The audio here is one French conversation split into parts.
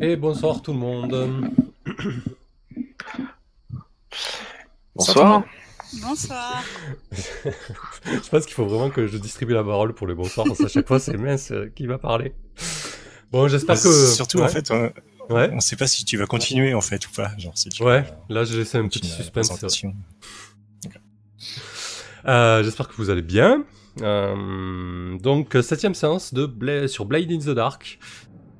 Et bonsoir tout le monde. Bonsoir. Bonsoir. je pense qu'il faut vraiment que je distribue la parole pour le bonsoir, parce qu'à chaque fois c'est mince euh, qui va parler. Bon, j'espère Bah, que... Surtout, Ouais. en fait, on, Ouais, on sait pas si tu vas continuer, en fait, ou pas. Genre, si tu ouais, vas là j'ai laissé un petit suspense. Euh, j'espère que vous allez bien. Euh, donc, septième séance de Bla- sur Blade in the Dark.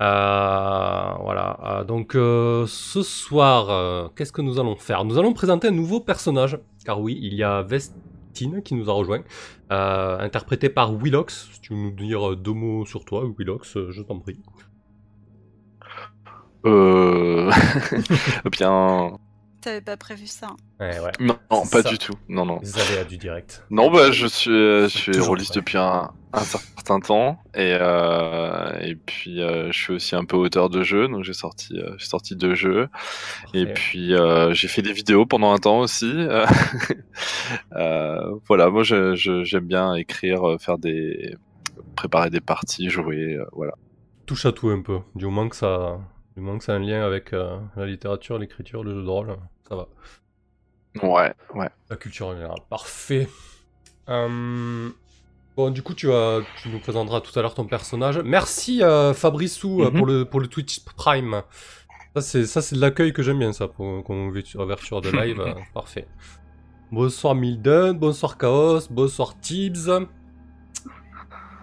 Euh, voilà. Euh, donc, euh, ce soir, qu'est-ce que nous allons faire? Nous allons présenter un nouveau personnage. Car oui, il y a Vestine qui nous a rejoint, interprété par Willox. Si tu veux nous dire deux mots sur toi, Willox, je t'en prie. Euh... bien. T'avais pas prévu ça. hein. Ouais, ouais. Non, pas ça. du tout. Non, non. Les aléas du direct. Non, bah, je suis, euh, je suis rôliste depuis un, un certain temps. Et, euh, et puis, euh, je suis aussi un peu auteur de jeux. Donc, j'ai sorti, euh, j'ai sorti deux jeux. Et puis, euh, j'ai fait des vidéos pendant un temps aussi. Voilà, moi, je- je- j'aime bien écrire, faire des. préparer des parties, jouer. euh, voilà. touche à tout un peu. Du moment que ça, du moment que a un lien avec euh, la littérature, l'écriture, le jeu de rôle, ça va. Ouais, ouais. La culture en général. Parfait. Euh, Bon, du coup, tu, nous présenteras tout à l'heure ton personnage. Merci euh, Fabrissou euh, Mhm. pour, le, pour le Twitch Prime. Ça, c'est, c'est de l'accueil que j'aime bien, ça, pour, comme ouverture de live. parfait. Bonsoir Milden, bonsoir Chaos, bonsoir Tibbs.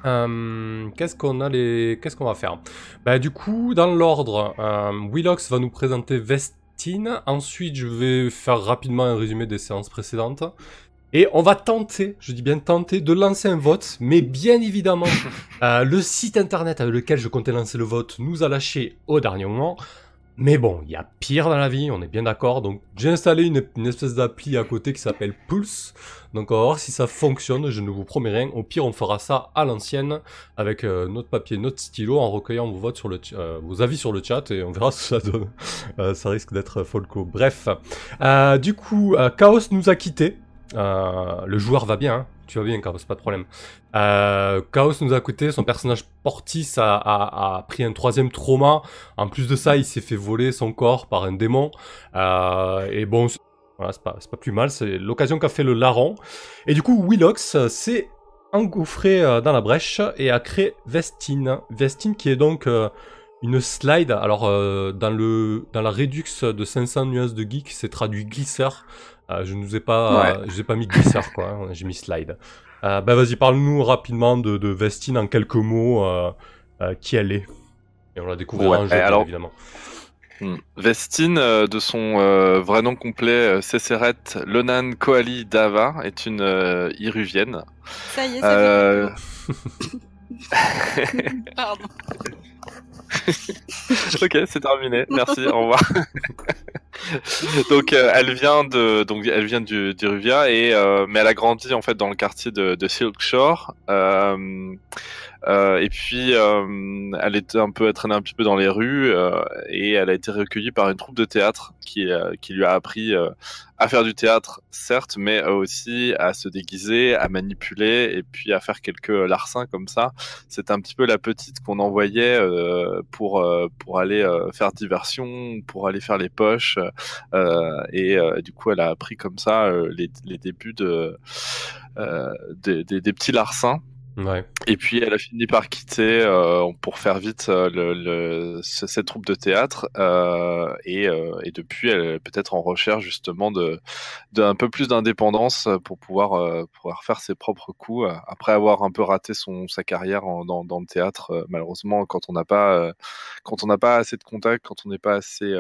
Euh, qu'est-ce qu'on a les... Qu'est-ce qu'on va faire? Bah du coup, dans l'ordre, euh, Willox va nous présenter Vestine. Ensuite, je vais faire rapidement un résumé des séances précédentes. Et on va tenter, je dis bien tenter, de lancer un vote. Mais bien évidemment, euh, le site internet avec lequel je comptais lancer le vote nous a lâché au dernier moment. Mais bon, il y a pire dans la vie, on est bien d'accord. Donc j'ai installé une, espèce d'appli à côté qui s'appelle Pulse. Donc on va voir si ça fonctionne, je ne vous promets rien. Au pire, on fera ça à l'ancienne avec euh, notre papier, notre stylo, en recueillant vos votes sur le, euh, vos avis sur le chat et on verra ce que ça donne. Euh, ça risque d'être folco. Bref, Euh, du coup, Chaos nous a quittés. Euh, le joueur va bien, hein. tu vas bien, Chaos, pas de problème. Euh, Chaos nous a quittés, son personnage Portis a, a- pris un troisième trauma. En plus de ça, il s'est fait voler son corps par un démon. Euh, et bon, c'est- pas, pas plus mal, c'est l'occasion qu'a fait le larron. Et du coup, Willox s'est engouffré dans la brèche et a créé Vestine. Vestine qui est donc une slide. Alors, dans, le, dans la Redux de 500 nuances de geek, c'est traduit glisseur. Euh, je ne vous ai pas, Ouais. euh, je vous ai pas mis glisseur, quoi. hein, J'ai mis slide. Euh, bah, vas-y, parle-nous rapidement de, de Vestine en quelques mots, euh, euh, qui elle est. Et on la découvrira Ouais, en jeu, alors- évidemment. Hmm. Vestine, euh, de son euh, vrai nom complet, Céceret Lonan Koali Dava, est une euh, Iruvienne. Ça y est, ça Euh, fait Pardon. ok, c'est terminé. Merci. au revoir. donc, euh, elle vient de, donc elle vient du d'Iruvia et euh, mais elle a grandi en fait dans le quartier de, de Silk et puis, euh, elle était un peu, elle un petit peu dans les rues euh, et elle a été recueillie par une troupe de théâtre qui, euh, lui a appris euh, à faire du théâtre, certes, mais euh, aussi à se déguiser, à manipuler et puis à faire quelques larcins comme ça. C'était un petit peu la petite qu'on envoyait euh, pour euh, pour aller euh, faire diversion, pour aller faire les poches euh, et euh, du coup, elle a appris comme ça euh, les, les débuts de euh, des petits larcins. Ouais. Et puis elle a fini par quitter, euh, pour faire vite, euh, le, le- ce- cette troupe de théâtre. euh, et, euh, et depuis, elle est peut-être en recherche justement de, de peu plus d'indépendance pour pouvoir, pouvoir faire ses propres coups. Après avoir un peu raté son, sa carrière en- dans, dans le théâtre, malheureusement, quand on n'a pas, quand on n'a pas assez de contacts, quand on n'est pas assez,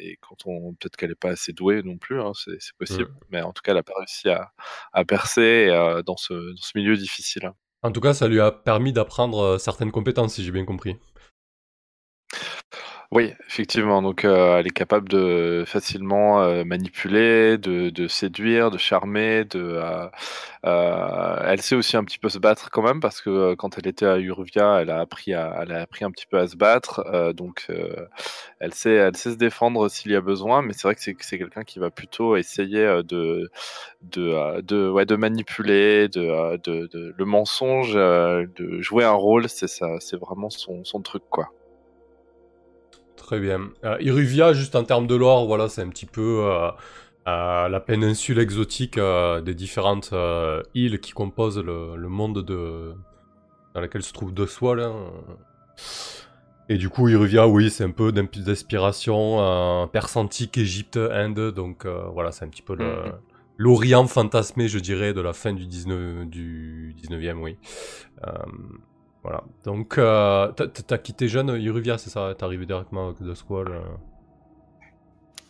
et quand on peut-être qu'elle n'est pas assez douée non plus, hein, c'est possible. Mais en tout cas, elle n'a pas réussi à, à percer dans, ce, dans ce milieu difficile. En tout cas, ça lui a permis d'apprendre euh, certaines compétences, si j'ai bien compris. Oui, effectivement. Donc, euh, elle est capable de facilement euh, manipuler, de, de séduire, de charmer. De, euh, euh, elle sait aussi un petit peu se battre quand même parce que euh, quand elle était à Urvia, elle a appris à, elle a appris un petit peu à se battre. euh, donc, elle sait, elle sait se défendre s'il y a besoin. Mais c'est vrai que c'est, que c'est quelqu'un qui va plutôt essayer de, de, de, ouais, de manipuler, de, de, le mensonge, de jouer un rôle. C'est ça, c'est vraiment son, son truc, quoi. Très bien. Euh, Iruvia, juste en termes de lore, voilà, c'est un petit peu euh, euh, la péninsule exotique des différentes îles qui composent le, monde de... dans lequel se trouve Doswall. Hein. Et du coup, Iruvia, oui, c'est un peu d'inspiration perse antique, Égypte, Inde, donc voilà, c'est un petit peu mm-hmm. l'Orient fantasmé, je dirais, de la fin du, 19, du 19e, oui. Voilà. Donc, euh, t'as quitté jeune Iruvia, c'est ça? T'es arrivé directement The Squall euh?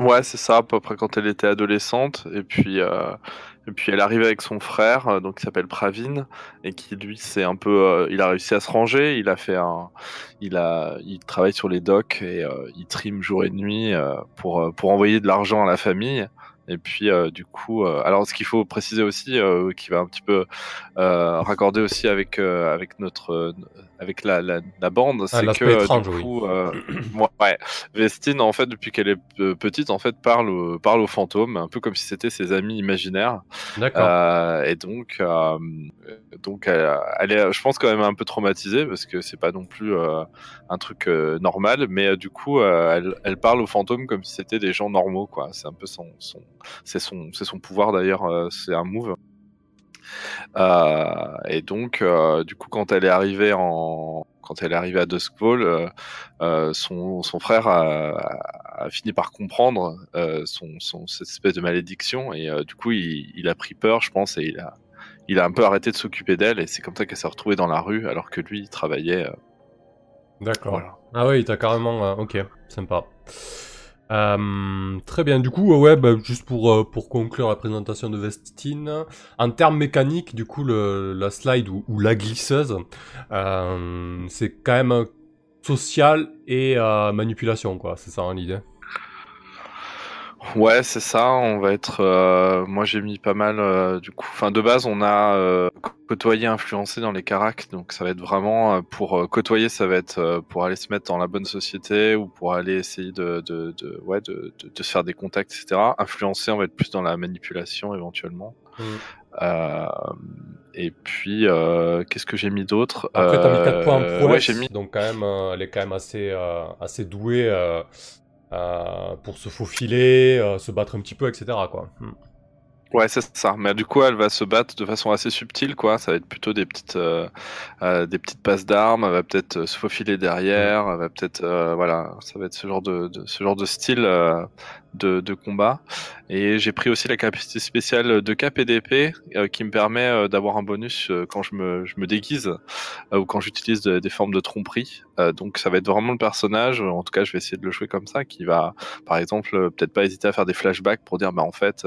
Ouais, c'est ça, à peu près quand elle était adolescente. Et puis, euh, et puis elle arrive avec son frère, donc qui s'appelle Pravin, et qui lui, c'est un peu, il a réussi à se ranger. Il a fait un, il a, il travaille sur les docks et il trime jour et nuit pour pour envoyer de l'argent à la famille. Et puis euh, du coup, euh, alors ce qu'il faut préciser aussi, euh, qui va un petit peu raccorder aussi avec avec notre avec la, la, la bande, ah, c'est que étrange, du coup, ouais, Vestine en fait depuis qu'elle est petite en fait parle parle aux fantômes, un peu comme si c'était ses amis imaginaires. D'accord. et donc donc elle, est, je pense quand même un peu traumatisée parce que c'est pas non plus un truc normal, mais du coup elle, elle parle aux fantômes comme si c'était des gens normaux quoi. C'est un peu son, son c'est son, c'est son pouvoir d'ailleurs, euh, c'est un move. Euh, et donc, euh, du coup, quand elle est arrivée en, quand elle est arrivée à Duskfall, son, son frère a, fini par comprendre son, son, cette espèce de malédiction et du coup, il, a pris peur, je pense, et il a, il a un peu arrêté de s'occuper d'elle et c'est comme ça qu'elle s'est retrouvée dans la rue alors que lui, il travaillait. D'accord. Ah oui, t'as carrément. ok, sympa. Euh, très bien, du coup, ouais, bah, juste pour, euh, pour conclure la présentation de Vestine, en termes mécaniques, du coup, le, la slide ou, ou la glisseuse, euh, c'est quand même social et manipulation, quoi, c'est ça hein, l'idée Ouais, c'est ça. On va être. Euh, moi, j'ai mis pas mal. Euh, du coup, enfin, de base, on a euh, côtoyé, influencé dans les caracs. Donc, ça va être vraiment pour côtoyer. Ça va être pour aller se mettre dans la bonne société ou pour aller essayer de, de, de ouais, de, de, se faire des contacts, etc. Influencer, on va être plus dans la manipulation éventuellement. Mmh. et puis, qu'est-ce que j'ai mis d'autre? Après, t'as mis 4 points pro. Ouais, j'ai mis. Donc, quand même, elle est quand même assez, assez douée pour se faufiler, euh, se battre un petit peu, etc. Quoi. Hmm. Ouais, c'est ça. Mais du coup, elle va se battre de façon assez subtile, quoi. Ça va être plutôt des petites, euh, euh des petites passes d'armes. Elle va peut-être se faufiler derrière. Elle va peut-être, voilà, ça va être ce genre de, de ce genre de style de, de combat. Et j'ai pris aussi la capacité spéciale de cap et euh, qui me permet euh, d'avoir un bonus euh, quand je me, je me déguise ou quand j'utilise des formes de tromperie. donc ça va être vraiment le personnage, en tout cas je vais essayer de le jouer comme ça, qui va par exemple peut-être pas hésiter à faire des flashbacks pour dire bah en fait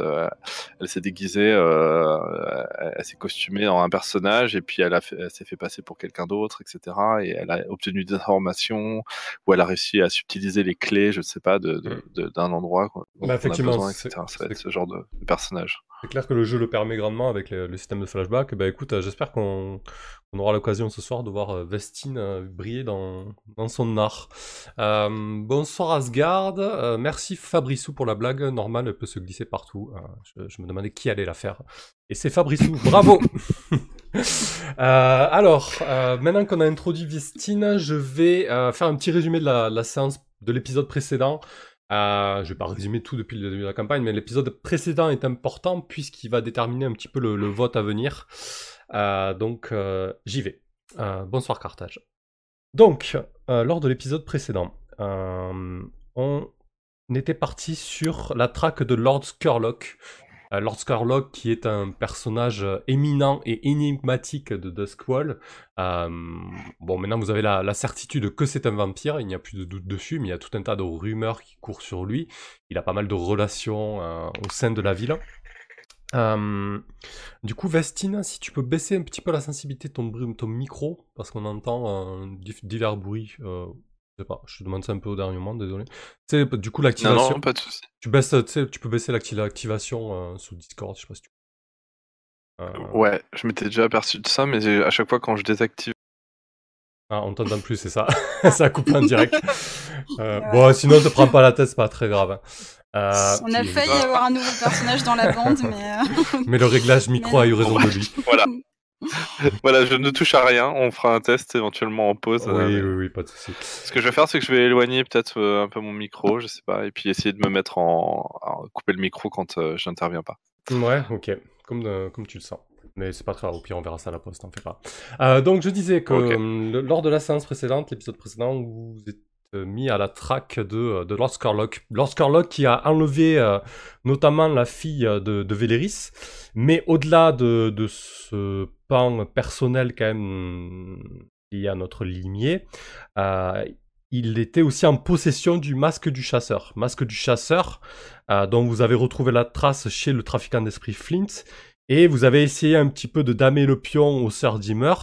elle s'est déguisée, elle s'est costumée en un personnage et puis elle, a elle s'est fait passer pour quelqu'un d'autre, etc. Et elle a obtenu des informations ou elle a réussi à subtiliser les clés, je ne sais pas, d'un de, de, d'un endroit. Quoi, bah, effectivement, ça va être ce genre de, personnage. C'est clair que le jeu le permet grandement avec le système de flashback. Bah écoute, euh, j'espère qu'on aura l'occasion ce soir de voir euh, Vestine euh, briller dans, son art. bonsoir Asgard, merci Fabrissou pour la blague. Normal, elle peut se glisser partout. Je, me qui allait la faire. Et c'est Fabrissou, bravo Alors, maintenant qu'on a introduit Vestine, je vais faire un petit résumé de la séance de l'épisode précédent. Euh, je vais pas résumer tout depuis le début de la campagne, mais l'épisode précédent est important puisqu'il va déterminer un petit peu le, vote à venir. Euh, donc euh, j'y vais. Euh, bonsoir Carthage. Donc, lors de l'épisode précédent, on était parti sur la traque de Lord Skurlock, euh, Lord Scarlock, qui est un personnage euh, éminent et énigmatique de Duskwall. Euh, bon, maintenant vous avez la, certitude que c'est un vampire, il n'y a plus de doute dessus, mais il y a tout un tas de rumeurs qui courent sur lui. Il a pas mal de relations au sein de la ville. du coup, Vestine, si tu peux baisser un petit peu la sensibilité de ton, ton micro, parce qu'on entend divers bruits sais pas, je te demande ça un peu au dernier moment, désolé. Tu sais, du coup, l'activation. Non, pas de soucis. Tu, baisses, tu peux baisser l'activation euh, sur Discord, je sais pas si tu. Euh... Ouais, je m'étais déjà aperçu de ça, mais à chaque fois quand je désactive. Ah, on t'entend plus, c'est ça. ça coupe en direct. Euh, bon, sinon, ne te prends pas la tête, c'est pas très grave. Hein. Euh, on a failli avoir un nouveau personnage dans la bande, mais. mais le réglage micro a eu raison de lui. voilà. voilà, je ne touche à rien. On fera un test éventuellement en pause. Oui, oui, oui, pas de souci. Ce que je vais faire, c'est que je vais éloigner peut-être un peu mon micro, je sais pas, et puis essayer de me mettre en, couper le micro quand je n'interviens pas. Ouais, ok, comme, comme tu le sens mais c'est pas très grave, au pire on verra ça à la poste, t'en fais pas. Euh, donc je disais que euh, lors de la séance précédente, l'épisode précédent, vous êtes euh, mis à la traque de, de Lord Scarlock. Lord qui a enlevé notamment la fille de, de Véléris, mais au-delà de, de, ce pan personnel quand même lié à notre limier, il était aussi en possession du masque du chasseur. Masque du chasseur, dont vous avez retrouvé la trace chez le trafiquant d'esprit Flint, et vous avez essayé un petit peu de damer le pion au Sir Dimmer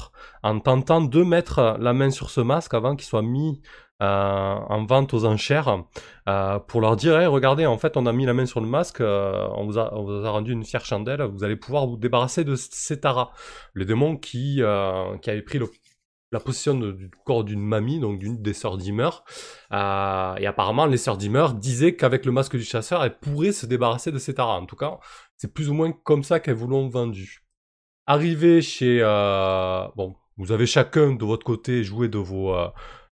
en tentant de mettre la main sur ce masque avant qu'il soit mis euh, en vente aux enchères euh, pour leur dire regardez en fait on a mis la main sur le masque euh, on, vous a, rendu une fière chandelle vous allez pouvoir vous débarrasser de Setara le démon qui, qui avait pris la possession du corps d'une mamie donc d'une des sœurs Dimmer et apparemment les sœurs Dimmer disaient qu'avec le masque du chasseur elles pourraient se débarrasser de Setara en tout cas c'est plus ou moins comme ça qu'elles vous l'ont vendu. Arrivé chez... Euh, bon, vous avez chacun de votre côté joué de vos, euh,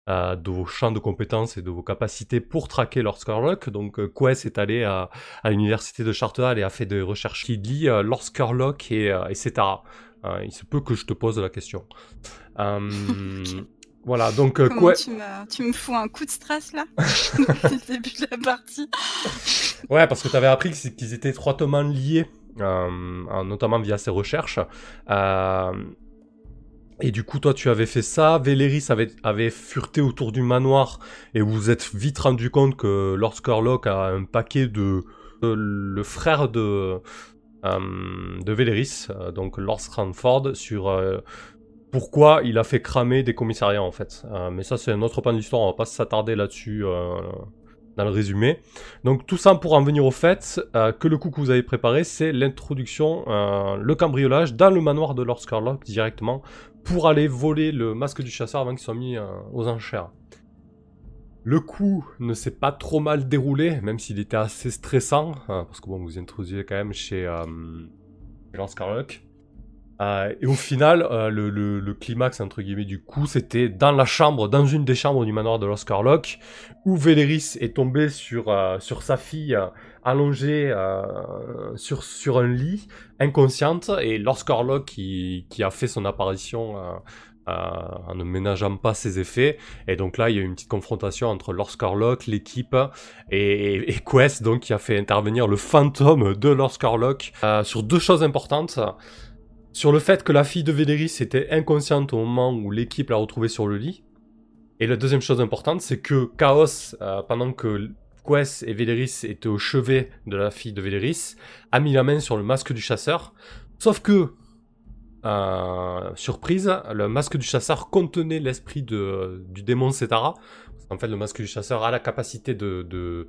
euh, de vos champs de compétences et de vos capacités pour traquer Lord Scarlock. Donc Quest est allé à, l'université de Charterhall et a fait des recherches qui lient Lord Scarlock et, et Cetera. il se peut que je te pose la question. Voilà, donc quoi tu, tu, me fous un coup de stress là? Depuis le début de la partie. ouais, parce que tu avais appris qu'ils étaient étroitement liés, euh, notamment via ces recherches. Euh, et du coup, toi, tu avais fait ça. Véléris avait, fureté autour du manoir et vous vous êtes vite rendu compte que Lord Scarlock a un paquet de. le frère de. Euh, de Véléris, donc Lord Cranford, sur pourquoi il a fait cramer des commissariats en fait. Euh, mais ça c'est un autre pan de l'histoire, on va pas s'attarder là-dessus euh, dans le résumé. Donc tout ça pour en venir au fait euh, que le coup que vous avez préparé c'est l'introduction, le cambriolage dans le manoir de Lord Scarlock directement pour aller voler le masque du chasseur avant qu'il soit mis aux enchères. Le coup ne s'est pas trop mal déroulé, même s'il était assez stressant, parce que bon, vous introduisez quand même chez Lord Scarlock. Euh, et au final, euh, le, climax entre guillemets du coup, c'était dans la chambre, dans une des chambres du manoir de l'Oscar Locke, où Véléris est tombé sur, euh, sa fille allongée sur, un lit, inconsciente, et l'Oscar Locke qui, a fait son apparition en ne ménageant pas ses effets. Et donc là, il y a eu une petite confrontation entre Lord Scarlock, l'équipe, et, Quest, donc qui a fait intervenir le fantôme de Lord Scarlock sur deux choses importantes sur le fait que la fille de Véléris était inconsciente au moment où l'équipe l'a retrouvée sur le lit. Et la deuxième chose importante, c'est que Chaos, euh, pendant que Quest et Véléris étaient au chevet de la fille de Véléris, a mis la main sur le masque du chasseur. Sauf que, euh, surprise, le masque du chasseur contenait l'esprit du démon Setara. En fait, le masque du chasseur a la capacité de, de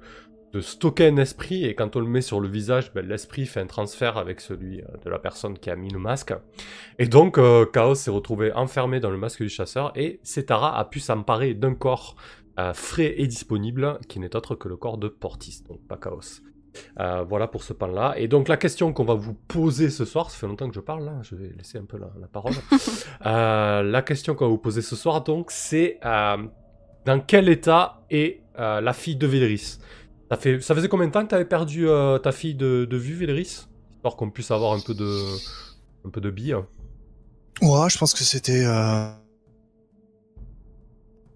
stocker un esprit et quand on le met sur le visage, ben, l'esprit fait un transfert avec celui euh, de la personne qui a mis le masque. Et donc euh, Chaos s'est retrouvé enfermé dans le masque du chasseur et Setara a pu s'emparer d'un corps euh, frais et disponible qui n'est autre que le corps de Portis, donc pas Chaos. voilà pour ce pan-là. Et donc la question qu'on va vous poser ce soir, ça fait longtemps que je parle là, je vais laisser un peu la, parole. la question qu'on va vous poser ce soir donc, c'est dans quel état est la fille de Véléris? Ça, fait, ça faisait combien de temps que tu avais perdu euh, ta fille de, vue, Véléris Histoire qu'on puisse avoir un peu de, un peu de billes. Ouais, je pense que c'était. Euh,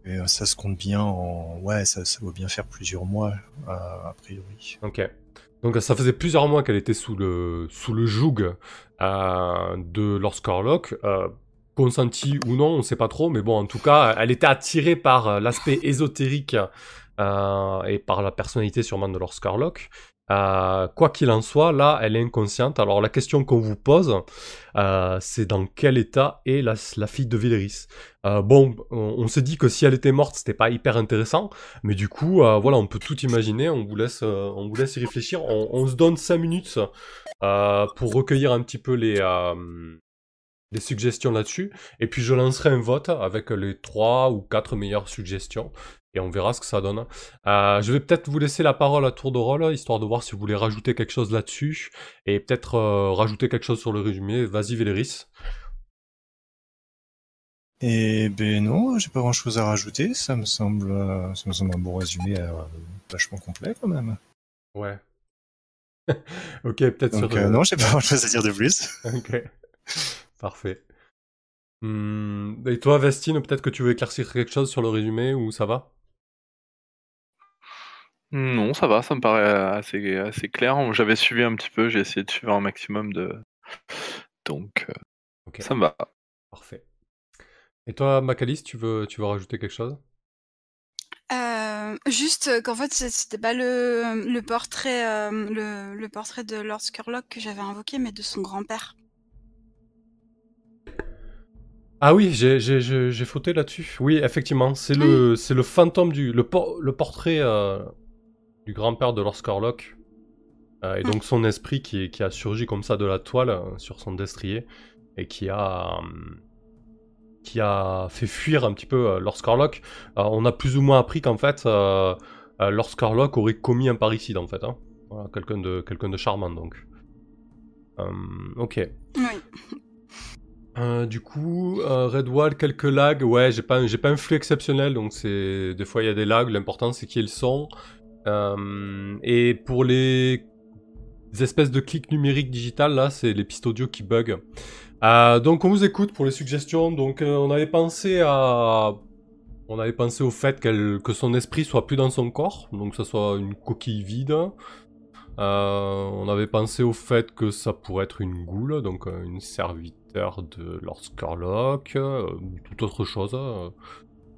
euh, ça se compte bien en. Ouais, ça, ça doit bien faire plusieurs mois, a priori. Ok. Donc ça faisait plusieurs mois qu'elle était sous le, sous le joug de Lord Scarlock. consenti ou non, on sait pas trop, mais bon, en tout cas, elle était attirée par l'aspect ésotérique euh, et par la personnalité sûrement de Lord Scarlock. Euh, quoi qu'il en soit, là, elle est inconsciente. Alors la question qu'on vous pose, euh, c'est dans quel état est la, fille de Véléris Bon, on, s'est dit que si elle était morte, c'était pas hyper intéressant, mais du coup, voilà, on peut tout imaginer. On vous laisse, on vous laisse y réfléchir. On, se donne 5 minutes pour recueillir un petit peu les suggestions là-dessus. Et puis je lancerai un vote avec les 3 ou 4 meilleures suggestions et on verra ce que ça donne. Euh, je vais peut-être vous laisser la parole à tour de rôle, histoire de voir si vous voulez rajouter quelque chose là-dessus, et peut-être euh, rajouter quelque chose sur le résumé. Vas-y Véléris. Et ben non, j'ai pas grand chose à rajouter. Ça me semble, euh, ça me semble un bon résumé vachement complet quand même. Ouais. ok, peut-être sur. Non, j'ai pas grand chose à dire de plus. Ok. Parfait. Hmm, Et toi, Vestine, peut-être que tu veux éclaircir quelque chose sur le résumé ou ça va? Non, ça va, ça me paraît assez, assez clair. J'avais suivi un petit peu, j'ai essayé de suivre un maximum de. Donc, euh, ça me va. Parfait. Et toi, Macalis, tu veux, tu veux rajouter quelque chose? Euh, juste euh, qu'en fait, c'est- c'était pas le, le portrait, euh, le, le portrait de Lord Skurlock que j'avais invoqué, mais de son grand-père. Ah oui, j'ai- j'ai j'ai- j'ai fauté là-dessus. Oui, effectivement, c'est le, c'est le fantôme du. Le, por- le portrait euh, du grand-père de Lord Scarlock. Euh, et donc son esprit qui, qui a surgi comme ça de la toile euh, sur son destrier. Et qui a. hum, qui a fait fuir un petit peu euh, Lord Scarlock. Euh, on a plus ou moins appris qu'en fait, euh, euh, Lord Scarlock aurait commis un parricide en fait. Hein. Voilà, quelqu'un de, quelqu'un de charmant donc. Ok. Oui. Euh, du coup, euh, Redwall, quelques lags. Ouais, j'ai pas, j'ai pas un flux exceptionnel, donc c'est des fois il y a des lags. L'important c'est qu'ils sont. Euh, et pour les espèces de clics numériques digital, là, c'est les pistes audio qui bug. Euh, donc on vous écoute pour les suggestions. Donc euh, on avait pensé à, on avait pensé au fait que son esprit soit plus dans son corps, donc ça soit une coquille vide. Euh, on avait pensé au fait que ça pourrait être une goule, donc euh, une serviteur de Lord Scarlock, euh, ou toute autre chose.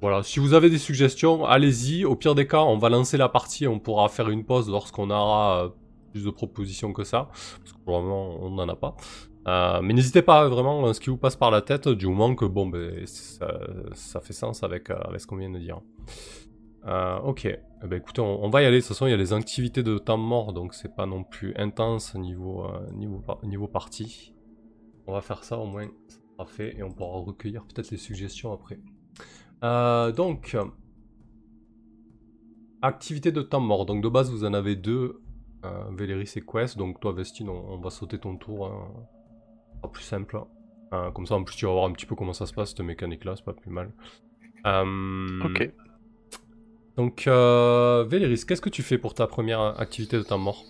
Voilà, si vous avez des suggestions, allez-y. Au pire des cas, on va lancer la partie et on pourra faire une pause lorsqu'on aura euh, plus de propositions que ça. Parce que pour le moment, on n'en a pas. Euh, mais n'hésitez pas vraiment à ce qui vous passe par la tête, du moment que bon, ben, ça, fait sens avec, euh, avec ce qu'on vient de dire. Ok, Eh ben, écoutez, on, va y aller. De toute façon, il y a les activités de temps mort, donc c'est pas non plus intense niveau, niveau, niveau partie. On va faire ça au moins, ça sera fait et on pourra recueillir peut-être les suggestions après. Euh, donc, activité de temps mort. Donc de base, vous en avez deux, euh, Véléris et Quest? Donc toi, Vestine, on, on va sauter ton tour. hein. Sera plus simple. Euh, comme ça, en plus, tu vas voir un petit peu comment ça se passe, cette mécanique-là, c'est pas plus mal. Euh, Ok. donc, Véléris, qu'est-ce que tu fais pour ta première activité de temps mort?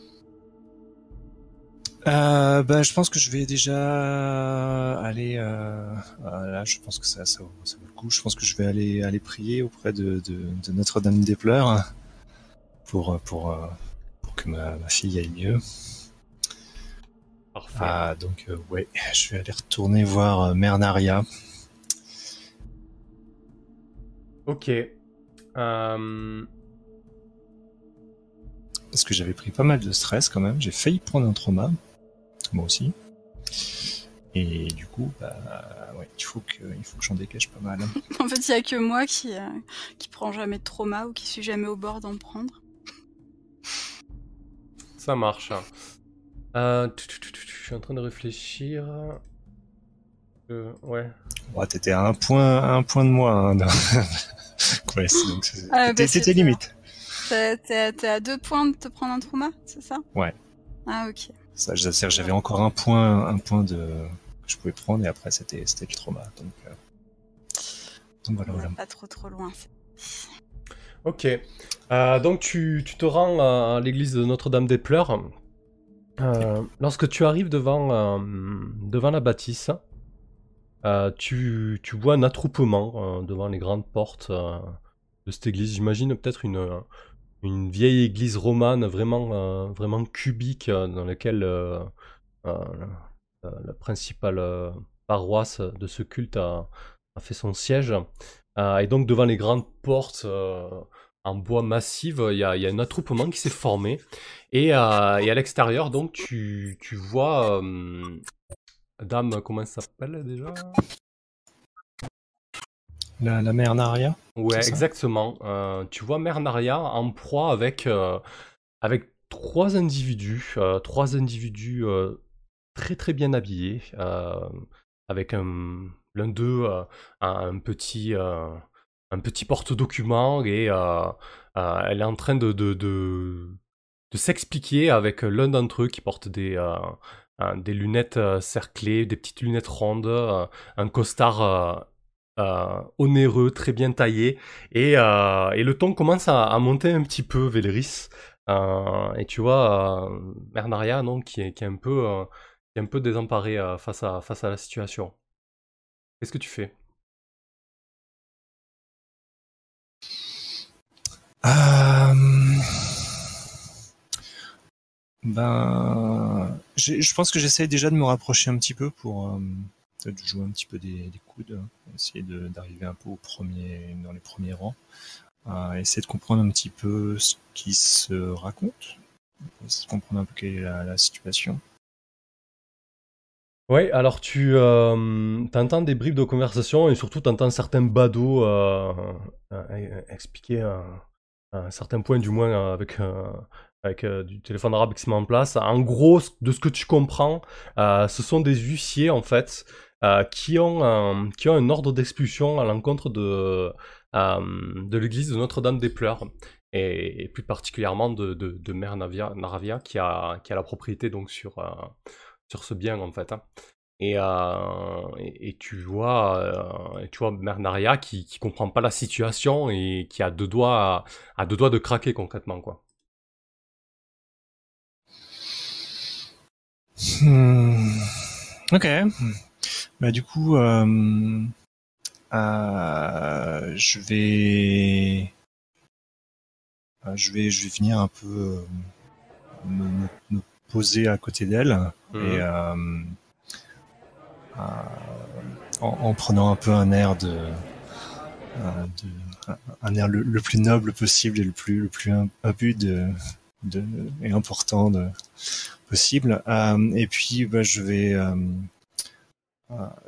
Euh, bah, je pense que je vais déjà aller. Euh, euh, là, je pense que ça, ça, vaut- ça vaut le coup. Je pense que je vais aller aller prier auprès de, de, de Notre-Dame des Pleurs pour pour pour que ma, ma fille aille mieux. Parfait. Ah, donc euh, ouais, je vais aller retourner voir euh, Mère Naria. Ok. Parce que j'avais pris pas mal de stress quand même. J'ai failli prendre un trauma, moi aussi. Et du coup, bah, ouais, il faut que, il faut que j'en dégage pas mal. En fait, il y a que moi qui, euh, qui prend jamais de trauma ou qui suis jamais au bord d'en prendre. Ça marche. Euh, tu- tu- tu- tu- Je suis en train de réfléchir. Euh, ouais. Ouais, t'étais à un point, à un point de moi. Hein, dans... Quest, donc c'est- Ah, bah, limite. T'es à deux points de te prendre un trauma, c'est ça? Ouais. Ah, ok. Ça, j'avais encore un point, un point de que je pouvais prendre et après c'était, c'était le trauma. Donc, euh, donc voilà. Pas trop trop loin. Ok. Euh, donc tu, tu te rends à l'église de Notre-Dame des Pleurs. Euh, lorsque tu arrives devant, euh, devant la bâtisse, euh, tu, tu vois un attroupement euh, devant les grandes portes euh, de cette église. J'imagine peut-être une, une vieille église romane vraiment, euh, cubique euh, dans laquelle euh, la, principale paroisse de ce culte a, fait son siège. Et donc devant les grandes portes en bois massif, il y a, un attroupement qui s'est formé. Et, à l'extérieur, donc, tu, vois... Dame, comment elle s'appelle déjà? La, la mère Naria. Ouais, exactement. Euh, tu vois Mère Naria en proie avec, euh, avec trois individus, euh, trois individus très très bien habillés, avec un, l'un d'eux un, petit, un petit porte-document et elle est en train de, de, de, de s'expliquer avec l'un d'entre eux qui porte des, des lunettes cerclées, des petites lunettes rondes, un costard onéreux, très bien taillé. Et, euh, et le ton commence à, monter un petit peu, Véléris. Euh, et tu vois, Mernaria, non, qui est, qui est un peu, qui est un peu désemparé face, à, face à la situation. Qu'est-ce que tu fais? Ben, je pense que j'essaie déjà de me rapprocher un petit peu pour de jouer un petit peu des, des coudes, essayer d'arriver un peu au premier, dans les premiers rangs, euh, essayer de comprendre un petit peu ce qui se raconte, essayer de comprendre un peu quelle est la, situation. Oui, alors tu euh, entends des bribes de conversation et surtout tu entends certains badauds euh expliquer un, certain point du moins avec avec du téléphone arabe qui se met en place. En gros, de ce que tu comprends, ce sont des huissiers en fait euh, qui, ont un, qui ont un ordre d'expulsion à l'encontre de, euh, de l'église de Notre-Dame des Pleurs. Et, plus particulièrement de, de, Mère Naravia, qui a, qui a la propriété donc sur, euh, sur ce bien en fait. Hein. Et, et, tu vois, tu vois Mère Naria qui, qui comprend pas la situation et qui a deux doigts, à, deux doigts de craquer concrètement quoi. Hmm. Ok. Bah du coup, euh, euh, je vais, euh, je vais, je vais venir un peu me, poser à côté d'elle et mmh. en, prenant un peu un air de, un air le, plus noble possible et le plus le plus imbu de, de et important de possible. et puis, bah, je vais euh,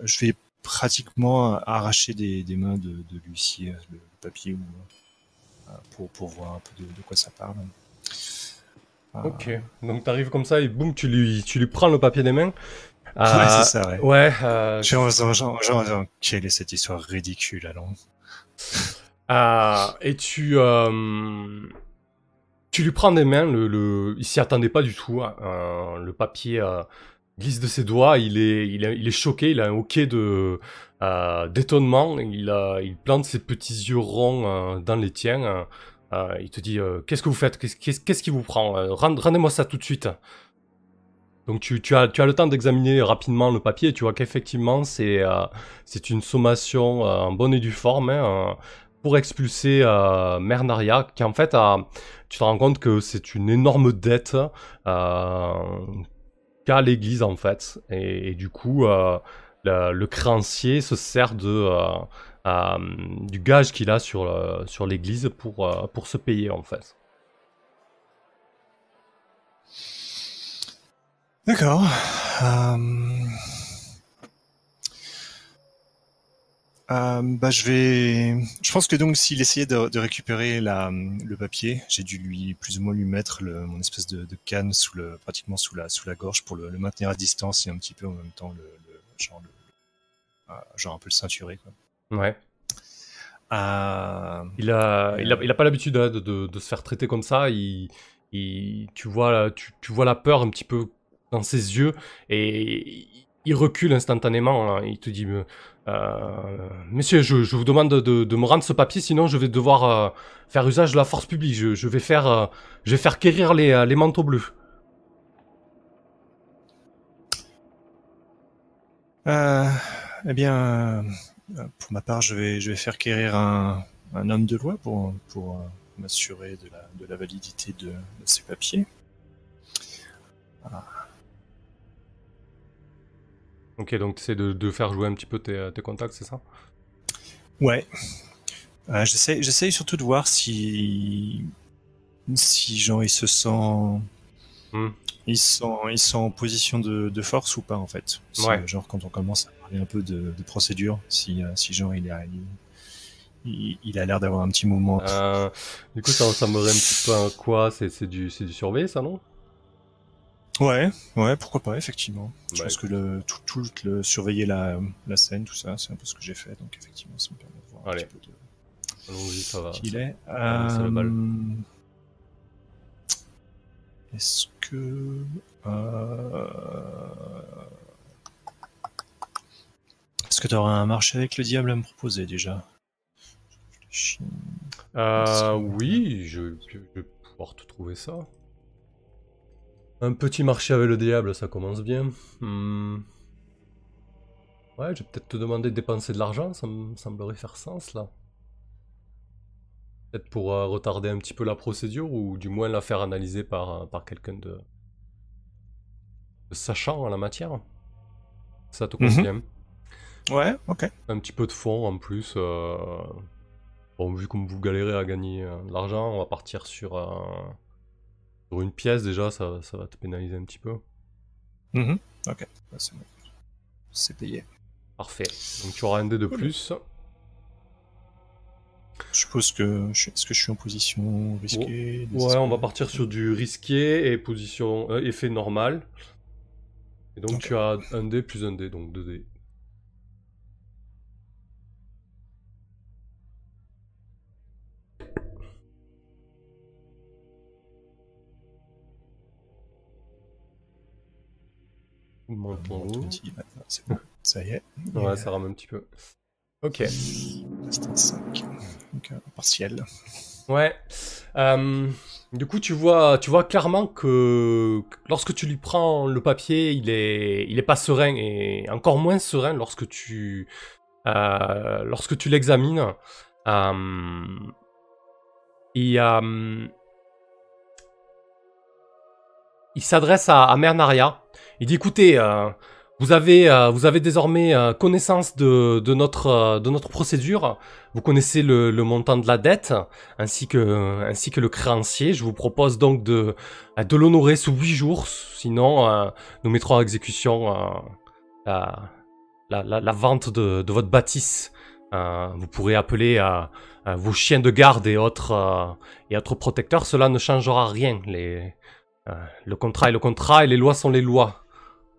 je vais pratiquement arracher des, mains de, de l'huissier euh, le, papier euh, pour, pour voir un peu de, quoi ça parle. Ok, donc t'arrives comme ça et boum, tu lui, tu lui prends le papier des mains. ouais, c'est ça, ouais. Ouais. Genre, genre, genre, quelle est cette histoire ridicule, allons. et tu, tu lui prends des mains, le, le... il s'y attendait pas du tout. Hein, le papier glisse de ses doigts, il est, il est, choqué, il a un hoquet euh, d'étonnement, il, plante ses petits yeux ronds euh, dans les tiens. Euh, il te dit Qu'est-ce que vous faites? Qu'est-ce qui vous prend? Rendez-moi ça tout de suite. Donc tu, as, tu as le temps d'examiner rapidement le papier tu vois qu'effectivement c'est une sommation en bonne et due forme hein, pour expulser Mère Naria, qui en fait tu te rends compte que c'est une énorme dette qu'à l'église en fait. Et, du coup, euh, le, créancier se sert de, euh, euh, du gage qu'il a sur, sur l'église pour, pour se payer en fait. D'accord. Euh, bah, je vais. Je pense que donc s'il essayait de, récupérer la, le papier, j'ai dû lui plus ou moins lui mettre le, mon espèce de, de, canne sous le, pratiquement sous la, sous la gorge pour le, le, maintenir à distance et un petit peu en même temps le, le genre, le, euh, genre un peu le ceinturer quoi. Ouais. Euh... Il a, il a, il a pas l'habitude de, de, de, se faire traiter comme ça. Il, il, tu vois, tu, tu vois la peur un petit peu dans ses yeux et il recule instantanément. Hein. Il te dit euh, Monsieur, je, vous demande de, me rendre ce papier, sinon je vais devoir euh, faire usage de la force publique. Je, vais faire, euh, je vais faire quérir les, les manteaux bleus. eh bien, pour ma part, je vais, faire quérir un, homme de loi pour, m'assurer de la, de la validité de, ces papiers. Ok, donc c'est de, de, faire jouer un petit peu tes, tes contacts, c'est ça? Ouais. Euh, J'essaye surtout de voir si si genre ils se sent hmm. ils sont ils sont en position de, de force ou pas en fait. ouais. Genre quand on commence à parler un peu de, de procédure, si euh, si genre il a il, il a l'air d'avoir un petit mouvement. Euh, du coup ça ressemblerait un petit peu à quoi? C'est du c'est du surveiller ça non? Ouais, ouais, pourquoi pas, effectivement. Je pense que le, tout, tout le surveiller la, la scène, tout ça, c'est un peu ce que j'ai fait, donc effectivement, ça me permet de voir un petit peu de oui, ça va. il est. Euh... Est-ce que euh... est-ce que tu auras un marché avec le diable à me proposer déjà? Je- Euh, oui, je, je vais pouvoir te trouver ça. Un petit marché avec le diable, ça commence bien. Hmm. Ouais, je vais peut-être te demander de dépenser de l'argent, ça me semblerait faire sens là. Peut-être pour euh, retarder un petit peu la procédure ou du moins la faire analyser par, euh, par quelqu'un de... de sachant en la matière. Ça te Mhm. convient Ouais, ok. un petit peu de fonds en plus. euh, Bon, vu comme vous galérez à gagner euh, de l'argent, on va partir sur, sur une pièce déjà, ça, ça va te pénaliser un petit peu. Mhm. Ok, Bah, c'est payé. Parfait. Donc tu auras un dé de Cool. plus. Je suppose que je suis... est-ce que je suis en position risquée Ouais, on va partir sur du risqué et position euh, effet normal. Et donc tu as un dé plus un dé, donc deux dés. C'est bon. Ça y est. Ouais, ça rame un petit peu. Ok. Reste un 5. Donc, euh, partiel. Ouais. Euh, du coup, tu vois, tu vois clairement que lorsque tu lui prends le papier, il est, il est pas serein et encore moins serein lorsque tu, euh, lorsque tu l'examines. Euh, il, euh, il s'adresse à, à Mère Naria. Il dit écoutez, euh, vous avez, euh, vous avez désormais euh, connaissance de, de notre, de notre procédure. Vous connaissez le, le montant de la dette ainsi que, ainsi que le créancier. Je vous propose donc de, de l'honorer sous huit jours. Sinon, nous mettrons à exécution la, la, vente de, de votre bâtisse. Vous pourrez appeler euh, vos chiens de garde et autres, et autres protecteurs. Cela ne changera rien. Le contrat est le contrat et les lois sont les lois.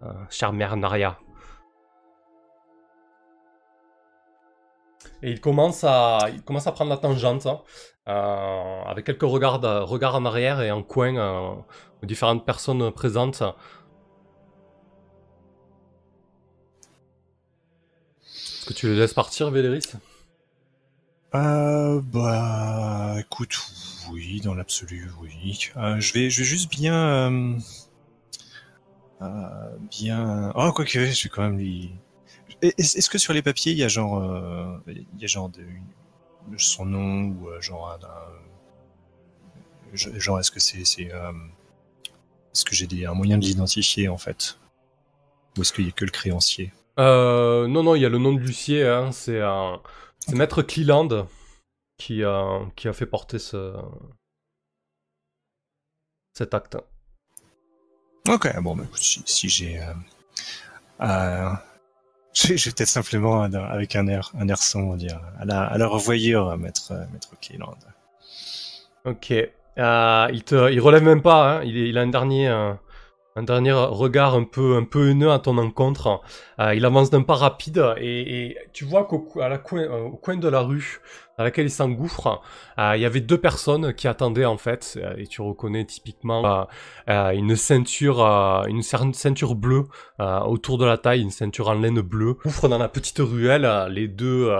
Euh, chère mère Naria. Et il commence à, il commence à prendre la tangente, hein, euh, avec quelques regards, regards en arrière et en coin euh, aux différentes personnes présentes. Est-ce que tu les laisses partir, Véléris? Euh, bah, écoute, oui, dans l'absolu, oui. Euh, je vais, je vais juste bien, bien. Oh, quoique, je vais quand même lui. Est- Est-ce que sur les papiers, il y a genre, euh, il y a genre de, son nom ou euh, genre un, genre est-ce que c'est, c'est, euh, est-ce que j'ai des, un moyen de l'identifier en fait, ou est-ce qu'il y a que le créancier? euh, Non, non, il y a le nom de l'huissier, hein, c'est un... c'est Maître Cleland qui a, qui a fait porter ce... cet acte. Ok, bon, bah, écoute, si, si j'ai. Euh, euh, je vais peut-être simplement, euh, avec un air, un air sombre, dire à la, à la revoyure, maître, euh, maître Cleland. Ok. Euh, il te, il relève même pas. Hein. Il, il a un dernier, euh, un dernier regard un peu, un haineux à ton encontre. Euh, il avance d'un pas rapide et, tu vois qu'au euh, coin de la rue dans laquelle il s'engouffre, euh, il y avait deux personnes qui attendaient en fait. et tu reconnais typiquement une ceinture, bleue autour de la taille, une ceinture en laine bleue. Ouvre dans la petite ruelle. les deux.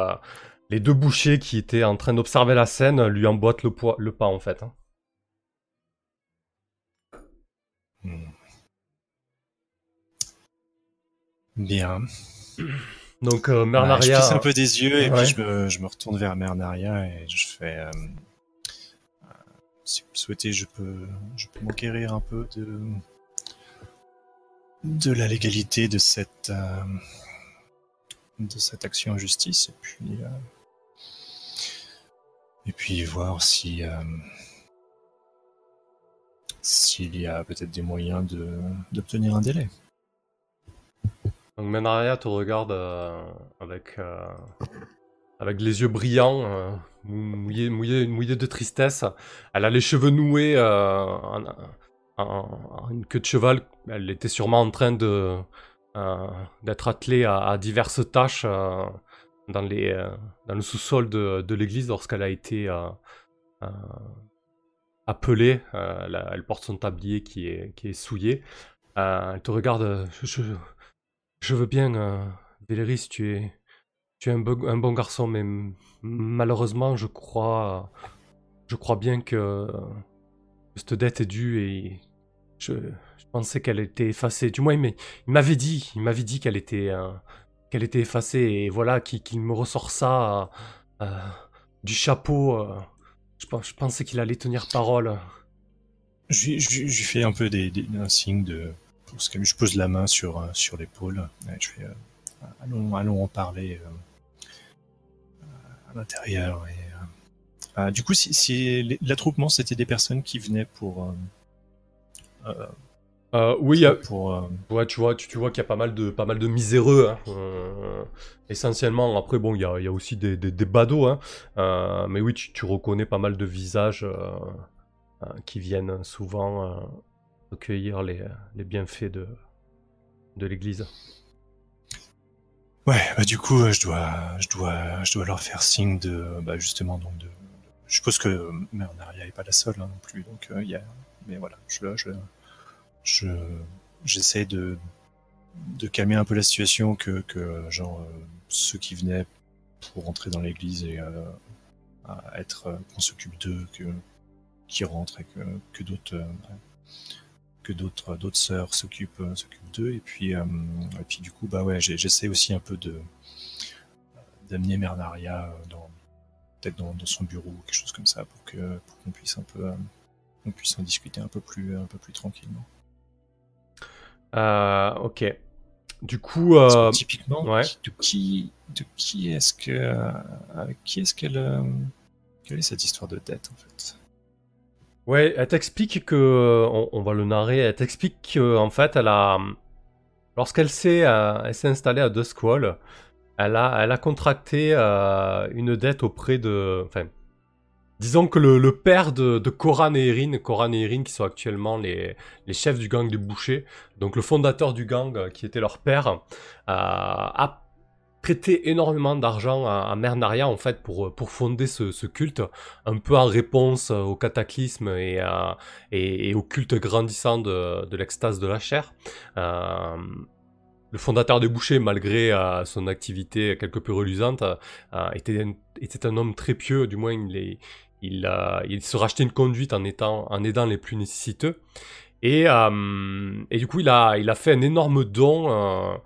bouchers qui étaient en train d'observer la scène lui emboîtent le pas en fait. hein. Hmm. Bien. Donc euh, Mère Ouais, je un peu des yeux et Ouais. puis je me, je me retourne vers Mère Naria et je fais. euh, euh, si vous le souhaitez, je peux, je peux m'enquérir un peu de de la légalité de cette euh, de cette action en justice et puis et puis voir si s'il y a peut-être des moyens de d'obtenir un délai. Donc Menaria te regarde euh, avec, euh, avec les yeux brillants, euh, mouillés, mouillés, de tristesse. Elle a les cheveux noués euh, en, une queue de cheval. Elle était sûrement en train d'être attelée à, diverses tâches dans, les, dans le sous-sol de, l'église lorsqu'elle a été appelée. Elle, porte son tablier qui est, qui est souillé. Elle te regarde. Je veux bien, euh, tu es, tu es un, bon- garçon, mais malheureusement, je crois, je crois bien que cette dette est due et je, pensais qu'elle était effacée. Du moins, il m'a- il m'avait dit, il m'avait dit qu'elle était, euh, qu'elle était effacée et voilà, qu'il me ressort ça euh, du chapeau. euh. je, pen- je pensais qu'il allait tenir parole. Je, lui- fais un peu un signe de. Ce que je pose la main sur, euh, sur l'épaule. Je fais. euh, allons, allons en parler euh, à l'intérieur. Et, euh, ah, du coup, si, si l'attroupement, c'était des personnes qui venaient pour. oui, pour Ouais, tu vois, tu, tu vois qu'il y a pas mal de, pas mal de miséreux. hein. Essentiellement, après, bon, il y a, y a aussi des, des, des badauds. Hein. Mais oui, tu, tu reconnais pas mal de visages qui viennent souvent recueillir les, les bienfaits de, l'église. Ouais, bah du coup, euh, je dois, je dois, je dois leur faire signe de, bah justement, donc de. Je suppose que Mernaria est pas la seule hein, non plus, donc euh, il y a. Mais voilà, je, je, je, j'essaie de, de calmer un peu la situation, que, que genre euh, ceux qui venaient pour rentrer dans l'église et euh, être, euh, qu'on s'occupe d'eux, que qui rentrent et que, que d'autres. euh, que d'autres d'autres sœurs s'occupent euh, d'eux et puis euh, et puis du coup bah ouais j'essaie aussi un peu de d'amener Mernaria euh, dans peut-être dans, dans son bureau quelque chose comme ça pour que pour qu'on puisse un peu on puisse en discuter un peu plus un peu plus tranquillement Euh, ok. Du coup, euh, typiquement ouais. de qui de qui est-ce que avec qui est-ce qu'elle quelle est cette histoire de dette en fait? Ouais, elle t'explique que, on, on va le narrer, elle t'explique qu'en fait, elle a, lorsqu'elle s'est, euh, installée à Duskwall, elle a, elle a contracté euh, une dette auprès de, enfin, disons que le, père de, de et Erin, Koran et Erin qui sont actuellement les, chefs du gang des bouchers, donc le fondateur du gang euh, qui était leur père, euh, a prêté énormément d'argent à, à Mernaria en fait pour, pour fonder ce, culte un peu en réponse euh, au cataclysme et, euh, et, au culte grandissant de, de l'extase de la chair. Euh, le fondateur des bouchers, malgré euh, son activité quelque peu reluisante, euh, était, un, était un homme très pieux, du moins il, se rachetait une conduite en, étant, en aidant les plus nécessiteux. Et, et du coup, il a, il a fait un énorme don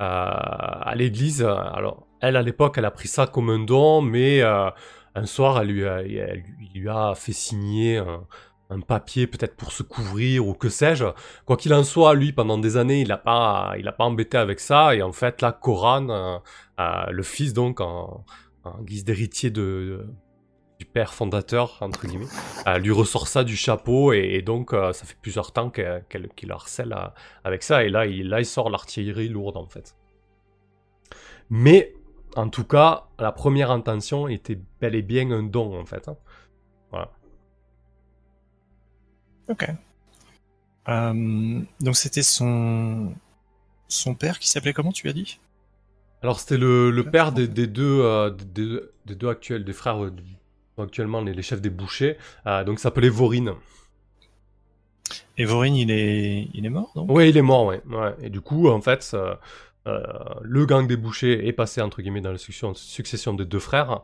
à l'église. Alors, elle, à l'époque, elle a pris ça comme un don, mais euh, un soir, elle lui a, fait signer un, papier, peut-être pour se couvrir ou que sais-je. Quoi qu'il en soit, lui, pendant des années, il n'a pas, pas embêté avec ça. Et en fait, là, Koran, euh, euh, le fils, donc, en guise d'héritier de, du père fondateur, entre guillemets, euh, lui ressort ça du chapeau. Et, et donc, euh, ça fait plusieurs temps qu'elle qu'il le harcèle euh, avec ça. Et là, il, là, il sort l'artillerie lourde, en fait. Mais, en tout cas, la première intention était bel et bien un don, en fait. hein. Voilà. Ok. Euh, donc c'était son son père qui s'appelait comment tu as dit? Alors, c'était le, le père des, des deux, euh, des, deux- des deux actuels, des frères sont actuellement les, les chefs des bouchers. Euh, donc, s'appelait Vorine. Et Vorin il est il est mort Ouais, il est mort, ouais. ouais. Et du coup, en fait, euh, euh, le gang des bouchers est passé, entre guillemets, dans la succession, succession des deux frères.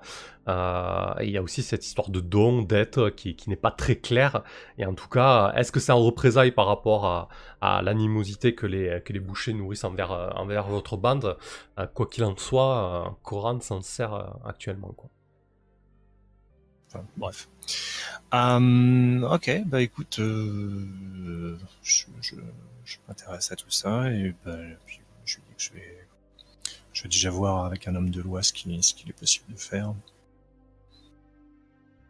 Euh, il y a aussi cette histoire de don, dette, qui, qui n'est pas très claire. Et en tout cas, est-ce que c'est en représailles par rapport à, à l'animosité que les, que les bouchers nourrissent envers, envers votre bande? Euh, Quoi qu'il en soit, Koran s'en sert actuellement, quoi. Enfin, bref. Euh, ok, bah écoute, euh, je, je, je m'intéresse à tout ça et bah, puis je lui dis que je vais, je vais déjà voir avec un homme de loi ce qu'il ce est possible de faire.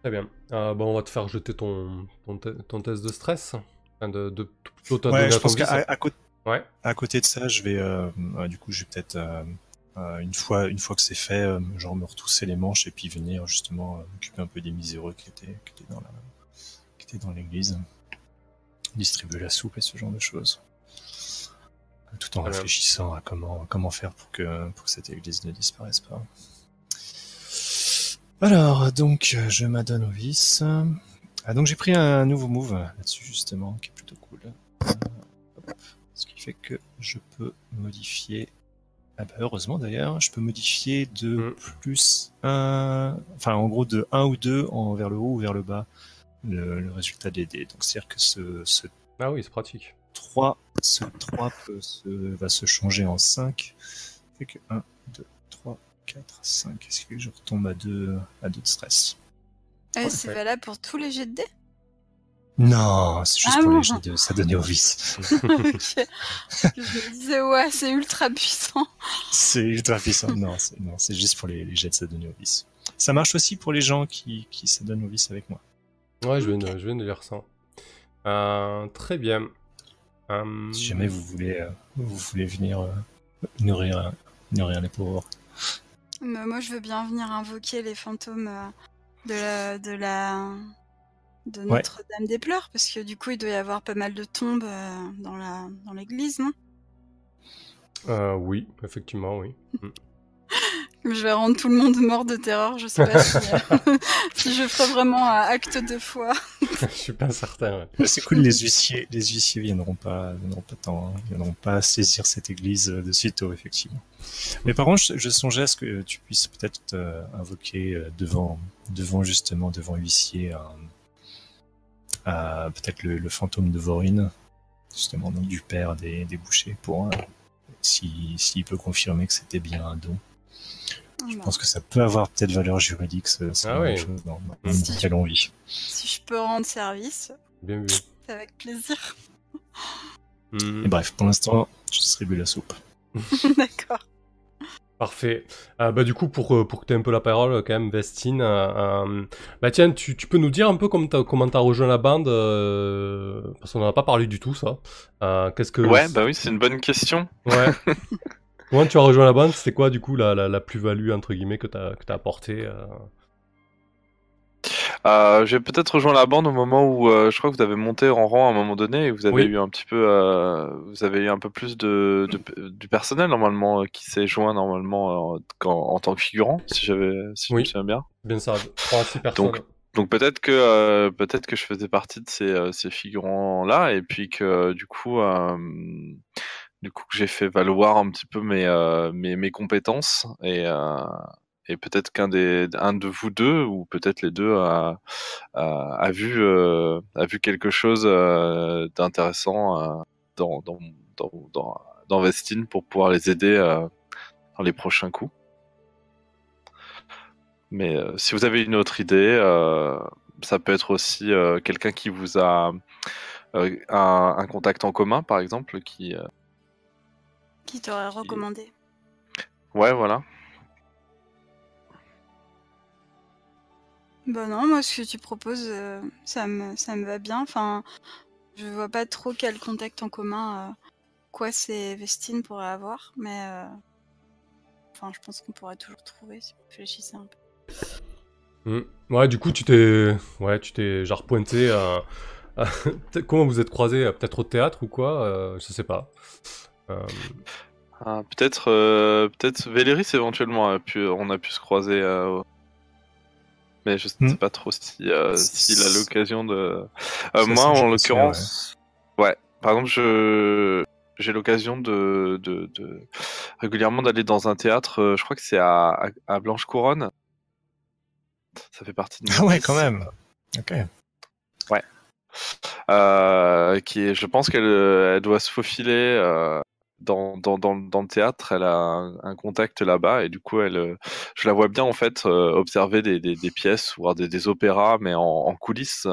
Très bien. Euh, bon, on va te faire jeter ton, ton, te- ton test de stress. Enfin, de, de, donner Ouais, je pense qu'à à côté, Ouais. à côté de ça, je vais, euh, du coup, je vais peut-être une fois, une fois que c'est fait, euh, genre me retrousser les manches et puis venir justement euh, m'occuper un peu des miséreux qui étaient, qui étaient dans la, qui étaient dans l'église, distribuer la soupe et ce genre de choses, tout en réfléchissant à comment, comment faire pour que, pour que cette église ne disparaisse pas. Alors, donc, euh, je m'adonne au vice. Ah, donc j'ai pris un nouveau move là-dessus justement, qui est plutôt cool. Euh, hop. Ce qui fait que je peux modifier Ah bah, heureusement d'ailleurs, je peux modifier de Mm. plus 1, enfin en gros de 1 ou 2 en, vers le haut ou vers le bas, le, le résultat des dés. Donc c'est-à-dire que ce, ce Ah oui, c'est pratique. 3, ce 3 peut se, va se changer en 5. Fait que 1, 2, 3, 4, 5. Est-ce que je retombe à 2, à 2 de stress? Eh, c'est Ouais. valable pour tous les jets de dés? Non, c'est juste Ah pour bon les jets de Sadonovis. Ok. Je me disais, ouais, c'est ultra puissant. c'est ultra puissant. Non, c'est, non, c'est juste pour les, les jets de Sadonovis. Ça marche aussi pour les gens qui, qui Sadonovis avec moi. Ouais, je viens de, je viens de lire ça. Euh, très bien. Euh, Si jamais vous voulez, euh, vous voulez venir euh, nourrir, nourrir les pauvres. Mais moi, je veux bien venir invoquer les fantômes euh, de la, de la, de Ouais. Notre-Dame des Pleurs, parce que du coup, il doit y avoir pas mal de tombes euh, dans la, dans l'église, non? Euh, oui, effectivement, oui. Je vais rendre tout le monde mort de terreur. Je sais pas si, euh, si je ferai vraiment un acte de foi. je suis pas certain. ouais. C'est cool, les huissiers, les huissiers viendront pas, viendront pas tant, hein, viendront pas saisir cette église de sitôt, effectivement. Mais par contre, je, je songeais à ce que tu puisses peut-être euh, invoquer devant, devant justement, devant huissier, euh, euh, peut-être le, le fantôme de Vorin, justement, donc du père des, des bouchers, pour euh, si, s'il peut confirmer que c'était bien un don. Je Bon. pense que ça peut avoir peut-être valeur juridique, ce, ce Ah genre de oui. choses dans, dans dans lequel on vit. Si je peux rendre service, Bien vu. c'est avec plaisir. Hmm, Et bref, pour l'instant, je distribue la soupe. D'accord. Parfait. Euh, bah, du coup, pour, euh, pour que tu aies un peu la parole, quand même, Vestine, euh, bah, tiens, tu, tu peux nous dire un peu comment t'as, comment t'as rejoint la bande euh, Parce qu'on n'en a pas parlé du tout, ça. Qu'est-ce que. Ouais, bah oui, c'est une bonne question. Ouais. Comment tu as rejoint la bande? C'était quoi, du coup, la, la, la plus-value, entre guillemets, que t'as, que t'as apporté euh J'ai peut-être rejoint la bande au moment où euh, je crois que vous avez monté en rang à un moment donné et vous avez Oui. eu un petit peu, euh, vous avez eu un peu plus de, de- du personnel normalement qui s'est joint normalement quand- en tant que figurant, si j'avais, si je Oui. me souviens bien. Bien ça, 3 à 6 personnes. Donc, Donc peut-être que peut-être que je faisais partie de ces, ces figurants là et puis que du coup du coup que j'ai fait valoir un petit peu mes mes, mes compétences et et peut-être qu'un des un de vous deux ou peut-être les deux a a, a vu euh, a vu quelque chose euh, d'intéressant euh, dans, dans dans dans dans Vestine pour pouvoir les aider dans les prochains coups. Mais si vous avez une autre idée, ça peut être aussi quelqu'un qui vous a un, un contact en commun, par exemple, qui. Qui t'aurait recommandé Ouais, voilà. Bah non, moi ce que tu proposes, euh, ça me ça me va bien. Enfin, je vois pas trop quel contact en commun euh, quoi c'est Vestine pourrait avoir, mais euh, enfin je pense qu'on pourrait toujours trouver si vous réfléchissez un peu. Hmm. Ouais, du coup, tu t'es, ouais, tu t'es genre pointé à, à- comment vous êtes croisés, peut-être au théâtre ou quoi, euh, je sais pas. Euh, Ah, peut-être, euh, peut-être Véléris éventuellement a pu, on a pu se croiser. euh, mais je sais Hmm. pas trop si euh, s'il a l'occasion de. Euh, moi, en l'occurrence, ouais. Par exemple, je j'ai l'occasion de, de, de régulièrement d'aller dans un théâtre. euh, je crois que c'est à, à, Blanche Couronne. Ça fait partie de. Ah ouais, quand même. Ok. Euh, qui est, je pense qu'elle elle doit se faufiler dans, dans, dans, dans le théâtre. Elle a un, un contact là-bas et du coup, elle, euh, je la vois bien en fait euh, observer des, des, des pièces ou voir des, des opéras, mais en, en coulisses. En,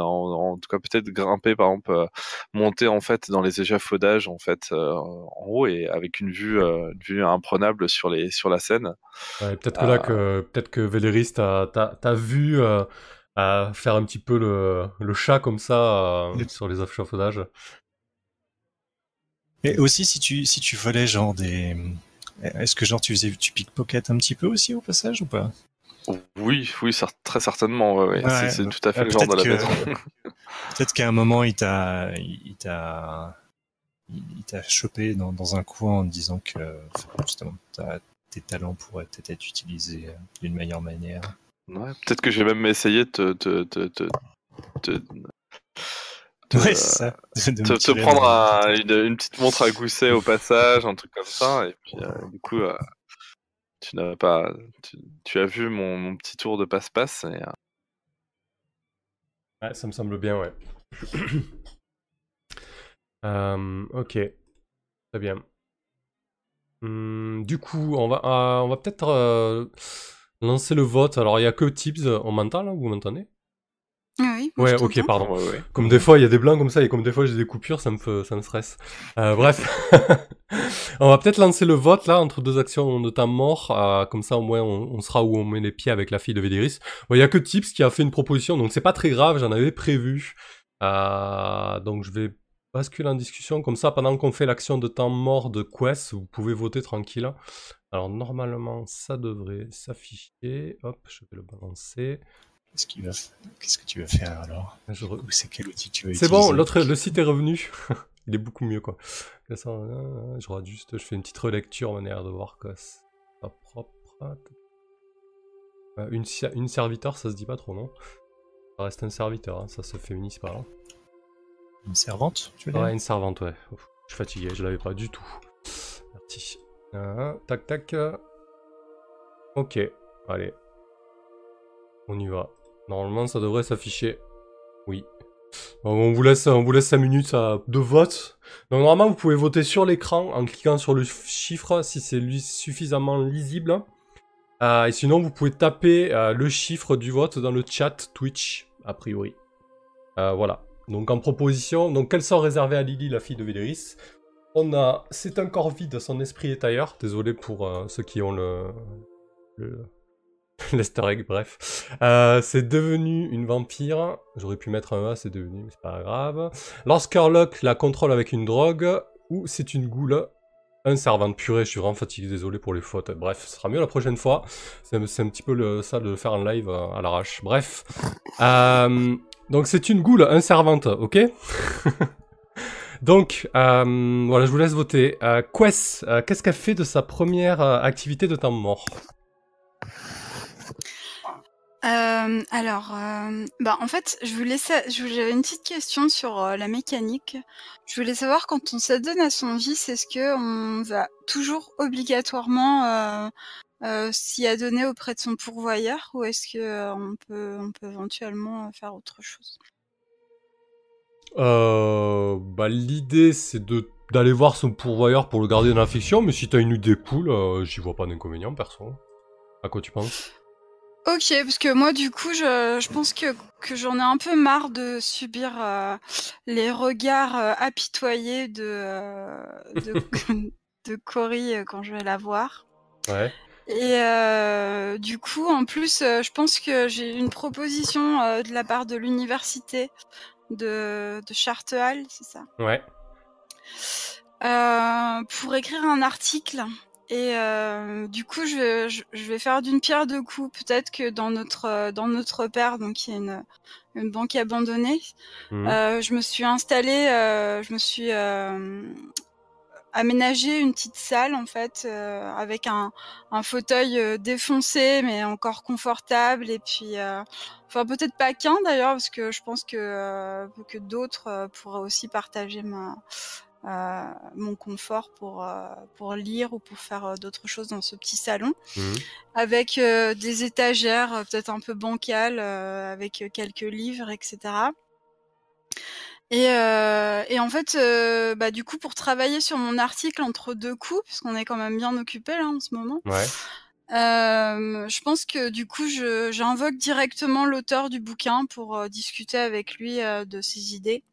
en tout cas, peut-être grimper, par exemple, euh, monter en fait dans les échafaudages en fait euh, en haut et avec une vue, euh, une vue imprenable sur les sur la scène. ouais, peut-être que là, que, peut-être que Véléris t'a, t'a, t'a vu euh, à faire un petit peu le, le chat comme ça euh, sur les échafaudages. Et aussi, si tu, si tu volais genre des. Est-ce que genre tu faisais tu pickpocket un petit peu aussi au passage ou pas? Oui, oui, très certainement. ouais, ouais. Ouais, c'est, tout à fait euh, le genre de la maison. Peut-être qu'à un moment il t'a il t'a il t'a chopé dans, dans un coin en disant que justement tes talents pourraient peut-être être utilisés euh, d'une meilleure manière. Ouais, peut-être que j'ai même essayé de te, te, te, te, te- Ouais, c'est ça. Te, prendre un- une, une petite montre à gousset au passage, un truc comme ça, et puis euh, du coup, euh, tu n'as pas, tu, tu as vu mon, mon petit tour de passe-passe. Et, euh, Ouais, ça me semble bien, ouais. Euh, ok, très bien. Hum, du coup, on va, euh, on va peut-être euh, lancer le vote. Alors, il y a que Tips. On m'entend là Vous m'entendez? Oui, moi, Ouais, ok, pardon. ouais, ouais. Comme des fois, il y a des blancs comme ça, et comme des fois, j'ai des coupures, ça me, fait, ça me stresse. Euh, bref. on va peut-être lancer le vote, là, entre deux actions de temps mort. euh, comme ça, au moins, on, on sera où on met les pieds avec la fille de Véléris. Bon, il y a que Tips qui a fait une proposition, donc c'est pas très grave, j'en avais prévu. Euh, donc, je vais basculer en discussion. Comme ça, pendant qu'on fait l'action de temps mort de Quest, vous pouvez voter tranquille. Alors, normalement, ça devrait s'afficher. Hop, je vais le balancer. Qu'est-ce que tu vas faire alors? Je re- c'est quel outil tu vas C'est bon, l'autre, le site est revenu. Il est beaucoup mieux, quoi. Ça, je regarde juste, je fais une petite relecture manière de voir pas propre. Euh, une, ser- une serviteur, ça se dit pas trop, non? Ça reste un serviteur, hein, ça se féminise pas. hein. Une servante, tu veux dire? Ouais, une servante, ouais. Ouf, je suis fatigué, je l'avais pas du tout. Merci. Euh, tac, tac. Ok, allez. On y va. Normalement, ça devrait s'afficher. Oui. On vous laisse, on vous laisse 5 minutes de vote. Donc, normalement, vous pouvez voter sur l'écran en cliquant sur le chiffre si c'est suffisamment lisible. Euh, et sinon, vous pouvez taper euh, le chiffre du vote dans le chat Twitch, a priori. Euh, voilà. Donc en proposition, donc quels sont réservés à Lily, la fille de Véléris On a C'est un corps vide, son esprit est ailleurs. Désolé pour ceux qui ont le L'easter egg, bref. Euh, c'est devenu une vampire. J'aurais pu mettre un A, c'est devenu, mais c'est pas grave. Lorsqu'Urlock la contrôle avec une drogue, ou c'est une goule. Un servant de purée, je suis vraiment fatigué, désolé pour les fautes. Bref, ce sera mieux la prochaine fois. C'est un petit peu ça de faire en live à l'arrache. Bref. Euh, donc c'est une goule, un servante, ok? Donc, euh, voilà, je vous laisse voter. Euh, Quest, qu'est-ce qu'elle fait de sa première activité de temps mort? Euh, alors, euh, bah, en fait, je voulais j'avais une petite question sur euh, la mécanique. Je voulais savoir quand on s'adonne à son vice, est-ce que on va toujours obligatoirement s'y adonner auprès de son pourvoyeur, ou est-ce que euh, on peut, on peut éventuellement faire autre chose? Euh, bah, L'idée, c'est de d'aller voir son pourvoyeur pour le garder dans la fiction, mais si t'as une idée cool, euh, j'y vois pas d'inconvénient, perso. À quoi tu penses? Ok, parce que moi, du coup, je, je pense que, que j'en ai un peu marre de subir euh, les regards euh, apitoyés de, euh, de, de Cory euh, quand je vais la voir. Ouais. Et euh, du coup, en plus, je pense que j'ai une proposition euh, de la part de l'université de, de c'est ça? Ouais. euh, pour écrire un article. Et euh, du coup, je, je, je vais faire d'une pierre deux coups. Peut-être que dans notre euh, dans notre père, donc il y a une, une banque abandonnée, Mhm. euh, je me suis installée, euh, je me suis aménagé une petite salle en fait, avec un, un fauteuil défoncé mais encore confortable. Et puis, enfin peut-être pas qu'un d'ailleurs, parce que je pense que que d'autres pourraient aussi partager ma euh, mon confort pour euh, pour lire ou pour faire euh, d'autres choses dans ce petit salon Mhm. avec euh, des étagères peut-être un peu bancales euh, avec quelques livres etc et, euh, et en fait euh, bah, du coup pour travailler sur mon article entre deux coups puisqu'on est quand même bien occupé là en ce moment Ouais. euh, je pense que du coup, je, j'invoque directement l'auteur du bouquin pour euh, discuter avec lui euh, de ses idées.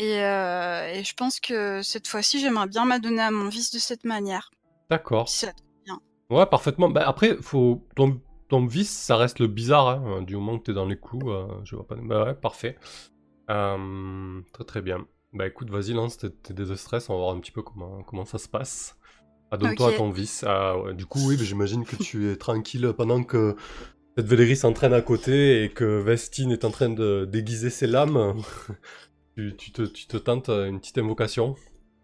Et, euh, et je pense que cette fois-ci, j'aimerais bien m'adonner à mon vice de cette manière. D'accord. Si ça- Ouais, parfaitement. Bah, après, faut... ton, ton vice, ça reste le bizarre, hein, du moment que t'es dans les clous. euh, je vois pas. Bah ouais, parfait. Euh, très très bien. Bah écoute, vas-y, lance tes, tes on va voir un petit peu comment, comment ça se passe. Adonne-toi à ton vice. Ah, ouais, du coup, oui, bah, j'imagine que tu es tranquille pendant que cette Vélérie s'entraîne à côté et que Vestine est en train de déguiser ses lames. Tu, tu te, tu te tentes une petite invocation.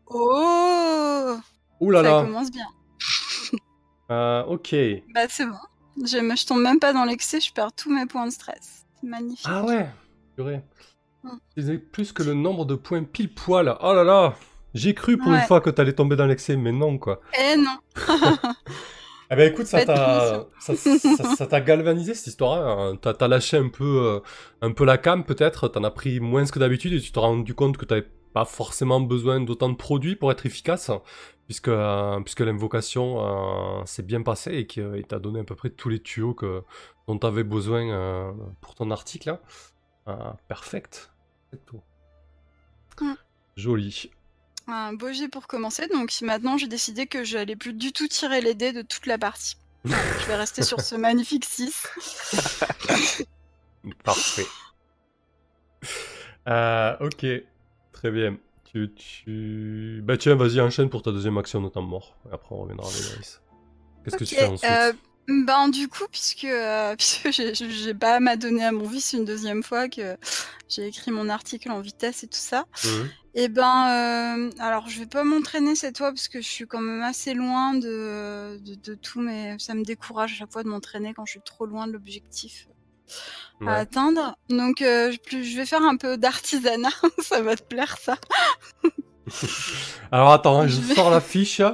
Oh Ouh là Ça là commence bien. Euh, Ok. Bah c'est bon. Je, me- je tombe même pas dans l'excès, je perds tous mes points de stress. C'est magnifique. Ah ouais Purée. C'est plus que le nombre de points pile poil. Oh là là J'ai cru pour une fois que t'allais tomber dans l'excès, mais non quoi. Eh non. Eh ben écoute, ça t'a ça, ça- galvanisé cette histoire. hein. T'as lâché un peu, euh, un peu la cam peut-être. T'en as pris moins que d'habitude et tu t'es rendu compte que t'avais pas forcément besoin d'autant de produits pour être efficace, puisque euh, puisque l'invocation euh, s'est bien passée et qu'il t'a donné à peu près tous les tuyaux que dont t'avais besoin euh, pour ton article. hein. Ah, perfect. Tout. Mm. Joli. Un beau jet pour commencer. Donc maintenant, j'ai décidé que j'allais plus du tout tirer les dés de toute la partie. Je vais rester sur ce magnifique 6. Parfait. Euh, ok, très bien. Tu, tu... Bah tiens, vas-y, enchaîne pour ta deuxième action de temps mort. Après, on reviendra à Véléris. Qu'est-ce que tu fais ensuite euh, Ben du coup, puisque, euh, puisque j'ai- pas m'adonné à mon vice une deuxième fois que j'ai écrit mon article en vitesse et tout ça, Mhm. Et ben euh, alors je vais pas m'entraîner cette fois parce que je suis quand même assez loin de, de, de tout, mais ça me décourage à chaque fois de m'entraîner quand je suis trop loin de l'objectif à atteindre. Donc euh, je je vais faire un peu d'artisanat, ça va te plaire ça. Alors attends, hein, je Je vais- sors la fiche.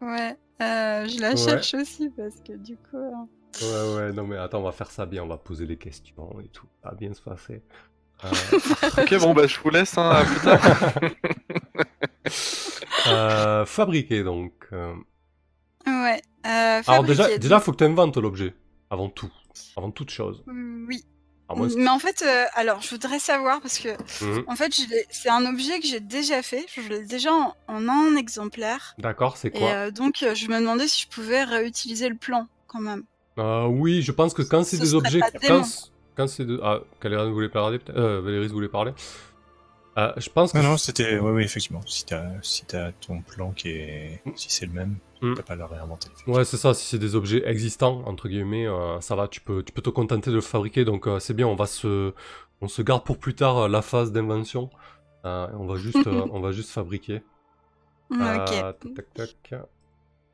Ouais, euh, je la Ouais. cherche aussi parce que du coup... Ouais, ouais, non mais attends, on va faire ça bien, on va poser les questions et tout. Ça va bien se passer. Euh, Ok, bon, bah, je vous laisse, hein, à plus tard. euh, fabriquer donc. euh. Ouais. Euh, Alors déjà, faut que tu inventes l'objet. Avant tout. Avant toute chose. Oui. Mais en fait, euh, alors je voudrais savoir parce que Mhm. en fait, c'est un objet que j'ai déjà fait. Je l'ai déjà en, en un exemplaire. D'accord, c'est Et quoi? euh, donc, euh, je me demandais si je pouvais réutiliser le plan quand même. Euh, oui, je pense que quand c'est Ce des objets. Quand, quand c'est de. Ah, Caléris voulait parler peut-être euh, Valéris voulait parler. Euh, je pense que. Non, non, c'était, oui, oui, effectivement. Si t'as, si t'as ton plan qui est, si c'est le même, Mm. t'as pas à le réinventer. Ouais, c'est ça, si c'est des objets existants, entre guillemets, euh, ça va, tu peux, tu peux te contenter de le fabriquer, donc euh, c'est bien, on va se, on se garde pour plus tard euh, la phase d'invention, Euh, on va juste, euh, on va juste fabriquer. Mm, Euh, ok. tac, tac, tac.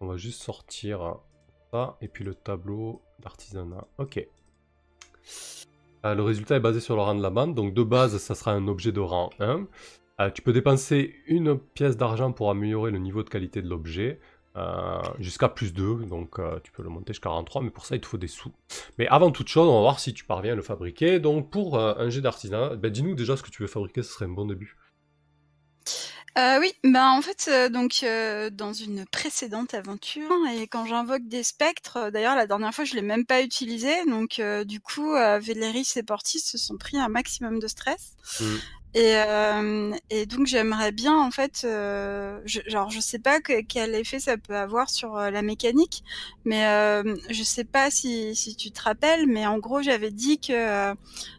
On va juste sortir ça, et puis le tableau d'artisanat. Ok. Euh, le résultat est basé sur le rang de la bande, donc de base, ça sera un objet de rang 1. Euh, tu peux dépenser une pièce d'argent pour améliorer le niveau de qualité de l'objet, euh, jusqu'à plus 2, donc tu peux le monter jusqu'à rang 3, mais pour ça, il te faut des sous. Mais avant toute chose, on va voir si tu parviens à le fabriquer. Donc pour un jet d'artisanat, ben, dis-nous déjà ce que tu veux fabriquer, ce serait un bon début. Euh, oui, bah en fait, euh, donc euh, dans une précédente aventure, et quand j'invoque des spectres, d'ailleurs la dernière fois je l'ai même pas utilisé, donc du coup Véléris et Portis se sont pris un maximum de stress. Mm. Et, et donc j'aimerais bien en fait, je, genre je sais pas que- quel effet ça peut avoir sur la mécanique, mais je sais pas si, si tu te rappelles, mais en gros j'avais dit que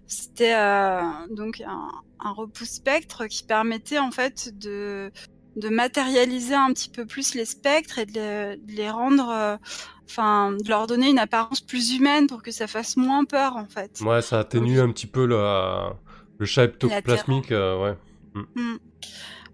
c'était donc un, un repousse spectre qui permettait en fait de de matérialiser un petit peu plus les spectres et de les, de les rendre, euh, enfin de leur donner une apparence plus humaine pour que ça fasse moins peur en fait. Ouais, ça atténue un petit peu le, le chat ectoplasmique, euh, ouais. Mm.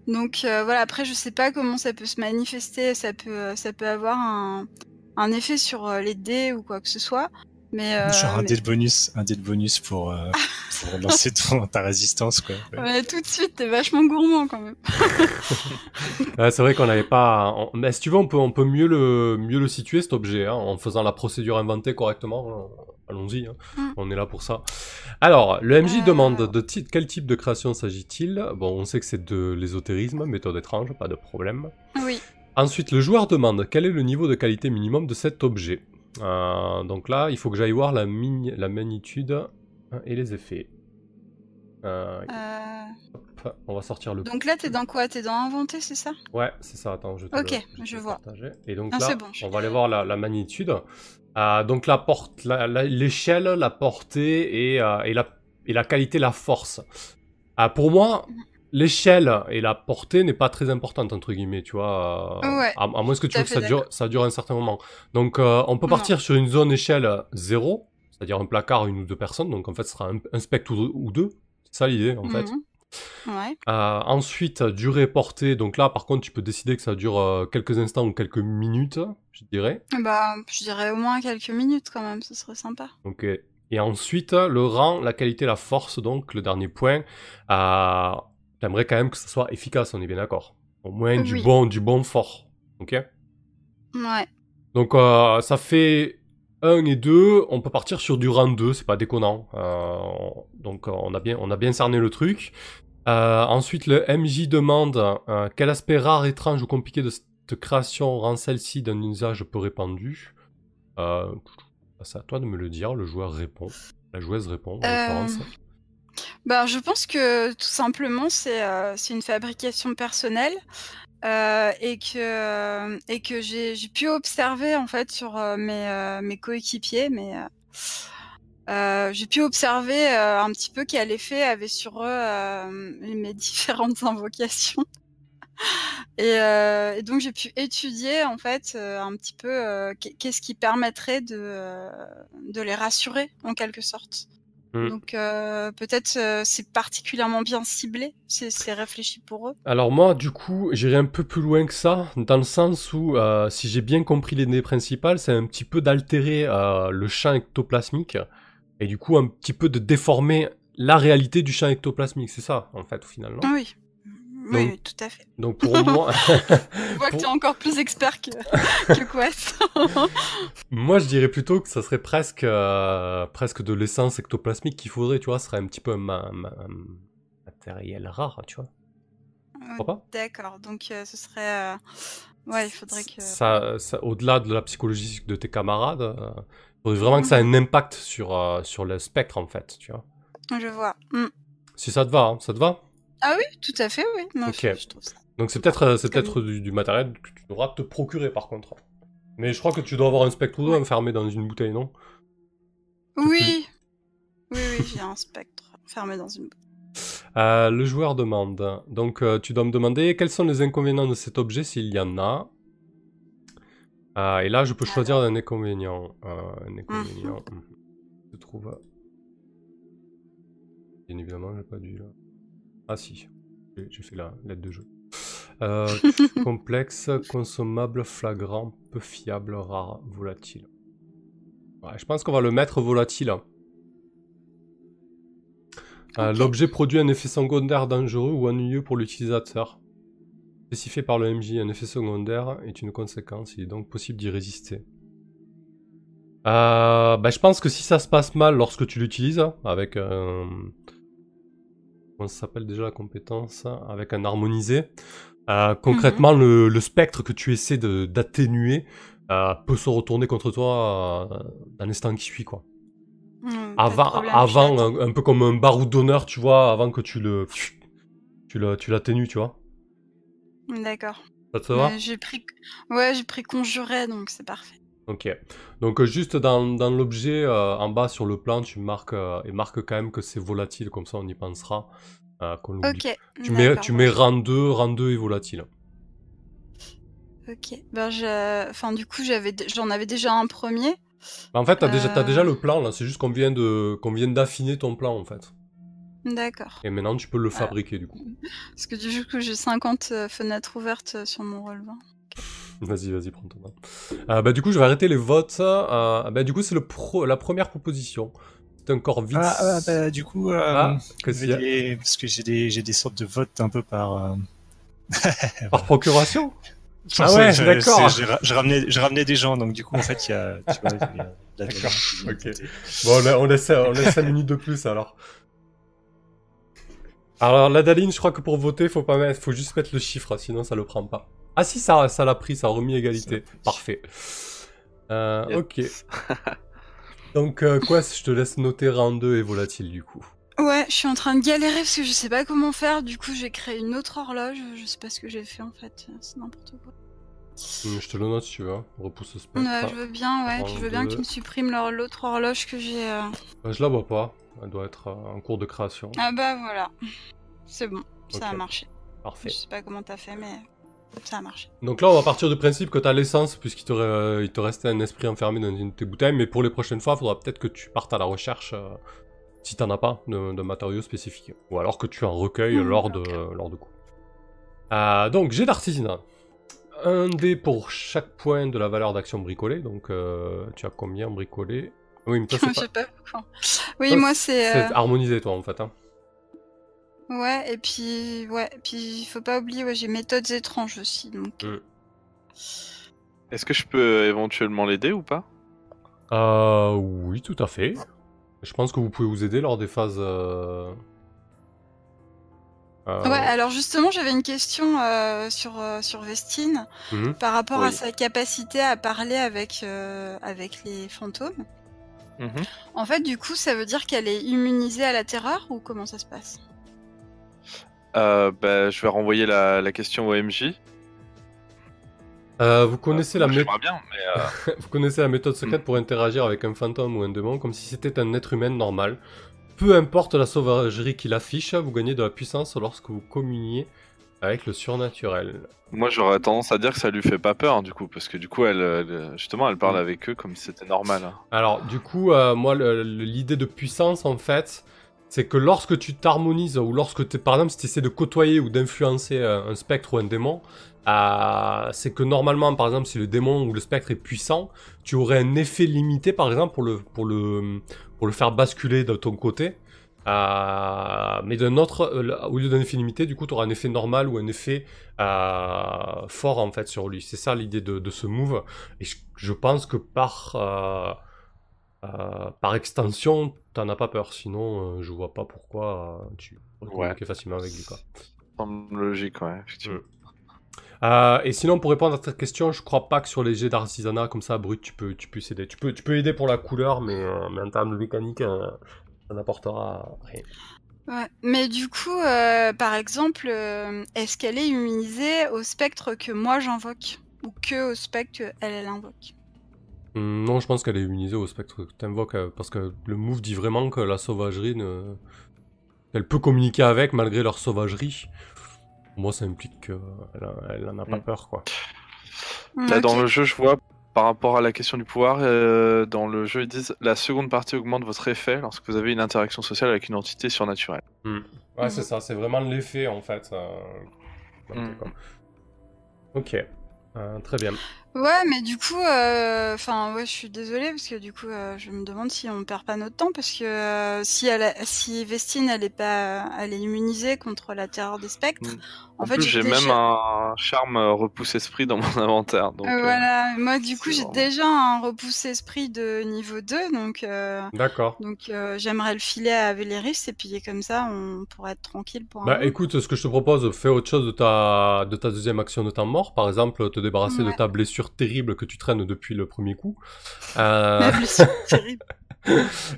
Donc euh, voilà, après je sais pas comment ça peut se manifester, ça peut ça peut avoir un, un effet sur euh, les dés ou quoi que ce soit. Mais, euh, Genre un mais- dé de bonus, un dé de bonus pour, euh, pour lancer ton, ta résistance, quoi. Ouais. Ouais, tout de suite, t'es vachement gourmand quand même. Ouais, c'est vrai qu'on n'avait pas. on- Mais si tu veux, on peut, on peut mieux, le, mieux le situer cet objet, hein, en faisant la procédure inventée correctement. hein. Allons-y, hein. Mm. on est là pour ça. Alors, le MJ Euh. demande de quel type de création s'agit-il? Bon, on sait que c'est de l'ésotérisme, méthode étrange, pas de problème. Oui. Ensuite, le joueur demande quel est le niveau de qualité minimum de cet objet. Euh, donc là, il faut que j'aille voir la, magnitude hein, et les effets. Euh, Euh, hop, on va sortir le Donc là, t'es dans quoi? T'es dans inventer, c'est ça? Ouais, c'est ça, attends, je te Ok, le, je vois. partager. Et donc là, c'est bon, je on va aller voir la, la magnitude. Euh, donc la porte, la- l'échelle, la, portée et, et, la, et la qualité, la force. Pour moi, l'échelle et la portée n'est pas très importante, entre guillemets, tu vois. euh, Ouais, à, à moins que tu veux que ça dure, ça dure un certain moment. Donc euh, on peut Non. partir sur une zone échelle 0, c'est-à-dire un placard, une ou deux personnes. Donc en fait, ce sera un, un spectre ou, deux. C'est ça l'idée, en fait. Mhm. Ouais. Euh, ensuite, durée portée. Donc là, par contre, tu peux décider que ça dure quelques instants ou quelques minutes, je dirais. Bah, je dirais au moins quelques minutes quand même, ce serait sympa. Euh, Et ensuite, le rang, la qualité, la force, donc le dernier point. Euh, T'aimerais quand même que ça soit efficace, on est bien d'accord. Au moins du bon, du bon fort. Ok? Ouais. Donc euh, ça fait 1 et 2, on peut partir sur du rang 2, c'est pas déconnant. Euh, donc euh, on a, bien, on a bien cerné le truc. Euh, ensuite, le MJ demande quel aspect rare, étrange ou compliqué de cette création rend celle-ci d'un usage peu répandu? C'est à toi de me le dire, le joueur répond. La joueuse répond, en. Bah, je pense que tout simplement c'est euh, une fabrication personnelle euh, et que et que j'ai pu observer en fait sur euh, mes euh, mes coéquipiers, mais euh, euh, j'ai pu observer euh, un petit peu quel effet avait sur eux euh, mes différentes invocations. Et, euh, et donc j'ai pu étudier en fait euh, un petit peu euh, qu'est- qu'est-ce qui permettrait de euh, de les rassurer en quelque sorte. Mm. Donc euh, peut-être euh, c'est particulièrement bien ciblé, c'est réfléchi pour eux. Alors moi, du coup, j'irai un peu plus loin que ça, dans le sens où, euh, si j'ai bien compris l'idée principale, c'est un petit peu d'altérer le champ ectoplasmique, et du coup un petit peu de déformer la réalité du champ ectoplasmique, c'est ça, en fait, au final. non Oui. Oui, Donc- tout à fait. Donc pour moi, Je vois que pour- tu es encore plus expert que, que Quest. moi je dirais plutôt que ça serait presque, euh, presque de l'essence ectoplasmique qu'il faudrait, tu vois, ce serait un petit peu un, ma- ma- un matériel rare, tu vois. Pas? D'accord, donc euh, ce serait... euh, Ouais, il faudrait que... ça, ça- au-delà de la psychologie de tes camarades, euh, il faudrait vraiment que ça ait un impact sur, euh, sur le spectre, en fait, tu vois. Je vois. Mm. Si ça te va, hein, ça te va? Ah oui, tout à fait, oui. Ok. je, je trouve ça. Donc c'est peut-être euh, c'est peut-être du, du matériel que tu devras te procurer, par contre. Mais je crois que tu dois avoir un spectre ou deux Ouais. enfermé dans une bouteille, non? Oui, oui, oui, j'ai un spectre fermé dans une... Euh, Le joueur demande. Donc euh, tu dois me demander quels sont les inconvénients de cet objet, s'il y en a? Euh, et là, je peux choisir un inconvénient. Un inconvénient. mhm. Je trouve. Bien évidemment, j'ai pas dû. là. Ah si, j'ai fait la lettre de jeu. Euh, complexe, consommable, flagrant, peu fiable, rare, volatile. Ouais, je pense qu'on va le mettre volatile. Euh, Ok. L'objet produit un effet secondaire dangereux ou ennuyeux pour l'utilisateur. Spécifié par le MJ, un effet secondaire est une conséquence, il est donc possible d'y résister. Euh, bah, je pense que si ça se passe mal lorsque tu l'utilises, avec un... Comment ça s'appelle déjà la compétence Avec un harmonisé. euh, concrètement, le, le spectre que tu essaies d'atténuer euh, peut se retourner contre toi euh, dans l'instant qui suit, quoi. Mm, de Avant, problème, avant un, un peu comme un baroud d'honneur, tu vois, avant que tu le... Tu l'atténues, tu vois. D'accord. Ça te va? J'ai pris... Ouais, j'ai pris conjuré, donc c'est parfait. Ok. Donc euh, juste dans, dans l'objet, euh, en bas sur le plan, tu marques, euh, et marque quand même que c'est volatile, comme ça on y pensera. qu'on l'oublie. Ok. Tu mets, tu mets rang 2, rang 2 et volatile. Ok. Ben, je... Enfin, du coup, j'avais... j'en avais déjà un premier. En fait, t'as déjà, Euh. déjà le plan, là, c'est juste qu'on vient de qu'on vient d'affiner ton plan, en fait. D'accord. Et maintenant, tu peux le fabriquer, du coup. Parce que du coup, j'ai 50 euh, fenêtres ouvertes sur mon relevé. Vas-y, vas-y, prends ton temps. Euh, bah, du coup, je vais arrêter les votes. Euh, bah, du coup, c'est le pro- la première proposition. C'est encore vite. Ah, ah, bah, du coup, euh, Ah, qu'est-ce qu'il y a des- parce que j'ai des, j'ai des sortes de votes un peu par. euh, Par procuration? Ah ouais, d'accord. Je, ra- je ramenais, je ramenais des gens, donc du coup, en fait, il y a. D'accord, ok. Bon, on, laisse, on laisse 5 minutes de plus alors. Alors, la Daline, je crois que pour voter, faut pas mettre, faut juste mettre le chiffre, sinon ça le prend pas. Ah si, ça, ça l'a pris, ça a remis égalité. Parfait. Euh, Yep. Ok. Donc, euh, quoi, je te laisse noter rang 2 et volatile du coup. Ouais, je suis en train de galérer parce que je sais pas comment faire. Du coup, j'ai créé une autre horloge. Je sais pas ce que j'ai fait en fait. C'est n'importe quoi. Hum, Je te le note si tu veux, hein. repousse ce spectre. Ouais, je veux bien, ouais. Puis je veux bien 32. qu'ils me suppriment leur- l'autre horloge que j'ai. euh. Euh, Je la vois pas, elle doit être euh, en cours de création. Ah bah voilà. C'est bon, ça a marché. Parfait. Je sais pas comment t'as fait, mais ça a marché. Donc là, on va partir du principe que tu as l'essence, puisqu'il te, re- il te restait un esprit enfermé dans une de tes bouteilles, mais pour les prochaines fois, il faudra peut-être que tu partes à la recherche, euh, si t'en as pas, de, matériaux spécifiques. Ou alors que tu en recueilles Hmm, lors, de, lors de coups. Euh, donc, j'ai d'artisanat. Un dé pour chaque point de la valeur d'action bricolée. Donc, euh, tu as combien bricolé? Oui, mais toi, pas... Oui, Toi, moi c'est. c'est euh, harmonisé, toi, en fait. Hein. Ouais, et puis ouais, et puis il faut pas oublier, ouais, j'ai méthodes étranges aussi, donc. Mm. Est-ce que je peux éventuellement l'aider ou pas? Euh, oui, tout à fait. Je pense que vous pouvez vous aider lors des phases... euh, euh, Ouais, alors justement, j'avais une question euh, sur euh, sur Vestine mhm. par rapport à sa capacité à parler avec euh, avec les fantômes. Mhm. En fait, du coup, ça veut dire qu'elle est immunisée à la terreur ou comment ça se passe? Euh, bah, Je vais renvoyer la, la question au MJ. Euh, vous connaissez la Moi, méthode... j'aimerais bien, mais euh, Vous connaissez la méthode secrète pour interagir avec un fantôme ou un démon comme si c'était un être humain normal. Peu importe la sauvagerie qu'il affiche, vous gagnez de la puissance lorsque vous communiez avec le surnaturel. moi j'aurais tendance à dire que ça lui fait pas peur du coup, parce que du coup elle, elle- justement elle parle Mm. avec eux comme si c'était normal. hein. Alors, du coup, euh, moi, l'idée de puissance, en fait, c'est que lorsque tu t'harmonises, ou lorsque, par exemple, si tu essaies de côtoyer ou d'influencer euh, un spectre ou un démon, euh, c'est que normalement, par exemple, si le démon ou le spectre est puissant, tu aurais un effet limité, par exemple, pour le, pour le, pour le faire basculer de ton côté. Euh, mais d'un autre, au lieu d'un effet limité, du coup, tu auras un effet normal ou un effet fort, en fait, sur lui. C'est ça l'idée de, ce move. Et je pense que par... euh, par extension, t'en as pas peur, sinon euh, je vois pas pourquoi euh, tu pourrais Ouais. communiquer facilement avec lui. Quoi. Semble logique, ouais, effectivement. Euh, et sinon, pour répondre à ta question, je crois pas que sur les jets d'artisanat comme ça, brut, tu peux, tu peux aider. Tu peux, tu peux aider pour la couleur, mais, euh, mais en termes de mécanique, euh, ça n'apportera rien. Ouais. Mais du coup, euh, par exemple, euh, est-ce qu'elle est immunisée au spectre que moi j'invoque? Ou que au spectre qu'elle elle invoque? Non, je pense qu'elle est immunisée au spectre que t'invoques, euh, parce que le move dit vraiment que la sauvagerie ne... Elle peut communiquer avec malgré leur sauvagerie. Pour moi, ça implique qu'elle elle en a pas Mm. peur, quoi. Hmm, Là, dans le jeu, je vois, par rapport à la question du pouvoir, euh, dans le jeu, ils disent la seconde partie augmente votre effet lorsque vous avez une interaction sociale avec une entité surnaturelle. Ouais, c'est ça, c'est vraiment l'effet en fait. euh. Ok, Euh, très bien. Ouais, mais du coup, euh, enfin, ouais, je suis désolée parce que du coup, euh, je me demande si on perd pas notre temps parce que euh, si elle, a- si Vestine, elle est pas, elle est immunisée contre la terreur des spectres. Mm. En, En, fait, plus, j'ai déjà... même un charme euh, repousse esprit dans mon inventaire. Donc, Euh, euh, voilà, moi du coup j'ai vraiment- déjà un repousse esprit de niveau 2, donc euh, D'accord. donc euh, j'aimerais le filer à Véléris et puis comme ça on pourrait être tranquille pour un Bah moment. écoute, ce que je te propose, fais autre chose de ta, de ta deuxième action de temps mort. Par exemple, te débarrasser de ta blessure terrible que tu traînes depuis le premier coup. Euh, Ma blessure terrible.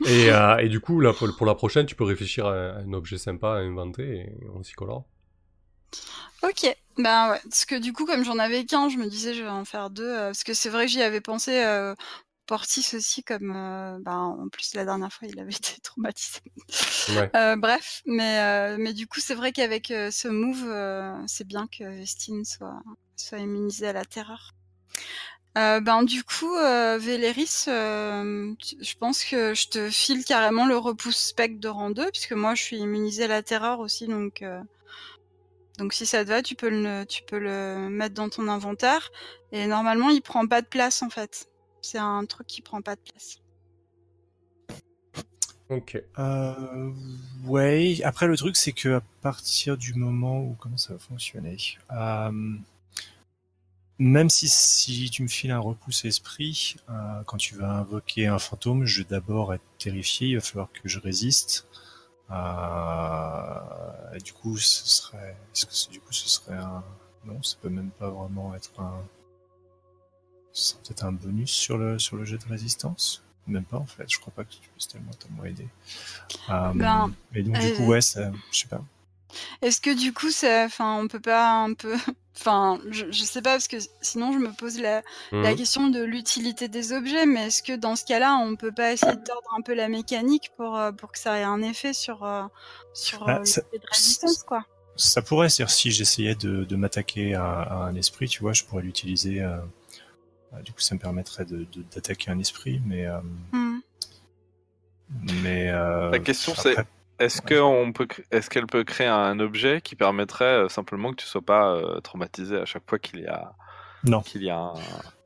et, euh, et du coup, là, pour, pour la prochaine, tu peux réfléchir à, à un objet sympa à inventer et on s'y collera. Ok, ben ouais, parce que du coup comme j'en avais qu'un, je me disais je vais en faire deux, euh, parce que c'est vrai que j'y avais pensé euh, Portis aussi comme, euh, ben en plus la dernière fois il avait été traumatisé. Ouais. Bref, mais, mais du coup, c'est vrai qu'avec ce move, c'est bien que Vestine soit, soit immunisée à la terreur. Ben, du coup, Véléris, je pense que je te file carrément le repousse spectre de rang 2, puisque moi, je suis immunisée à la terreur aussi, donc, donc si ça te va, tu peux, le, tu peux le mettre dans ton inventaire. Et normalement, il prend pas de place, en fait. C'est un truc qui prend pas de place. Ok. Euh, ouais. Après, le truc, c'est que à partir du moment où comment ça va fonctionner, euh, même si, si tu me files un repousse esprit, euh, quand tu vas invoquer un fantôme, je vais d'abord être terrifié. Il va falloir que je résiste. Euh, et du coup, ce serait, est-ce que du coup, ce serait un, non, ça peut même pas vraiment être un, ce serait peut-être un bonus sur le sur le jet de résistance? Même pas en fait, je crois pas que tu puisses tellement tellement aider. Euh, Ben, et donc du euh, coup ouais, ça, je sais pas. Est-ce que du coup, ça, enfin, on peut pas un peu, enfin, je, je sais pas parce que sinon je me pose la, la Mhm. question de l'utilité des objets, mais est-ce que dans ce cas-là, on peut pas essayer de tordre un peu la mécanique pour euh, pour que ça ait un effet sur euh, sur Bah, euh, ça- de résistance, quoi? Ça pourrait, c'est-à-dire si j'essayais de, de m'attaquer à, à un esprit, tu vois, je pourrais l'utiliser. euh, euh, du coup, ça me permettrait de de- d'attaquer un esprit, mais euh, mais euh, La question, après- c'est est-ce que on peut, est-ce qu'elle peut créer un objet qui permettrait euh, simplement que tu sois pas euh, traumatisé à chaque fois qu'il y a Non. qu'il y a un...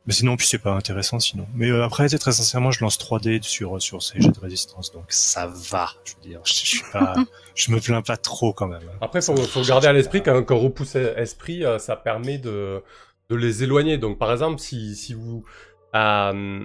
Mais sinon, puis c'est pas intéressant sinon. Mais euh, après, très sincèrement, je lance 3D sur sur ces jets de résistance, donc ça va. Je veux dire, je, je suis pas, je me plains pas trop quand même. hein. Après, faut, faut garder à l'esprit qu'un qu'un repousse esprit, euh, ça permet de, de les éloigner. Donc, par exemple, si, si vous euh,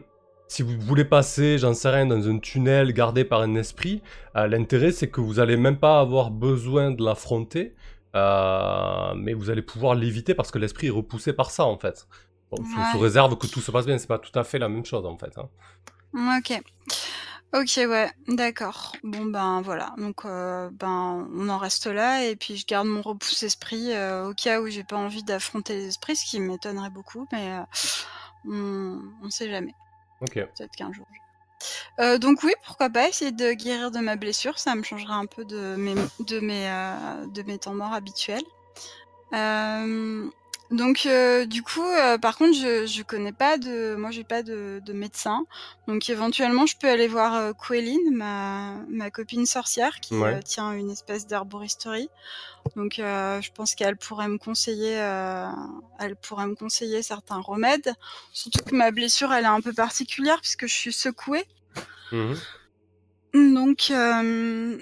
si vous voulez passer, j'en sais rien, dans un tunnel gardé par un esprit, euh, l'intérêt c'est que vous allez même pas avoir besoin de l'affronter, euh, mais vous allez pouvoir l'éviter parce que l'esprit est repoussé par ça en fait. Bon, sous, Ouais. sous réserve que tout se passe bien, c'est pas tout à fait la même chose en fait. hein. Ok. Ok, ouais, d'accord. Bon, ben voilà. Donc, euh, ben, on en reste là. Et puis, je garde mon repousse esprit euh, au cas où j'ai pas envie d'affronter les esprits, ce qui m'étonnerait beaucoup. Mais euh, on, on sait jamais. Peut-être qu'un jour. Euh, donc oui, pourquoi pas essayer de guérir de ma blessure, ça me changera un peu de mes euh, temps morts habituels. Euh, donc euh, du coup, euh, par contre, je je connais pas de, moi j'ai pas de, de médecin, donc éventuellement je peux aller voir euh, Quelline, ma ma copine sorcière qui Ouais. euh, tient une espèce d'herboristerie. Donc euh, je pense qu'elle pourrait me conseiller, euh, elle pourrait me conseiller certains remèdes. Surtout que ma blessure, elle est un peu particulière puisque je suis secouée. Mhm. Donc, euh,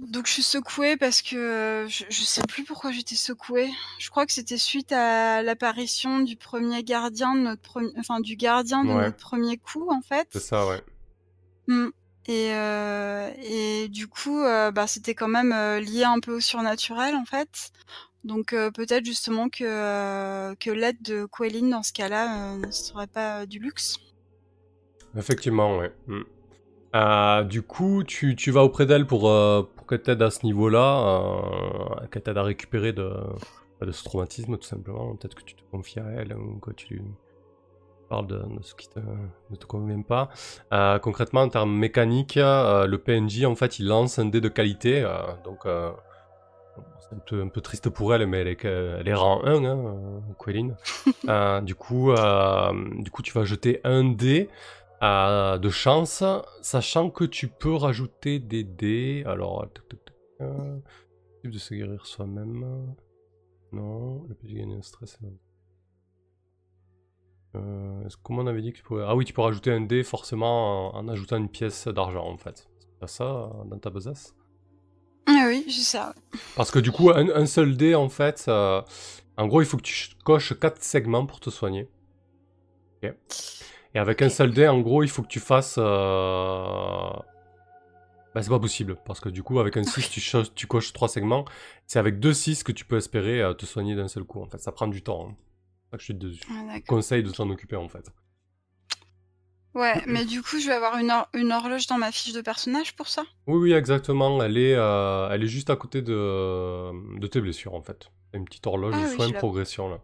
donc je suis secouée parce que euh, je, je sais plus pourquoi j'étais secouée. Je crois que c'était suite à l'apparition du premier gardien de notre premier, enfin du gardien de Ouais. notre premier coup en fait. C'est ça, ouais. Mm. Et, euh, et du coup, euh, bah, c'était quand même euh, lié un peu au surnaturel en fait. Donc peut-être justement que, que l'aide de Quelline dans ce cas-là ne serait pas du luxe. Effectivement, ouais. Mm. Euh, du coup, tu, tu vas auprès d'elle pour, euh, pour qu'elle t'aide à ce niveau-là, euh, qu'elle t'aide à récupérer de, de ce traumatisme, tout simplement. Peut-être que tu te confies à elle ou que tu lui parles de, de ce qui te, ne te convient pas. Euh, concrètement, en termes mécaniques, euh, le PNJ, en fait, il lance un dé de qualité. euh, donc, c'est un peu, un peu triste pour elle, mais elle est, que- elle est rang 1, hein, du, coup, du coup, tu vas jeter un dé euh, de chance, sachant que tu peux rajouter des dés. Alors, euh, de se guérir soi-même. Non, le petit gagner un stress. Euh, est-ce- comment on avait dit que tu pouvais... Ah oui, tu peux rajouter un dé forcément en, en ajoutant une pièce d'argent en fait. T'as ça euh, dans ta besace? Ah oui, j'ai ça. Parce que du coup, un, un seul dé en fait, euh, en gros, il faut que tu ch- coches 4 segments pour te soigner. Ok. Et avec un seul dé, en gros, il faut que tu fasses. euh, Bah, c'est pas possible. Parce que du coup, avec un 6, tu, coches 3 segments. C'est avec 2 6 que tu peux espérer euh, te soigner d'un seul coup. En fait, ça prend du temps. hein. Ça que je te Ah, conseille de t'en occuper en fait. Ouais, mais du coup, je vais avoir une, hor- une horloge dans ma fiche de personnage pour ça? Oui, oui, exactement. Elle est, euh, elle est juste à côté de, de tes blessures en fait. Une petite horloge Ah de oui, soins la- progression là.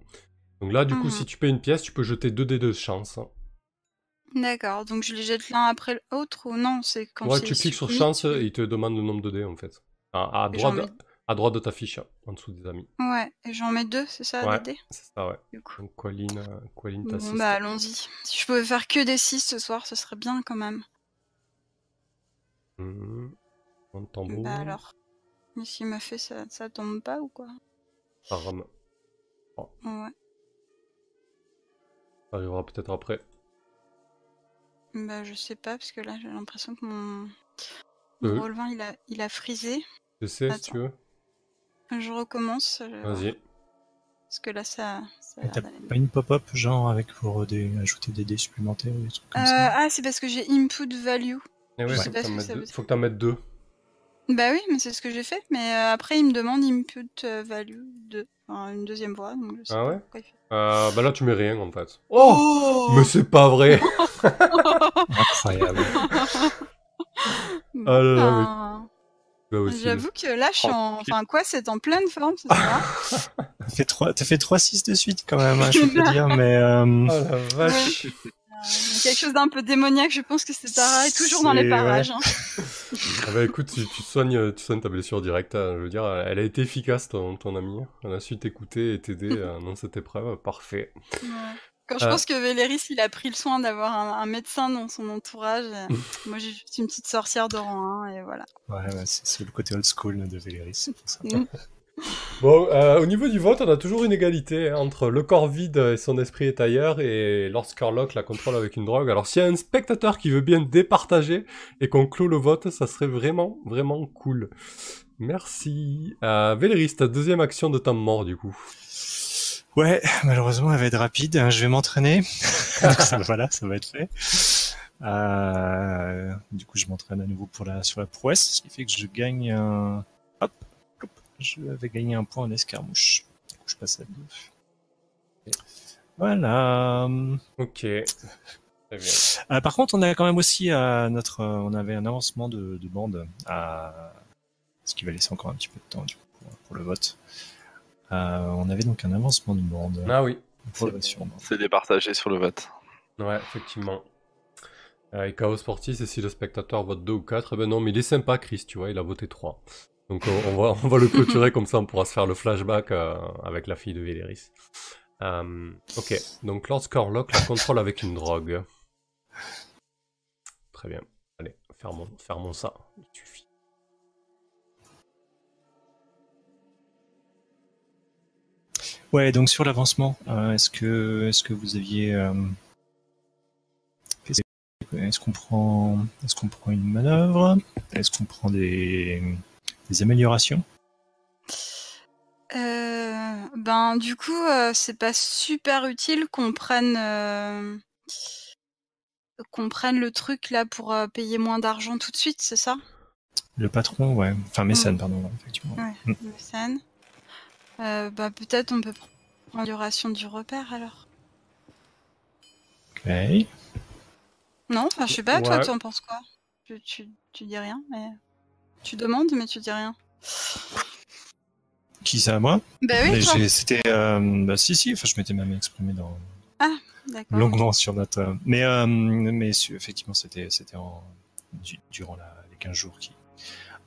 Donc là, du coup, Mhm. si tu payes une pièce, tu peux jeter 2 dés de chance. D'accord, donc je les jette l'un après l'autre ou non C'est quand Ouais, c'est tu cliques sur chance et il te demande le nombre de dés en fait. À, droite, mets- à droite de ta fiche, en dessous des amis. Ouais, et j'en mets deux, c'est ça, Ouais. des dés? C'est ça, ouais. du coup. Donc, Qualine, euh, Qualine Bon, bah allons-y. Si je pouvais faire que des 6 ce soir, ce serait bien quand même. Mhm. Un tambour. Bah alors. Mais s'il m'a fait ça, ça tombe pas ou quoi? Ça rame. Ouais. Ça arrivera peut-être après. Bah je sais pas, parce que là j'ai l'impression que mon, Euh. mon Roll20 il a, il a frisé. Je sais, si tu veux. Je recommence. je voir. Vas-y. Parce que là ça. T'as pas une pop-up genre avec pour des, ajouter des dés supplémentaires ou des trucs comme Euh, ça ah, c'est parce que j'ai input value. Eh ouais, Je sais pas que ça veut faut que t'en mettes deux. Bah oui, mais c'est ce que j'ai fait. Mais euh, après, il me demande input euh, value de enfin, une deuxième voix. Donc je sais Ah pas ouais pourquoi il fait. Euh, bah là, tu mets rien en fait. Oh Mais c'est pas vrai Incroyable. Ah là là, aussi. J'avoue que là, je suis Oh, en. Enfin, quoi, c'est en pleine forme ce soir. T'as fait 3, t'as fait 3-6 de suite quand même, hein, je peux te dire, mais euh, Oh la vache quelque chose d'un peu démoniaque, je pense que c'est pareil, toujours dans les parages. hein. Ah bah écoute, tu, tu soignes, tu soignes ta blessure directe. hein, Je veux dire, elle a été efficace, ton, ton ami. Elle a su t'écouter et t'aider euh, dans cette épreuve. Parfait. Ouais. Quand je Euh. pense que Véléris, il a pris le soin d'avoir un, un médecin dans son entourage. euh, moi, j'ai juste une petite sorcière de rang 1, et voilà. ouais, ouais, c'est, c'est le côté old school de Véléris, c'est pour ça. Bon, euh, au niveau du vote, on a toujours une égalité hein, entre le corps vide et son esprit est ailleurs et Lord Scarlock la contrôle avec une drogue. Alors s'il y a un spectateur qui veut bien départager et qu'on clôt le vote, ça serait vraiment, vraiment cool. Merci. Euh, Véléris, ta deuxième action de temps mort du coup. Ouais, malheureusement, elle va être rapide. hein, Je vais m'entraîner. Voilà, ça va être fait. Euh, du coup, je m'entraîne à nouveau pour la, sur la prouesse, ce qui fait que je gagne un... Je vais gagner un point en escarmouche. Du coup, je passe à deux. Voilà. Ok. Très bien. Euh, par contre, on a quand même aussi euh, notre, euh, on avait un avancement de, de bande à ce qui va laisser encore un petit peu de temps du coup, pour, pour le vote. Euh, on avait donc un avancement de bande. Ah oui. C'est départagé sur le vote. Ouais, effectivement. Euh, et Chaos Sportif, c'est si le spectateur vote 2 ou 4. Ben non, mais il est sympa, Chris, tu vois, il a voté 3. Donc on, va, on va le clôturer comme ça, on pourra se faire le flashback euh, avec la fille de Véléris. Euh, ok, donc Lord Scorlock la contrôle avec une drogue. Très bien. Allez, fermons, fermons ça. Suffit. Ouais, donc sur l'avancement, euh, est-ce que est-ce que vous aviez est-ce qu'on prend est-ce qu'on prend une manœuvre? Est-ce qu'on prend des des améliorations? Euh, ben du coup, euh, c'est pas super utile qu'on prenne euh, qu'on prenne le truc là pour euh, payer moins d'argent tout de suite, c'est ça? Le patron, ouais, enfin mécène, pardon, ouais, effectivement. Ouais, Mm. Euh, bah peut-être on peut prendre duration du repère alors. Ok. Non, enfin je sais pas, toi tu en penses quoi? Tu, tu, tu dis rien, mais tu demandes mais tu dis rien. Qui ça, moi Bah oui, toi. C'était, euh, bah si si, enfin je m'étais même exprimé dans D'accord. longuement sur notre, euh, mais euh, mais su- effectivement c'était c'était en du- durant la, les 15 jours qui.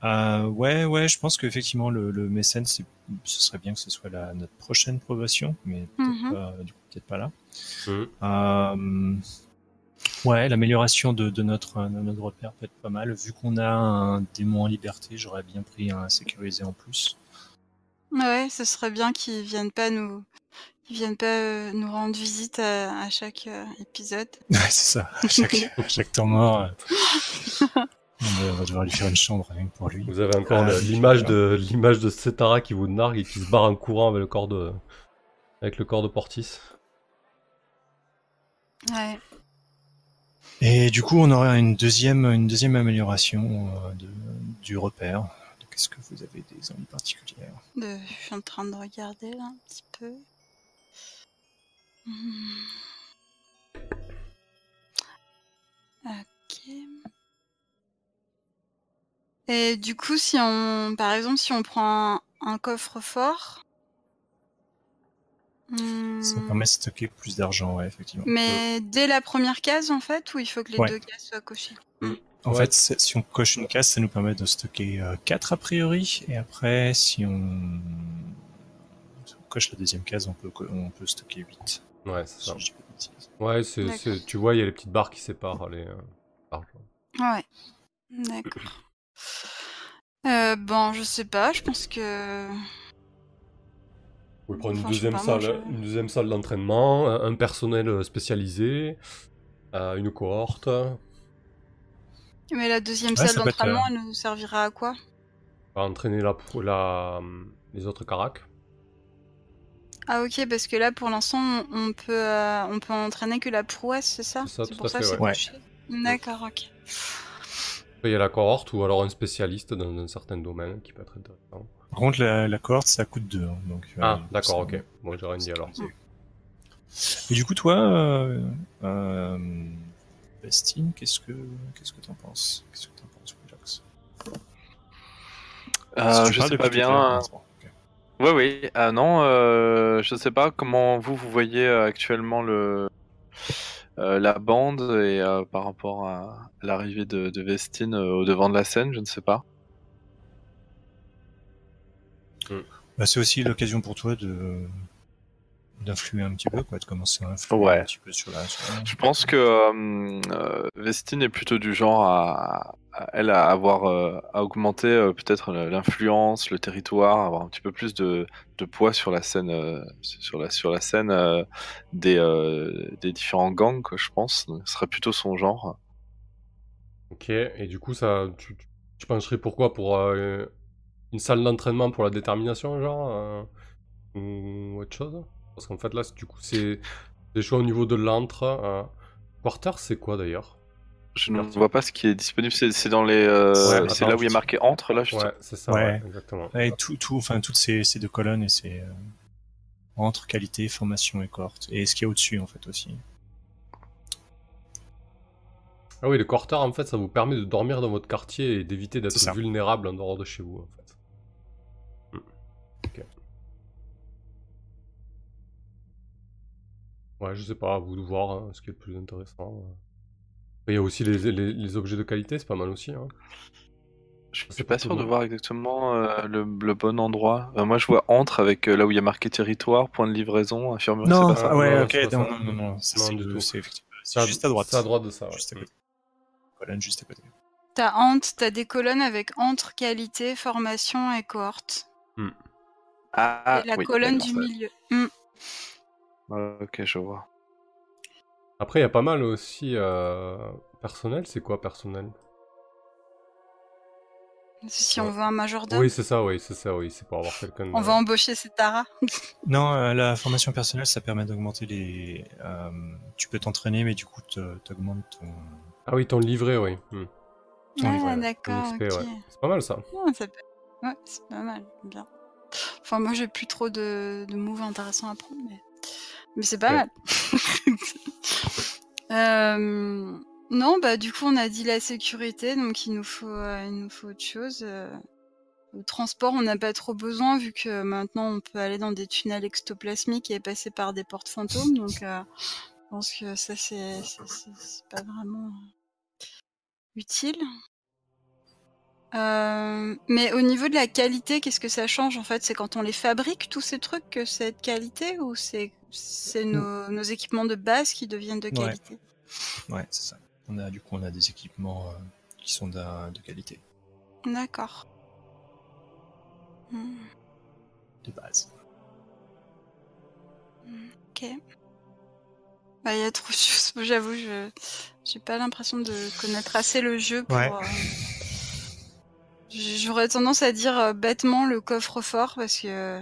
Euh, ouais ouais, je pense qu'effectivement le, le mécène, c'est, ce serait bien que ce soit la, notre prochaine probation, mais peut-être Mhm. pas, du coup peut-être pas là. Mhm. Ouais, l'amélioration de, de notre de notre repère peut être pas mal. Vu qu'on a un démon en liberté, j'aurais bien pris un sécurisé en plus. Ouais, ce serait bien qu'ils viennent pas nous qu'ils viennent pas euh, nous rendre visite à, à chaque euh, épisode. Ouais, c'est ça. À chaque, à chaque temps mort, euh, on va- devoir lui faire une chambre rien que pour lui. Vous avez encore Ah, l'image de l'image de Setara qui vous nargue et qui se barre en courant avec le corps de avec le corps de Portis. Ouais. Et du coup, on aurait une deuxième, une deuxième amélioration euh, de, du repère. Est-ce que vous avez des envies particulières? De- je suis en train de regarder là un petit peu. Hmm. Ok. Et du coup, si on, par exemple, si on prend un, un coffre-fort, hmm, Ça permet de stocker plus d'argent, ouais, effectivement. mais dès la première case en fait, ou il faut que les Ouais. deux cases soient cochées? En Ouais. fait, si on coche une case, ça nous permet de stocker 4 a priori. Et après, si on, si on coche la deuxième case, on peut, on peut stocker 8. Ouais, c'est ça. Ouais, tu vois, il y a les petites barres qui séparent les euh, barres. Ouais. D'accord. Euh, bon, je sais pas, je pense que. Vous pouvez prendre une Enfin, deuxième moi, salle, je- une deuxième salle d'entraînement, un personnel euh, spécialisé, euh, une cohorte. Mais la deuxième Ouais, salle être, d'entraînement, elle nous servira à quoi? À entraîner la, la, les autres caracs. Ah ok, parce que là, pour l'instant, on on peut, euh, on peut entraîner que la prouesse, c'est ça? C'est pour ça que c'est ouais. D'accord, ok. Il y a la cohorte ou alors un spécialiste dans un certain domaine qui peut être intéressant. Par contre, la, la cohorte, ça coûte 2. Donc, euh, Ah, d'accord, ça- ok. Bon, j'ai rien dit alors. Et du coup, toi, euh, euh, Bastine, qu'est-ce que qu'est-ce que t'en penses? Qu'est-ce que t'en penses, Wilox Euh, je sais pas bien. hein, ok. Oui, oui. Ah non, euh, je sais pas comment vous vous voyez euh, actuellement le euh, la bande et euh, par rapport à l'arrivée de, de Vestine euh, au devant de la scène, je ne sais pas. Bah, c'est aussi l'occasion pour toi de d'influer un petit peu, quoi, de commencer à influer Ouais. un petit peu sur la. sur la- Je pense que euh, euh, Vestine est plutôt du genre à, elle à avoir euh, à augmenter euh, peut-être l'influence, le territoire, avoir un petit peu plus de, de poids sur la scène, euh, sur la sur la scène euh, des euh, des différents gangs, quoi, je pense. Donc, Ce serait plutôt son genre. Ok, et du coup, ça, tu, tu- tu pencherais pourquoi Pour euh, une salle d'entraînement pour la détermination, genre euh, Ou autre chose? Parce qu'en fait, là, c'est- du coup, c'est des choix au niveau de l'antre. euh. Quarter, c'est quoi d'ailleurs? Je ne vois pas ce qui est disponible. C'est c'est dans les, euh, Ouais, c'est attends, là où il y a je- marqué entre là. Je Ouais, c'est ça, Ouais. ouais, exactement. Ouais, tout, tout, enfin, toutes ces, ces deux colonnes et ces euh, entre qualité, formation et cohorte. Et ce qu'il y a au-dessus, en fait, aussi. Ah oui, le quarter, en fait, ça vous permet de dormir dans votre quartier et d'éviter d'être C'est vulnérable en dehors de chez vous, en fait. Ouais, je sais pas, à vous de voir hein, ce qui est le plus intéressant. Après, Il y a aussi les, les- les objets de qualité, c'est pas mal aussi. Hein. Je suis pas sûr de voir exactement euh, le, le bon endroit. Euh, moi, je vois entre avec euh, là où il y a marqué territoire, point de livraison, infirmerie. Non, c'est pas ça. ah ouais, Non, ok, non, ça. non, non, non, c'est juste à droite. C'est à droite de ça, ouais. Juste à côté. Colonne juste à côté. T'as entre, t'as des colonnes avec entre qualité, formation et cohorte. Ah, et la oui, colonne du ça- milieu. Hmm. Ok, je vois. Après, il y a pas mal aussi euh, personnel. C'est quoi personnel? Si Ouais. on veut un majordome, Oui, c'est ça, oui, c'est ça, oui. C'est pour avoir quelqu'un. de- on va embaucher Setara. Non, euh, la formation personnelle, ça permet d'augmenter les. euh, tu peux t'entraîner, mais du coup, te- t'augmentes ton. Ah oui, ton livret, oui. Hmm. Ton Ah, ouais. D'accord, ouais. C'est pas mal ça. Ouais, ça peut- ouais, c'est pas mal, bien. Enfin, moi, j'ai plus trop de, de moves intéressants à prendre, mais, mais c'est pas Ouais. mal. Euh, Non, bah, du coup, on a dit la sécurité, donc il nous faut, euh, il nous faut autre chose. euh. Le transport, on n'a pas trop besoin, vu que maintenant, on peut aller dans des tunnels ectoplasmiques et passer par des portes fantômes, donc je pense que ça, c'est pas vraiment utile. Euh, mais au niveau de la qualité, qu'est-ce que ça change en fait? C'est quand on les fabrique tous ces trucs que c'est de qualité ou c'est c'est nos, nos équipements de base qui deviennent de qualité? Ouais, c'est ça. On a, du coup, on a des équipements euh, qui sont de qualité, D'accord. Hmm, de base. ok. Bah, il y a trop de choses. J'avoue, je j'ai pas l'impression de connaître assez le jeu pour. Ouais. euh, J'aurais tendance à dire euh, bêtement le coffre-fort parce que euh,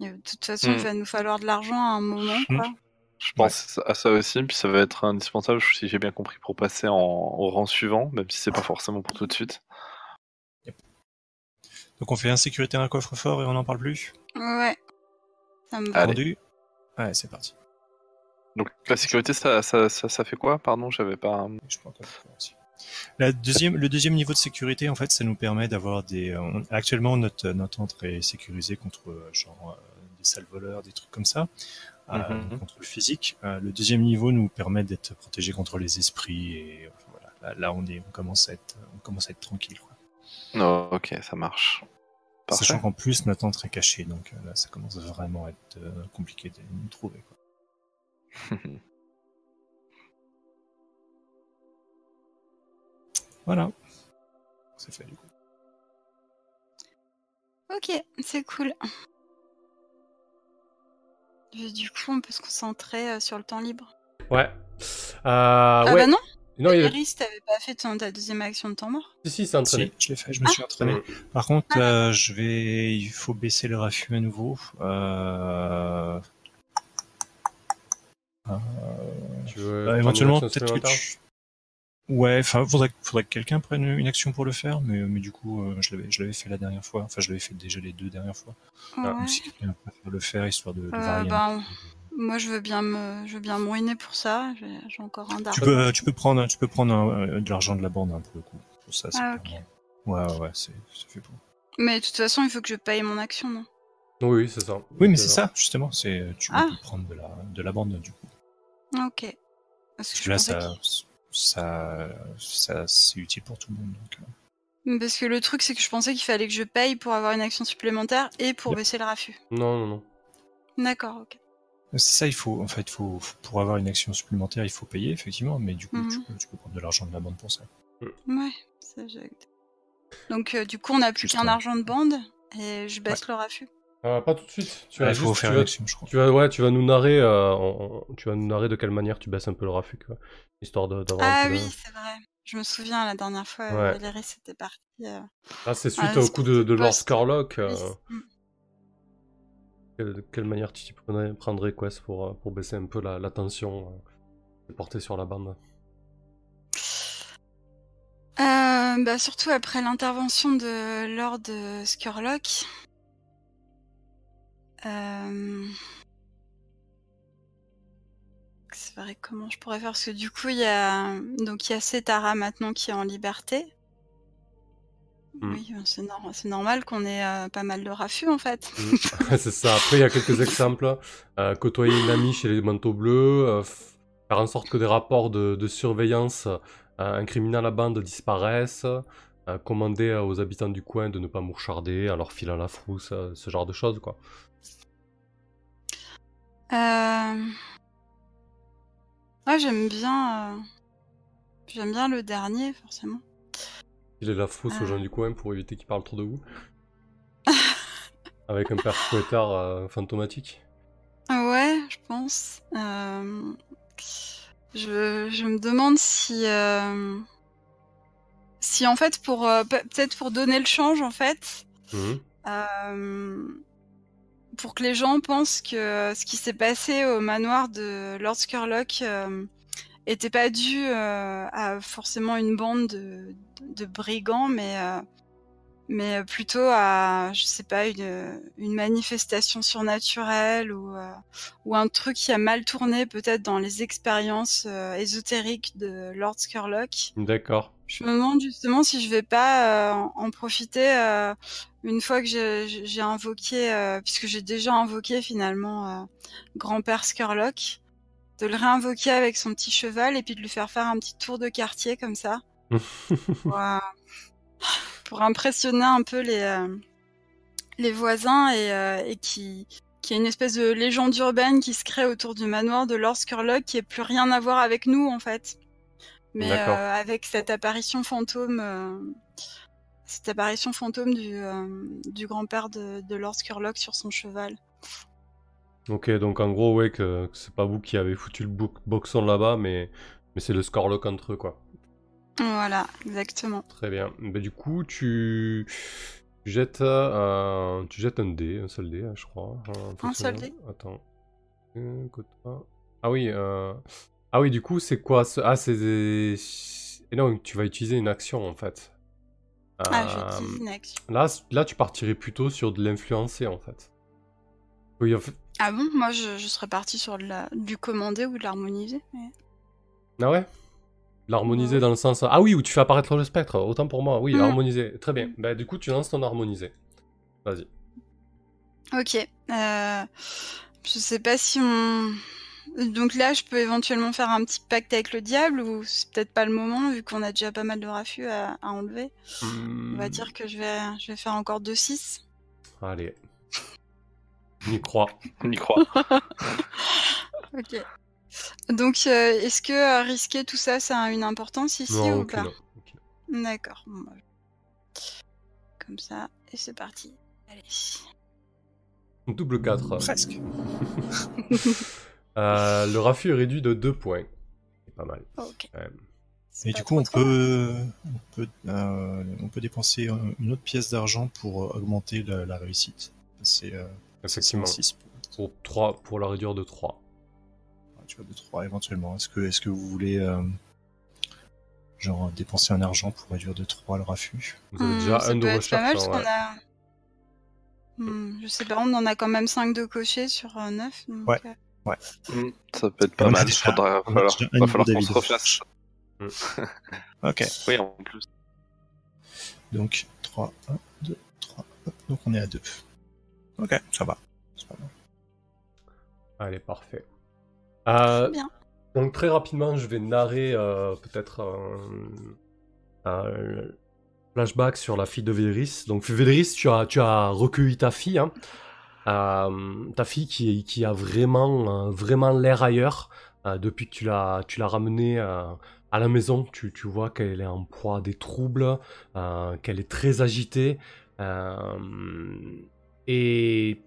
de toute façon, il Hmm. va nous falloir de l'argent à un moment, Hmm. quoi. Je pense à ça aussi, puis ça va être indispensable, si j'ai bien compris, pour passer en, au rang suivant, même si c'est pas forcément pour tout de suite. Donc, on fait insécurité un coffre-fort et on n'en parle plus? Ouais. Ça me. Allez. Ouais, c'est parti. Donc la sécurité, ça, ça, ça, ça fait quoi? Pardon, j'avais pas. Je le aussi. La deuxième, le deuxième niveau de sécurité, en fait, ça nous permet d'avoir des. euh, on- actuellement, notre notre entrée est sécurisée contre euh, genre euh, des sales voleurs, des trucs comme ça, euh, Mhm. contre le physique. Euh, le deuxième niveau nous permet d'être protégé contre les esprits et enfin, voilà. Là, là, on est, on commence à être, on commence à être tranquille. Quoi. Non, ok, ça marche. Parfait. Sachant qu'en plus notre entrée est cachée, donc euh, là, ça commence vraiment à être euh, compliqué de nous trouver. Quoi. Voilà. C'est fait du coup. Ok, c'est cool. Et Du coup, on peut se concentrer euh, sur le temps libre. Ouais. Euh, Ah ouais. bah non, Non, il y a... Iris, t'avais pas fait ton, ta deuxième action de temps mort Si, si, c'est entraîné. Si, je l'ai fait, je me suis entraîné. Par contre, euh, je vais, il faut baisser le raffut à nouveau. Euh... euh, Tu veux bah, éventuellement, peut-être que tu... Ouais, enfin, faudrait, faudrait que quelqu'un prenne une action pour le faire, mais, mais du coup, euh, je l'avais, je l'avais fait la dernière fois. Enfin, je l'avais fait déjà les deux dernières fois. Ouais. Donc, si quelqu'un préfère le faire, histoire de, de Euh, varier. bah, moi, je veux bien me, je veux bien me ruiner pour ça. J'ai j'ai encore un Tu d'argent. peux, tu peux prendre, tu peux prendre un- euh, de l'argent de la bande hein, pour le coup. Pour ça, c'est Ah, vraiment- Ouais, ouais, ouais, c'est c'est fait pour. Mais de toute façon, il faut que je paye mon action, non? Oui, c'est ça. Oui, mais c'est ça, justement. C'est, tu Ah. peux prendre de la, de la bande du coup. Ok. Parce Parce que, je là, ça, ça, ça, c'est utile pour tout le monde. Donc, euh. Parce que le truc, c'est que je pensais qu'il fallait que je paye pour avoir une action supplémentaire et pour Yep. baisser le raffut. Non, non, non. D'accord, ok. C'est ça, il faut, en fait, faut, pour avoir une action supplémentaire, il faut payer, effectivement, mais du coup, tu, Mhm. peux, tu peux prendre de l'argent de la bande pour ça. Ouais, ça j'ai. Donc euh, du coup, on n'a plus qu'un un. argent de bande et je baisse le raffut. Euh, pas tout de suite. Tu Ouais, vas il faut juste- faire tu vas- action, je crois. Tu vas, ouais, tu vas nous narrer, euh, en- en- tu vas nous narrer de quelle manière tu baisses un peu le quoi. Histoire de- d'avoir un Ah oui, de- c'est vrai. Je me souviens la dernière fois, Ouais. euh, Valérie c'était parti. euh, Ah, c'est suite Ah, au coup de, de Lord Scarlock. euh. Mm. quelle, de quelle manière tu t'y prendrais, prendrais Quest pour, pour baisser un peu la, la tension euh, portée sur la bande? Euh, bah, surtout après l'intervention de Lord Skurlock. Euh... C'est vrai, comment je pourrais faire? Parce que du coup, il y a donc il y a Setara maintenant qui est en liberté. Hmm. Oui, ben, c'est nor- c'est normal qu'on ait euh, pas mal de raffus en fait. Mm. c'est ça. Après, il y a quelques exemples. Euh, côtoyer une amie chez les manteaux bleus, euh, faire en sorte que des rapports de, de surveillance incriminant la bande disparaissent, commander aux habitants du coin de ne pas moucharder en leur filant la frousse, ce genre de choses, quoi. Euh... Ouais, j'aime bien. euh, J'aime bien le dernier, forcément. Filer la frousse aux Ah. gens du coin pour éviter qu'ils parlent trop de vous. Avec un père fouettard euh, fantomatique. Ouais, je pense. Euh, Je, je me demande si, euh, si en fait pour euh, pe- peut-être pour donner le change en fait, Mhm. Euh, pour que les gens pensent que ce qui s'est passé au manoir de Lord Skurlock euh, était pas dû euh, à forcément une bande de, de brigands, mais euh, mais plutôt à je sais pas une, une manifestation surnaturelle ou euh, ou un truc qui a mal tourné peut-être dans les expériences euh, ésotériques de Lord Skurlock. D'accord. Je me demande justement si je vais pas euh, en- profiter euh, une fois que j'ai invoqué, euh, puisque j'ai déjà invoqué finalement euh, grand-père Skurlock, de le réinvoquer avec son petit cheval et puis de lui faire faire un petit tour de quartier comme ça, pour, euh, pour impressionner un peu les, euh, les voisins et, euh, et qui qui est une espèce de légende urbaine qui se crée autour du manoir de Lord Skurlock qui est plus rien à voir avec nous en fait. Mais euh, avec cette apparition fantôme, euh, cette apparition fantôme du, euh, du grand-père de, de Lord Skurlock sur son cheval. Ok, donc en gros, ouais, que, que c'est pas vous qui avez foutu le bo- boxon là-bas, mais, mais c'est le Scorlock entre eux, quoi. Voilà, exactement. Très bien. Bah, du coup, tu... jettes, euh, tu jettes un dé, un seul dé, hein, je crois. Un seul fonctionnel. dé Attends. Ah oui, euh... ah oui, du coup, c'est quoi ce... Ah, c'est des... Et non, tu vas utiliser une action, en fait. Ah, Euh. Là, là, tu partirais plutôt sur de l'influencer, en fait. Oui, en fait... Ah bon? Moi, je, je serais partie sur de la, du commandé ou de l'harmoniser. mais- Ah ouais? L'harmoniser Ouais. dans le sens... Ah oui, où tu fais apparaître le spectre, autant pour moi. Oui, Mm. harmoniser. Très bien. Bah, du coup, tu lances ton harmoniser. Vas-y. Ok. Euh, je sais pas si on. Donc là, je peux éventuellement faire un petit pacte avec le diable ou c'est peut-être pas le moment vu qu'on a déjà pas mal de raffus à, à enlever. On va Hmm, dire que je vais, je vais faire encore 2-6. Allez. On y croit. On y croit. Ok. Donc, euh, est-ce que euh, risquer tout ça, ça a une importance ici Non, ou aucune. pas aucune. D'accord. Bon, bah, Comme ça, et c'est parti. Allez. Double 4. Presque. Euh, le raffut est réduit de 2 points. C'est pas mal. Ok. quand même. C'est Et pas du coup, on mal. peut, on peut, euh, on peut dépenser euh, une autre pièce d'argent pour euh, augmenter la, la réussite. C'est euh, Effectivement. 6 Pour, 3, pour la réduire de 3. tu vois, de 3 éventuellement. Est-ce que, est-ce que vous voulez euh, genre dépenser un argent pour réduire de 3 le raffut? Vous avez Hmm, déjà ça un de peut être pas mal, recherche. parce hein, qu'on ouais. a... Hmm, je sais pas, on en a quand même 5 de cochers sur 9. Ouais. Mm, Ça peut être pas mal. Il faudra, va falloir, qu'on se refasse. Ok. Oui, en plus. Donc 3, 1, 2, 3. hop, Donc on est à 2. Ok, ça va. C'est pas mal. Allez, parfait. Euh, Bien. donc très rapidement, je vais narrer euh, peut-être un, un flashback sur la fille de Véléris. Donc Véléris, tu as, tu as recueilli ta fille, hein. Euh, ta fille qui, qui a vraiment, euh, vraiment l'air ailleurs euh, depuis que tu l'as, tu l'as ramenée à la maison, tu, vois qu'elle est en proie à des troubles, qu'elle est très agitée. et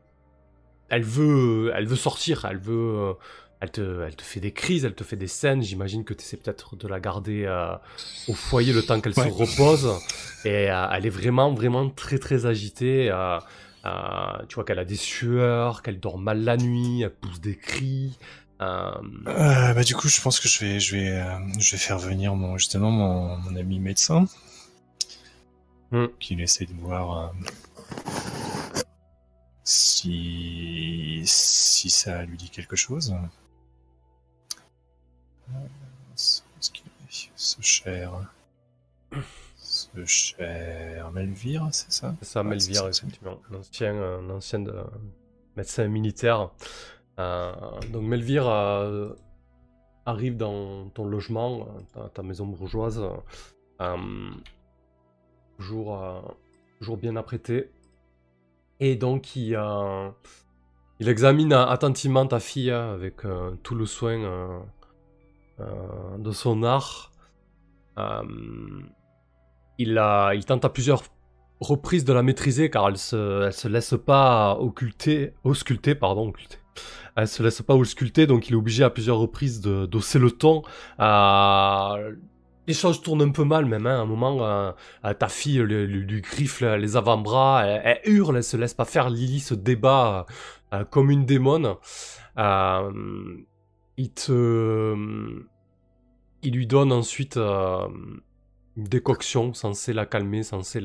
elle veut, elle veut sortir, elle veut, elle te, elle te fait des crises, elle te fait des scènes. J'imagine que tu essaies peut-être de la garder au foyer le temps qu'elle se repose. Et elle est vraiment, vraiment très, très agitée. Tu vois qu'elle a des sueurs, qu'elle dort mal la nuit, elle pousse des cris. Euh, euh... bah, du coup, je pense que je vais, je vais, euh, je vais faire venir mon, justement mon, mon ami médecin, mm. qui essaie de voir euh, si, si ça lui dit quelque chose. Ce cher, ce cher Melvire, c'est ça? C'est ça, Melvire, effectivement, un ancien, un ancien médecin militaire. Euh, donc Melvire euh, arrive dans ton logement, ta, ta maison bourgeoise, euh, jour, jour bien apprêté. Et donc il, il examine attentivement ta fille avec tout le soin de son art. Il, tente à plusieurs reprises de la maîtriser car elle se, se laisse pas occulter, ausculter, pardon, occulter, elle se laisse pas ausculter, donc il est obligé à plusieurs reprises d'osser le ton. Euh, les choses tournent un peu mal même, hein. à un moment, euh, euh, ta fille lui, griffe les avant-bras, elle, hurle, elle se laisse pas faire, Lily se débat comme une démone. il te... Il lui donne ensuite décoction censée la calmer, censée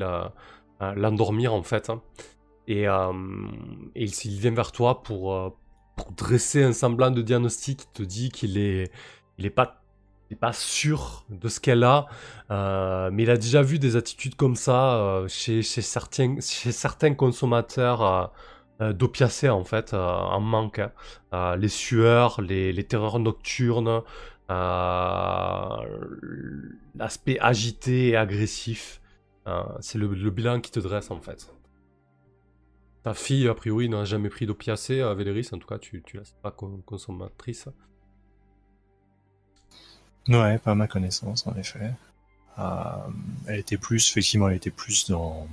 l'endormir en fait. Et, et il, vient vers toi pour, pour dresser un semblant de diagnostic, il te dit qu'il est, il est pas, pas sûr de ce qu'elle a, euh, mais il a déjà vu des attitudes comme ça euh, chez, chez, certains, chez certains consommateurs euh, d'opiacés en fait, en manque. Hein. les sueurs, les, les terreurs nocturnes, l'aspect agité et agressif. c'est le, le bilan qui te dresse en fait. Ta fille, a priori, n'a jamais pris d'opiacés à Véléris, en tout cas, tu, tu la sais pas consommatrice. Ouais, pas ma connaissance, en effet. Euh, elle était plus, effectivement, elle était plus dans,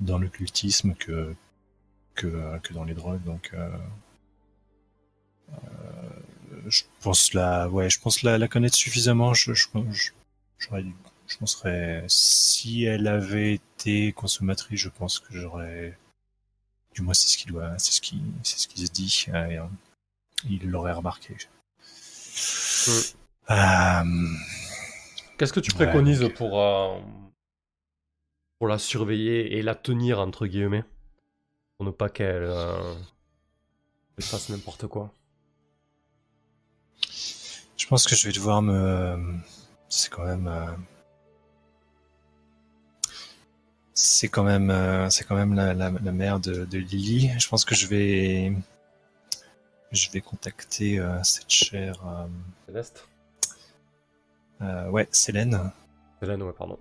dans l'occultisme que, que, que dans les drogues, donc. Euh, euh, je pense la, ouais, je pense la, la connaître suffisamment. Je, je, je, je penserais, si elle avait été consommatrice, je pense que j'aurais du moins, c'est ce qui doit, c'est ce qui, c'est ce qui se dit. Euh, il l'aurait remarqué. Euh, Qu'est-ce que tu préconises pour euh, pour la surveiller et la tenir entre guillemets? Pour ne pas qu'elle fasse n'importe quoi? Je pense que je vais devoir me. C'est quand même c'est quand même, euh, c'est quand même la, la, mère de, de, Lily. Je pense que je vais, je vais contacter euh, cette chère. Euh, Céleste. ouais, Célène. Célène, ouais, pardon.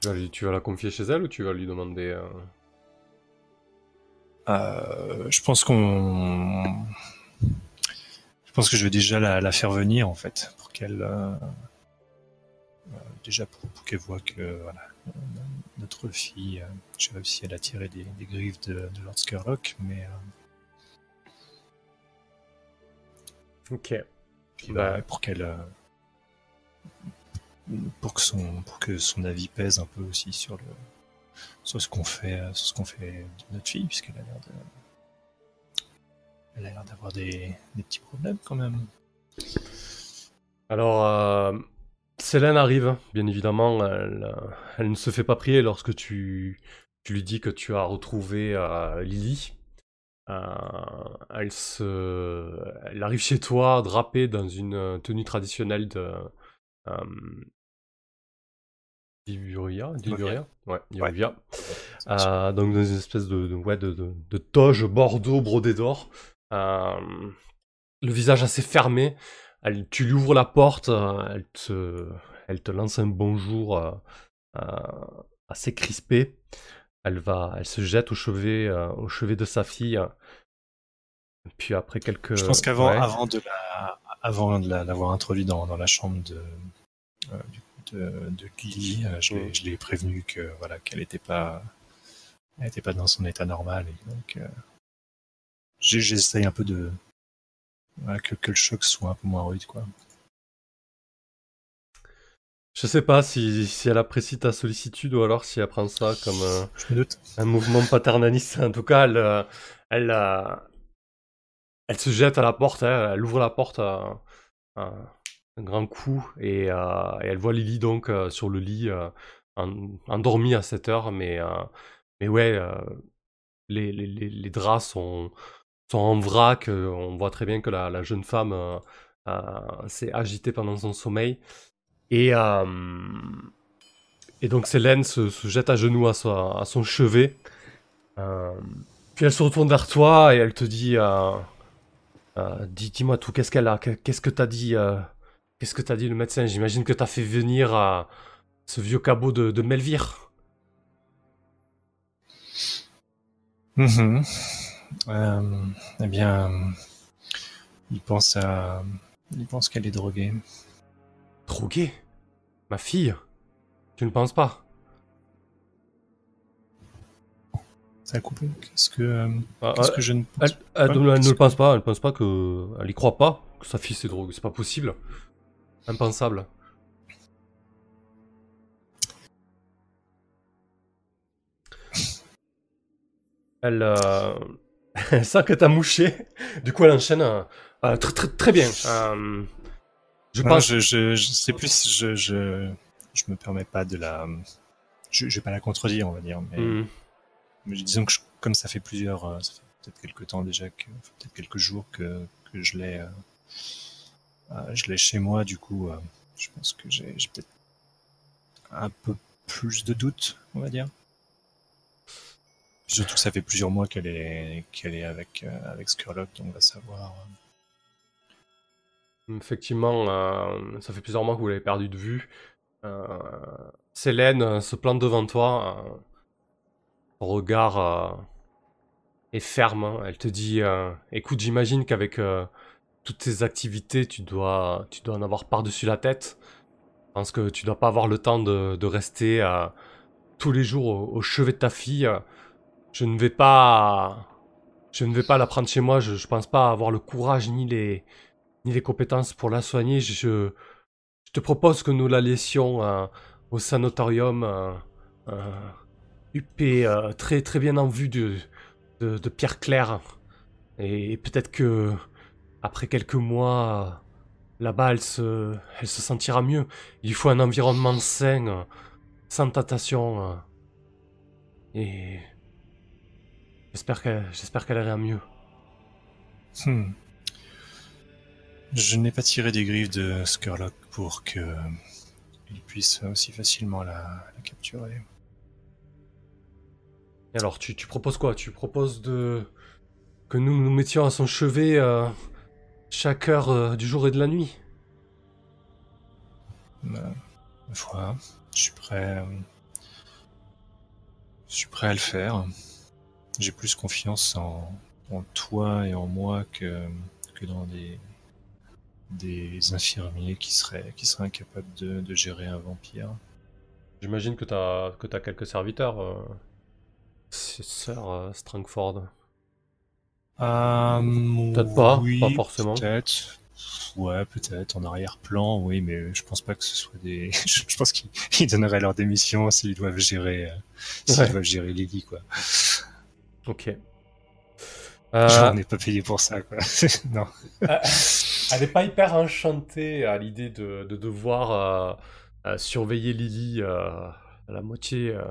Tu vas, tu vas, la confier chez elle ou tu vas lui demander Je pense qu'on, pense que je vais déjà la, la faire venir en fait pour qu'elle déjà pour, qu'elle voit que voilà, notre fille, euh, j'ai réussi à la tirer des, griffes de, Lord Skerlock, mais. Euh, ok. Bah, pour qu'elle. Euh, pour que son pour que son avis pèse un peu aussi sur le sur ce qu'on fait sur ce qu'on fait de notre fille puisqu'elle a l'air de elle a l'air d'avoir des, des petits problèmes quand même alors Célène arrive, bien évidemment. Elle, ne se fait pas prier lorsque tu, lui dis que tu as retrouvé euh, Lily. Euh, elle, se, elle arrive chez toi drapée dans une tenue traditionnelle de. Euh, d'Ivuria, Ouais, euh, donc dans une espèce de, de, de, toge bordeaux brodé d'or. Le visage assez fermé tu lui ouvres la porte, euh, elle te, elle te lance un bonjour euh, euh, assez crispé. Elle va, elle se jette au chevet, au chevet de sa fille. Puis après quelques. Je pense qu'avant, avant de la, avant de la- l'avoir introduit dans, dans la chambre de, euh, de, de Lily, euh, je l'ai- Mm. je l'ai prévenu que voilà qu'elle n'était pas, elle était pas dans son état normal et donc euh, j'essaye un peu de voilà, que, que le choc soit un peu moins rude quoi. Je sais pas si, si elle apprécie ta sollicitude ou alors si elle prend ça comme euh, doute. un mouvement paternaliste. En tout cas, elle, elle, elle se jette à la porte, hein, elle ouvre la porte euh, un, un grand coup et, euh, et elle voit Lily donc euh, sur le lit, euh, en- endormie à cette heure, mais, mais ouais, les, les, les, les draps sont, sont en vrac. euh, on voit très bien que la, jeune femme euh, euh, s'est agitée pendant son sommeil. Et, et donc Célène se, jette à genoux à, son chevet. Puis elle se retourne vers toi et elle te dit, dis, dis-moi tout, qu'est-ce qu'elle a, Qu'est- qu'est-ce que t'as dit, qu'est-ce que t'as dit le médecin? J'imagine que t'as fait venir ce vieux cabot de, Melvire. Mhm. Euh, eh bien, il pense à, il pense qu'elle est droguée. Drogué Ma fille? Tu ne penses pas? Ça a coupé. Qu'est-ce que, euh, Ah, qu'est-ce que je ne Elle, pense elle- pas elle ne Qu'est-ce le pense pas, elle ne pense pas que. Elle y croit pas que sa fille s'est droguée, c'est pas possible. Impensable. Elle, euh, sent que t'as mouché, du coup elle enchaîne euh, euh, très, très, très bien. Euh, je pense. je, je, je sais plus, je, je, je me permets pas de la, je, je vais pas la contredire, on va dire, mais, Hmm. mais disons que comme ça fait plusieurs, euh, ça fait peut-être quelques temps déjà que, enfin, peut-être quelques jours que, que je l'ai, euh, euh, je l'ai chez moi, du coup, je pense que j'ai, j'ai peut-être un peu plus de doutes, on va dire. Surtout que ça fait plusieurs mois qu'elle est, qu'elle est avec, euh, avec donc on va savoir. euh, Effectivement, euh, ça fait plusieurs mois que vous l'avez perdu de vue. Célène euh, se plante devant toi. son regard est ferme. hein. Elle te dit Écoute, j'imagine qu'avec toutes tes activités, tu dois, tu dois en avoir par-dessus la tête. Je pense que tu dois pas avoir le temps de, de rester tous les jours au chevet de ta fille. Je ne vais pas. Je ne vais pas la prendre chez moi. Je, je pense pas avoir le courage ni les ni les compétences pour la soigner. Je, te propose que nous la laissions euh, au sanatorium euh, euh, UP, euh, très, très bien en vue de, de, Pierre Claire. Et, peut-être que après quelques mois, euh, là-bas, elle se, elle se sentira mieux. Il faut un environnement sain, euh, sans tentation. euh, et j'espère qu'elle, j'espère qu'elle mieux. Hmm. Je n'ai pas tiré des griffes de Skurlock pour que il puisse aussi facilement la, la capturer. Et alors, tu, tu proposes quoi? Tu proposes de que nous nous mettions à son chevet euh, chaque heure euh, du jour et de la nuit? Ma ma foi, je suis prêt. euh, Je suis prêt à le faire. J'ai plus confiance en, en toi et en moi que, que dans des, des infirmiers qui seraient, qui seraient incapables de, de gérer un vampire. J'imagine que t'as que t'as quelques serviteurs, euh, sœur euh, Strangford. Euh, Peut-être pas, oui, pas forcément. Peut-être. Ouais, peut-être. En arrière-plan, oui, mais je pense pas que ce soit des. je pense qu'ils ils donneraient leur démission s'ils doivent gérer, euh, s'ils Ouais. doivent gérer Lily, quoi. Ok. Je Euh, n'ai pas payé pour ça, quoi. non. Euh, elle n'est pas hyper enchantée à l'idée de, de devoir euh, euh, surveiller Lily euh, à la moitié, euh,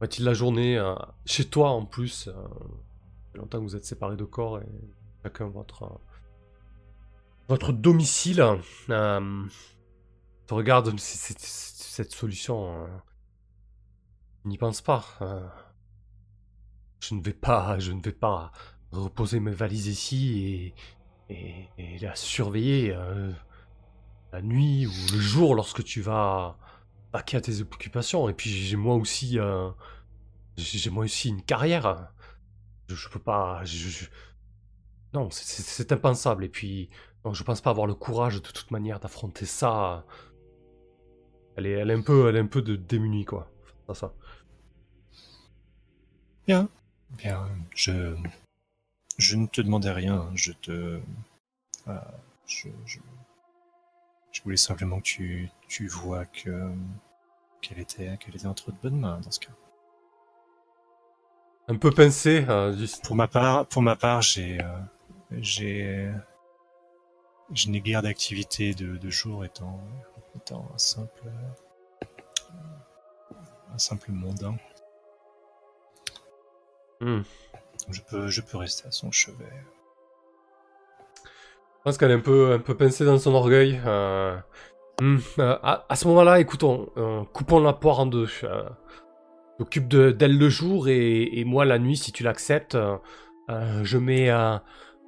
moitié de la journée, euh, chez toi en plus. euh, longtemps que vous êtes séparés de corps et chacun votre, euh, votre domicile. Euh, tu regardes cette solution. euh, n'y pense pas. Je ne vais pas, je ne vais pas reposer mes valises ici et, et, la surveiller euh, la nuit ou le jour lorsque tu vas vaquer à tes occupations. Et puis j'ai moi aussi, euh, j'ai moi aussi une carrière. Je, je peux pas, non, c'est- impensable. Et puis Donc, je pense pas avoir le courage de toute manière d'affronter ça. Elle est, elle est un peu, elle est un peu de démunie quoi. Ça. Bien. Bien. Je, je ne te demandais rien. Je te, euh, je, je, je voulais simplement que tu, tu vois que qu'elle était, qu'elle était entre de bonnes mains dans ce cas. Un peu pincé. euh, juste- Pour ma part, pour ma part, j'ai, euh, j'ai, je n'ai guère d'activité de, de jour étant, étant un simple, un simple mondain. Hmm. Je peux, je peux rester à son chevet. Je pense qu'elle est un peu, un peu pincée dans son orgueil. euh. Hmm, euh, à, à ce moment-là, écoutons, euh, coupons la poire en deux. Euh, T'occupes de- d'elle le jour et, et moi la nuit, si tu l'acceptes, euh, euh, je mets, euh,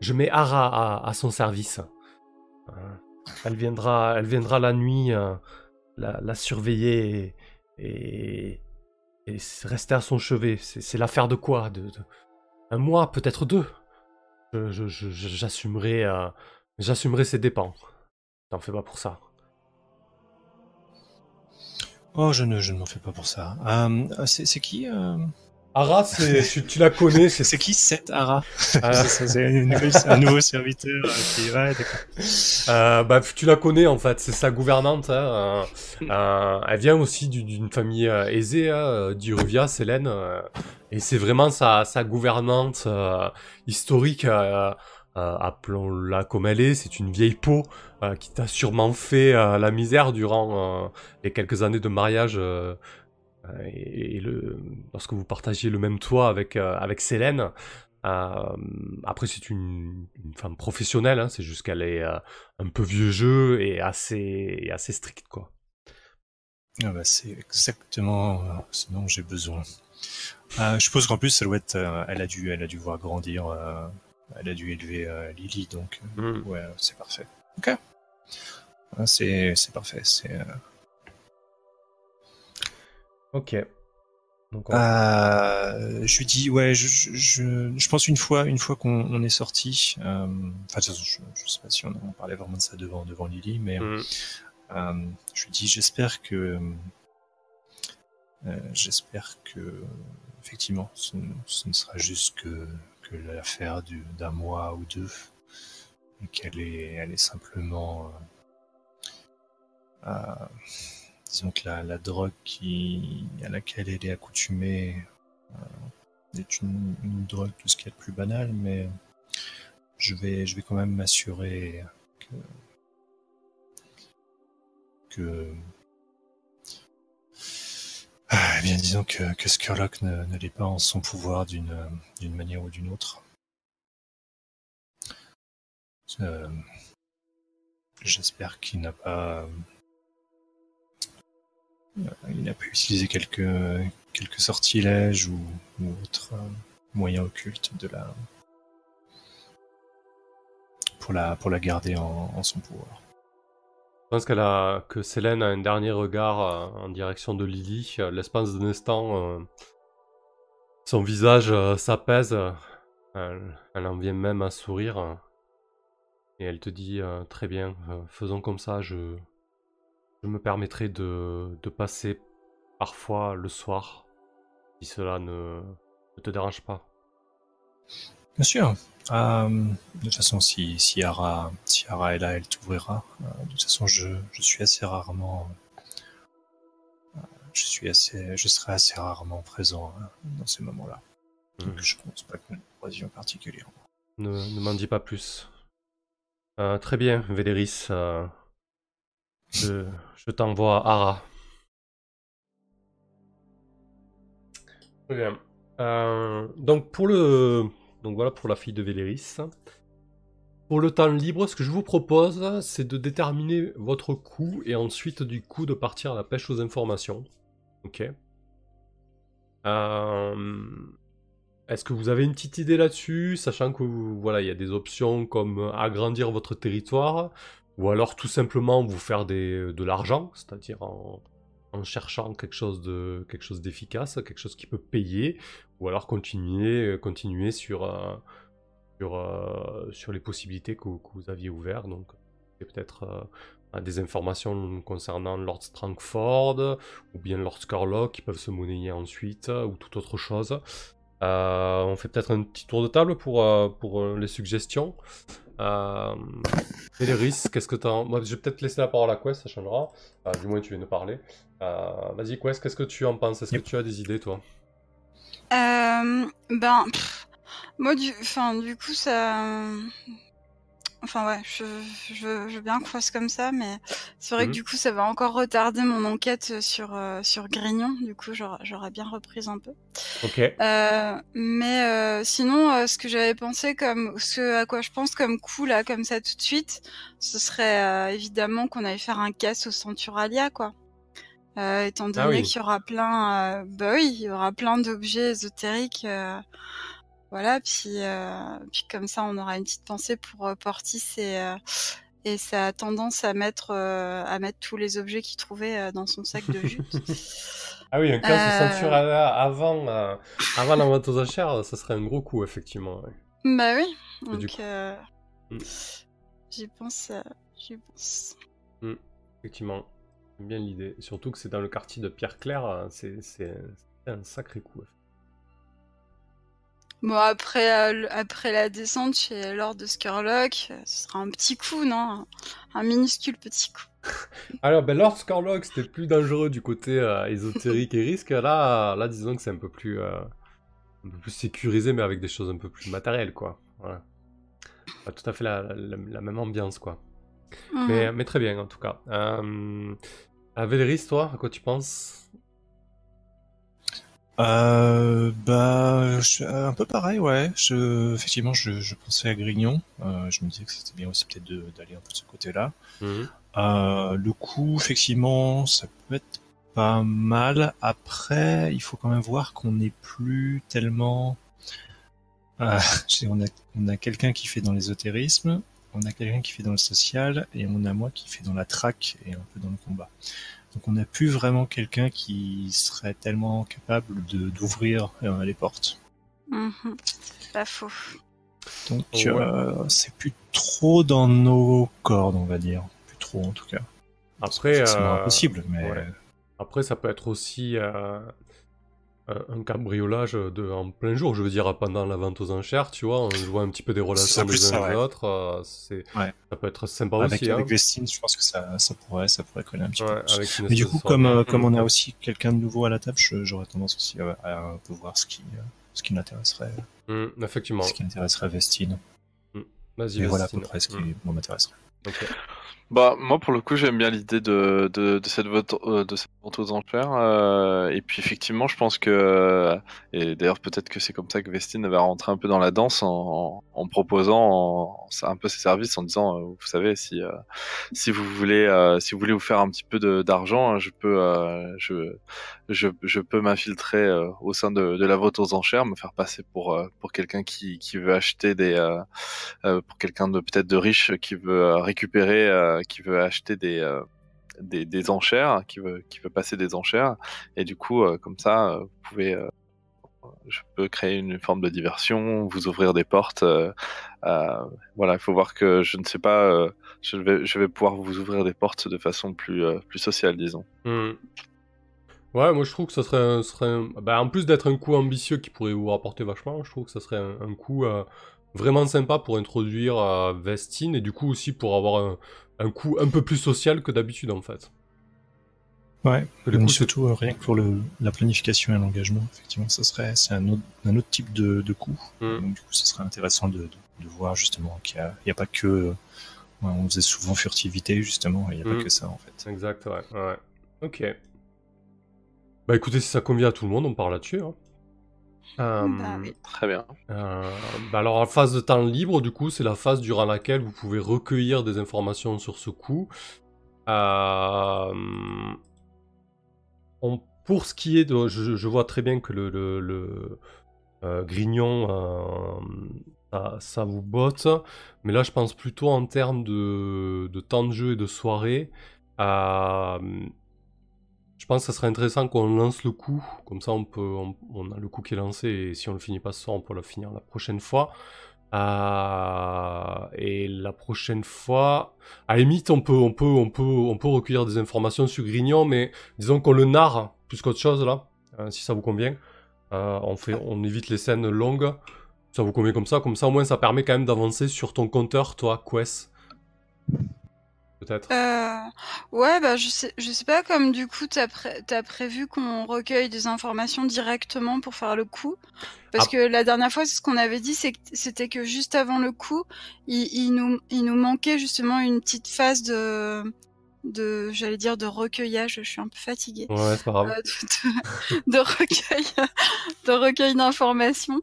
je mets Ara à, à son service. Euh, elle viendra, elle viendra la nuit euh, la, la surveiller et, et, et rester à son chevet. C'est l'affaire de quoi? Un mois, peut-être deux? Je- je- je- je- J'assumerai, euh, j'assumerai ses dépens. T'en fais pas pour ça. Oh, je ne, m'en fais pas pour ça. Euh, c'est, c'est qui euh, Ara, tu, tu la connais, c'est qui cette Ara Euh, C'est un nouveau serviteur euh, qui ouais. Euh, bah, tu la connais en fait, c'est sa gouvernante. hein, euh, euh, elle vient aussi du- d'une famille aisée, hein, d'Iruvia, Célène. et c'est vraiment sa, sa gouvernante euh, historique, euh, appelons-la comme elle est. C'est une vieille peau euh, qui t'a sûrement fait euh, la misère durant les quelques années de mariage. Euh, et, et le, lorsque vous partagiez le même toit avec, euh, avec Célène. Euh, après, c'est une, une femme professionnelle, hein, c'est juste qu'elle est euh, un peu vieux jeu et assez, et assez stricte, quoi. Ah bah, c'est exactement ce dont j'ai besoin. Euh, je suppose qu'en plus, elle, doit être, euh, elle, a dû, elle a dû voir grandir, euh, elle a dû élever euh, Lily, donc euh, ouais, c'est parfait. Ok. Ah, c'est, c'est parfait. C'est, euh, Ok. Donc, on-. Euh, je lui dis ouais, je, je, je, je pense une fois, une fois qu'on on est sorti. Euh, enfin, de toute façon, je, je sais pas si on, on parlait vraiment de ça devant devant Lily, mais Mm. euh, je lui dis j'espère que euh, j'espère que effectivement ce, ce ne sera juste que que l'affaire du- d'un mois ou deux et qu'elle est elle est simplement euh, euh, disons que la, drogue qui, à laquelle elle est accoutumée euh, est une, drogue tout ce a de plus banal, mais je vais, je vais quand même m'assurer que, que ah, eh bien disons que, que Skurlock ne, l'est pas en son pouvoir d'une, d'une manière ou d'une autre. Euh, j'espère qu'il n'a pas il n'a pas utilisé quelques, quelques sortilèges ou, autres euh, moyens occultes de la pour la pour la garder en, son pouvoir. Je pense a, que Célène a un dernier regard euh, en direction de Lily. Euh, L'espace d'un instant, euh, son visage euh, s'apaise. euh, elle, elle en vient même à sourire. euh, et elle te dit euh, Très bien, euh, faisons comme ça. Je, je me permettrai de, de passer parfois le soir, si cela ne, ne te dérange pas. Bien sûr. Euh, de toute façon, si, si Ara, si Ara est là, elle t'ouvrira. Euh, de toute façon, je, je suis assez rarement, euh, je suis assez, je serai assez rarement présent hein, dans ces moments-là. Donc, Mhm. je pense pas que nous croisions particulièrement. Ne, ne m'en dis pas plus. Très bien, Véléris. Je t'envoie Ara. Très bien. Euh, donc pour le, donc voilà pour la fille de Véléris. Pour le temps libre, ce que je vous propose, c'est de déterminer votre coût et ensuite du coup de partir à la pêche aux informations. Ok. Euh, est-ce que vous avez une petite idée là-dessus, sachant que voilà, il y a des options comme agrandir votre territoire, ou alors tout simplement vous faire des, de l'argent, c'est-à-dire en, cherchant quelque chose de quelque chose d'efficace, quelque chose qui peut payer, ou alors continuer continuer sur euh, sur, euh, sur les possibilités que, vous aviez ouvertes. Donc, peut-être euh, des informations concernant Lord Strangford ou bien Lord Scarlock qui peuvent se monnayer ensuite ou toute autre chose. Euh, on fait peut-être un petit tour de table pour, euh, pour euh, les suggestions. Euh, qu'est-ce que t'as... Moi, je vais peut-être laisser la parole à Quest, ça changera. du moins, tu viens de parler. Vas-y, Quest, qu'est-ce que tu en penses? Est-ce que tu as des idées, toi? Ben, moi, du, enfin, du coup, ça, Enfin ouais, je, je, veux bien qu'on fasse comme ça, mais c'est vrai que Mhm. du coup ça va encore retarder mon enquête sur euh, sur Grignon. Du coup j'aurais bien repris un peu. Ok. Euh, mais euh, sinon, euh, ce que j'avais pensé comme ce à quoi je pense comme coup là, comme ça tout de suite, ce serait euh, évidemment qu'on allait faire un casse au Centuralia quoi. Euh, étant donné Ah oui. qu'il y aura plein, euh, bah oui, il y aura plein d'objets ésotériques. Voilà, puis, euh, puis comme ça, on aura une petite pensée pour euh, Portis et, euh, et ça a tendance à mettre, à mettre tous les objets qu'il trouvait dans son sac de jute. Ah oui, un casse Euh. ceinture avant, avant la vente aux enchères, ça serait un gros coup, effectivement. ouais. bah oui, donc Mm. j'y pense, j'y pense. Effectivement, j'aime bien l'idée. Surtout que c'est dans le quartier de Pierre-Claire, c'est un sacré coup. Bon après, euh, après la descente chez Lord de Skurlock, euh, ce sera un petit coup, non? Un, un minuscule petit coup. Alors, ben, Lord Scarlock, c'était plus dangereux du côté euh, ésotérique et risque. Là, là, disons que c'est un peu plus, euh, un peu plus sécurisé, mais avec des choses un peu plus matérielles, quoi. Voilà. Pas tout à fait la, la- la même ambiance, quoi. Mais, mais très bien, en tout cas. Euh, euh, Véléris, toi, à quoi tu penses? Euh, bah, je- un peu pareil, ouais. Je, effectivement, je, je pensais à Grignon. Euh, je me disais que c'était bien aussi peut-être d'aller un peu de ce côté-là. Mhm. Euh, le coup, effectivement, ça peut être pas mal. Après, il faut quand même voir qu'on n'est plus tellement. Euh, on a, on a quelqu'un qui fait dans l'ésotérisme, on a quelqu'un qui fait dans le social, et on a moi qui fait dans la traque et un peu dans le combat. Donc on n'a plus vraiment quelqu'un qui serait tellement capable de d'ouvrir euh, les portes. C'est pas faux. Donc Ouais. euh, c'est plus trop dans nos cordes, on va dire. Plus trop en tout cas. Après, c'est euh, impossible, mais ouais. Après, ça peut être aussi euh, un un cambriolage de, en plein jour. Je veux dire, pendant la vente aux enchères, tu vois, on voit un petit peu des relations Ça des ça, uns et des ouais. autres. euh, c'est, Ouais. Ça peut être sympa avec, aussi. avec hein. Vestine, je pense que ça, ça pourrait, ça pourrait coller un petit Ouais, peu. avec Mais du coup, comme, euh, comme on a aussi quelqu'un de nouveau à la table, j'aurais tendance aussi à, à voir ce qui, euh, ce qui m'intéresserait, Hum, effectivement. ce qui intéresserait Vestine. Vas-y, Et voilà à peu Vestine. près ce qui moi, m'intéresserait. Bah moi pour le coup j'aime bien l'idée de, de, de cette vote euh, de cette vente aux enchères euh, et puis effectivement je pense que euh, et d'ailleurs peut-être que c'est comme ça que Vestine va rentrer un peu dans la danse en, en proposant un peu ses services en disant euh, vous savez si euh, si vous voulez si vous voulez vous faire un petit peu d'argent hein, je peux je, je je peux m'infiltrer au sein de, de la vente aux enchères me faire passer pour pour quelqu'un qui qui veut acheter des pour quelqu'un de peut-être de riche qui veut récupérer, qui veut acheter des, euh, des, des enchères, qui veut, qui veut passer des enchères. Et du coup, euh, comme ça, euh, vous pouvez, euh, je peux créer une forme de diversion, vous ouvrir des portes. euh, euh, voilà, il faut voir que je ne sais pas, euh, je vais, je vais pouvoir vous ouvrir des portes de façon plus, euh, plus sociale, disons. Hum. Ouais, moi je trouve que ça serait, un, serait bah, en plus d'être un coup ambitieux qui pourrait vous rapporter vachement, je trouve que ça serait un, un coup euh, vraiment sympa pour introduire euh, Vestine et du coup aussi pour avoir un, un coup un peu plus social que d'habitude en fait. Ouais, mais surtout euh, rien que pour le, la planification et l'engagement, effectivement, ça serait c'est un autre, un autre type de, de coup. Mm. Donc du coup, ce serait intéressant de, de, de voir justement qu'il n'y a, il y a pas que euh, on faisait souvent furtivité justement, il n'y a Mm. pas que ça en fait. Exact, ouais. ouais. Ok. Bah écoutez, si ça convient à tout le monde, on part là-dessus. hein. Euh, Bah oui. Très bien. Euh, bah alors la phase de temps libre, du coup, c'est la phase durant laquelle vous pouvez recueillir des informations sur ce coup. Euh, on- pour ce qui est de, je, je vois très bien que le, le, le, euh, Grignon, euh, ça, ça vous botte, mais là je pense plutôt en termes de, de temps de jeu et de soirée. Euh, je pense que ça serait intéressant qu'on lance le coup, comme ça on peut, on, on a le coup qui est lancé et si on le finit pas ce soir, on peut le finir la prochaine fois. Euh, et la prochaine fois, à la limite, on peut, on peut, on peut, on peut recueillir des informations sur Grignon, mais disons qu'on le narre plus qu'autre chose là, euh, si ça vous convient. Euh, on fait, on évite les scènes longues. Ça vous convient comme ça, comme ça au moins ça permet quand même d'avancer sur ton compteur, toi, Quest. Peut-être. Euh, ouais, bah je sais, je sais pas, comme du coup pré- t'as prévu qu'on recueille des informations directement pour faire le coup? Parce Ah. que la dernière fois, c'est ce qu'on avait dit, c'était que juste avant le coup, il, il nous, il nous manquait justement une petite phase de, de j'allais dire de recueillage, je suis un peu fatiguée. Ouais, c'est pas grave. Euh, de, de- de recueil, de recueil d'informations.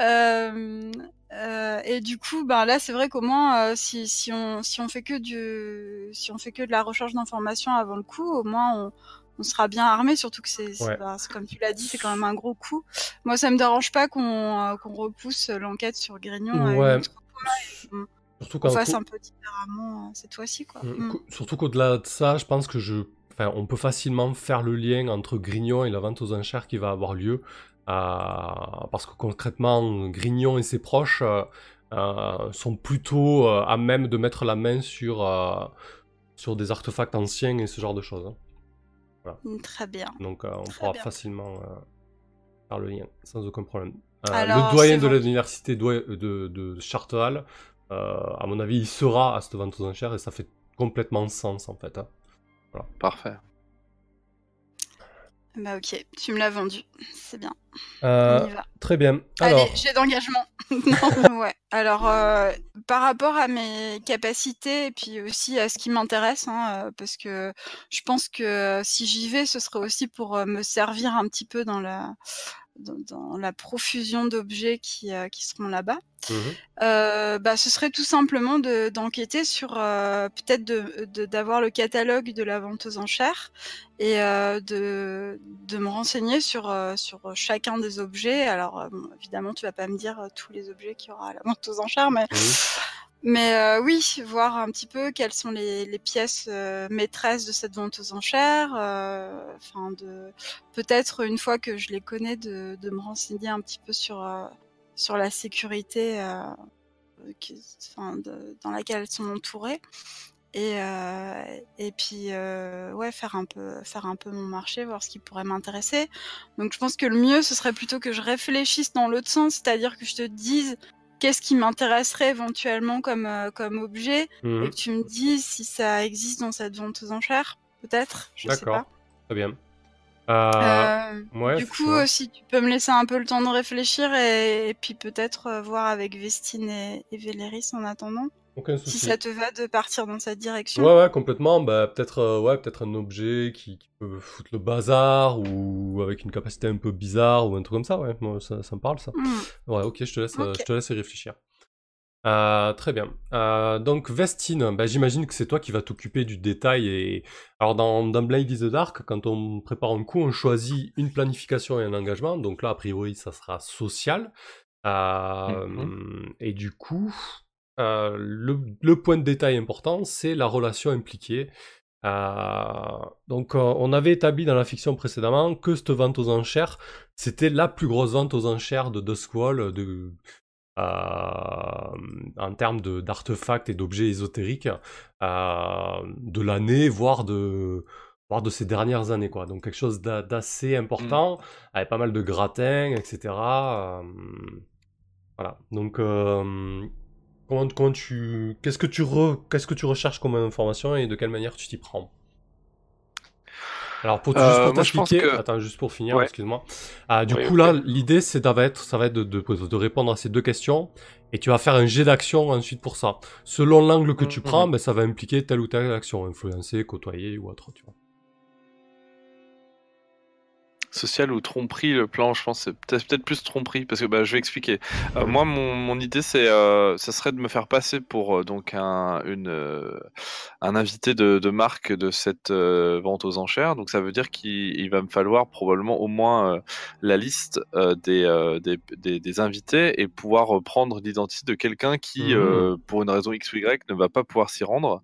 Euh, euh, et du coup, ben là, c'est vrai qu'au moins, euh, si, si on si on fait que du si on fait que de la recherche d'informations avant le coup, au moins on, on sera bien armé. Surtout que c'est Ouais. ben, comme tu l'as dit, c'est quand même un gros coup. Moi, ça me dérange pas qu'on euh, qu'on repousse l'enquête sur Grignon Ouais. Surtout qu'on quand fasse un peu différemment euh, cette fois-ci, quoi. Mm, Mm. Surtout qu'au-delà de ça, je pense que je, enfin, on peut facilement faire le lien entre Grignon et la vente aux enchères qui va avoir lieu, parce que concrètement, Grignon et ses proches euh, euh, sont plutôt euh, à même de mettre la main sur euh, sur des artefacts anciens et ce genre de choses. hein. Mm, Très bien. Donc, euh, on Très pourra bien. facilement euh, faire le lien sans aucun problème. Euh, Alors, le doyen de l'université de, de euh, à mon avis, il sera à cette vente aux enchères et ça fait complètement sens en fait. hein. Parfait. Bah ok, tu me l'as vendu, c'est bien. Euh, On y va. très bien. Alors, Allez, j'ai d'engagement. ouais. Alors, euh, par rapport à mes capacités et puis aussi à ce qui m'intéresse, hein, euh, parce que je pense que si j'y vais, ce serait aussi pour me servir un petit peu dans la dans, dans la profusion d'objets qui, euh, qui seront là-bas. mhm. Euh, bah, ce serait tout simplement de- d'enquêter sur euh, peut-être de de- d'avoir le catalogue de la vente aux enchères et de, de me renseigner sur sur chacun des objets. Alors bon, évidemment, tu vas pas me dire tous les objets qu'il y aura à la vente aux enchères, mais Mhm. Mais euh, oui, voir un petit peu quelles sont les, pièces euh, maîtresses de cette vente aux enchères. euh, Enfin, peut-être une fois que je les connais, de, me renseigner un petit peu sur sur la sécurité dans laquelle elles sont entourées. Et, et puis ouais faire un peu faire un peu mon marché voir ce qui pourrait m'intéresser donc je pense que le mieux ce serait plutôt que je réfléchisse dans l'autre sens c'est-à-dire que je te dise qu'est-ce qui m'intéresserait éventuellement comme euh, comme objet Mhm. et que tu me dises si ça existe dans cette vente aux enchères peut-être je sais D'accord. Très bien. Euh, Euh, ouais, du coup si tu peux me laisser un peu le temps de réfléchir et, et puis peut-être voir avec Vestine et, et Véléris en attendant aucun si souci. ça te va de partir dans cette direction Ouais, ouais, complètement. Bah, peut-être, euh, ouais, peut-être un objet qui, qui peut foutre le bazar ou avec une capacité un peu bizarre ou un truc comme ça. Ouais, moi, ça, ça me parle ça. Hmm. Ouais, ok, je te laisse, euh, je te laisse y réfléchir. Euh, très bien. Euh, donc Vestine, bah, j'imagine que c'est toi qui vas t'occuper du détail. Et alors dans, dans Blade is the Dark, quand on prépare un coup, on choisit une planification et un engagement. Donc là, a priori, ça sera social. Euh, Et du coup, euh, le, le point de détail important, c'est la relation impliquée. Euh, donc, euh, on avait établi dans la fiction précédemment que cette vente aux enchères, c'était la plus grosse vente aux enchères de euh, en termes d'artefacts et d'objets ésotériques de l'année, voire de, voire de ces dernières années. Quoi. Donc, quelque chose d'a- d'assez important, avec pas mal de gratins, etc. voilà. Donc, comment, comment tu, qu'est-ce que tu re- qu'est-ce que tu recherches comme information et de quelle manière tu t'y prends? Alors, pour, Euh, juste pour t'expliquer, que- attends, juste pour finir, Ouais. excuse-moi. Ah, du Oui, coup, là, l'idée, c'est ça va être, ça va être de, de, de répondre à ces deux questions et tu vas faire un jet d'action ensuite pour ça. Selon l'angle que tu Mhm. prends, ben, ça va impliquer telle ou telle action, influencer, côtoyer ou autre, tu vois. Social ou tromperie, le plan, je pense, c'est peut-être plus tromperie, parce que bah, je vais expliquer. Euh, moi, mon, mon idée, c'est, euh, ça serait de me faire passer pour euh, donc un, une, un invité de, de marque de cette vente aux enchères. Donc, ça veut dire qu'il il va me falloir probablement au moins la liste des, des, des, des invités et pouvoir prendre l'identité de quelqu'un qui, euh, pour une raison X ou Y, ne va pas pouvoir s'y rendre.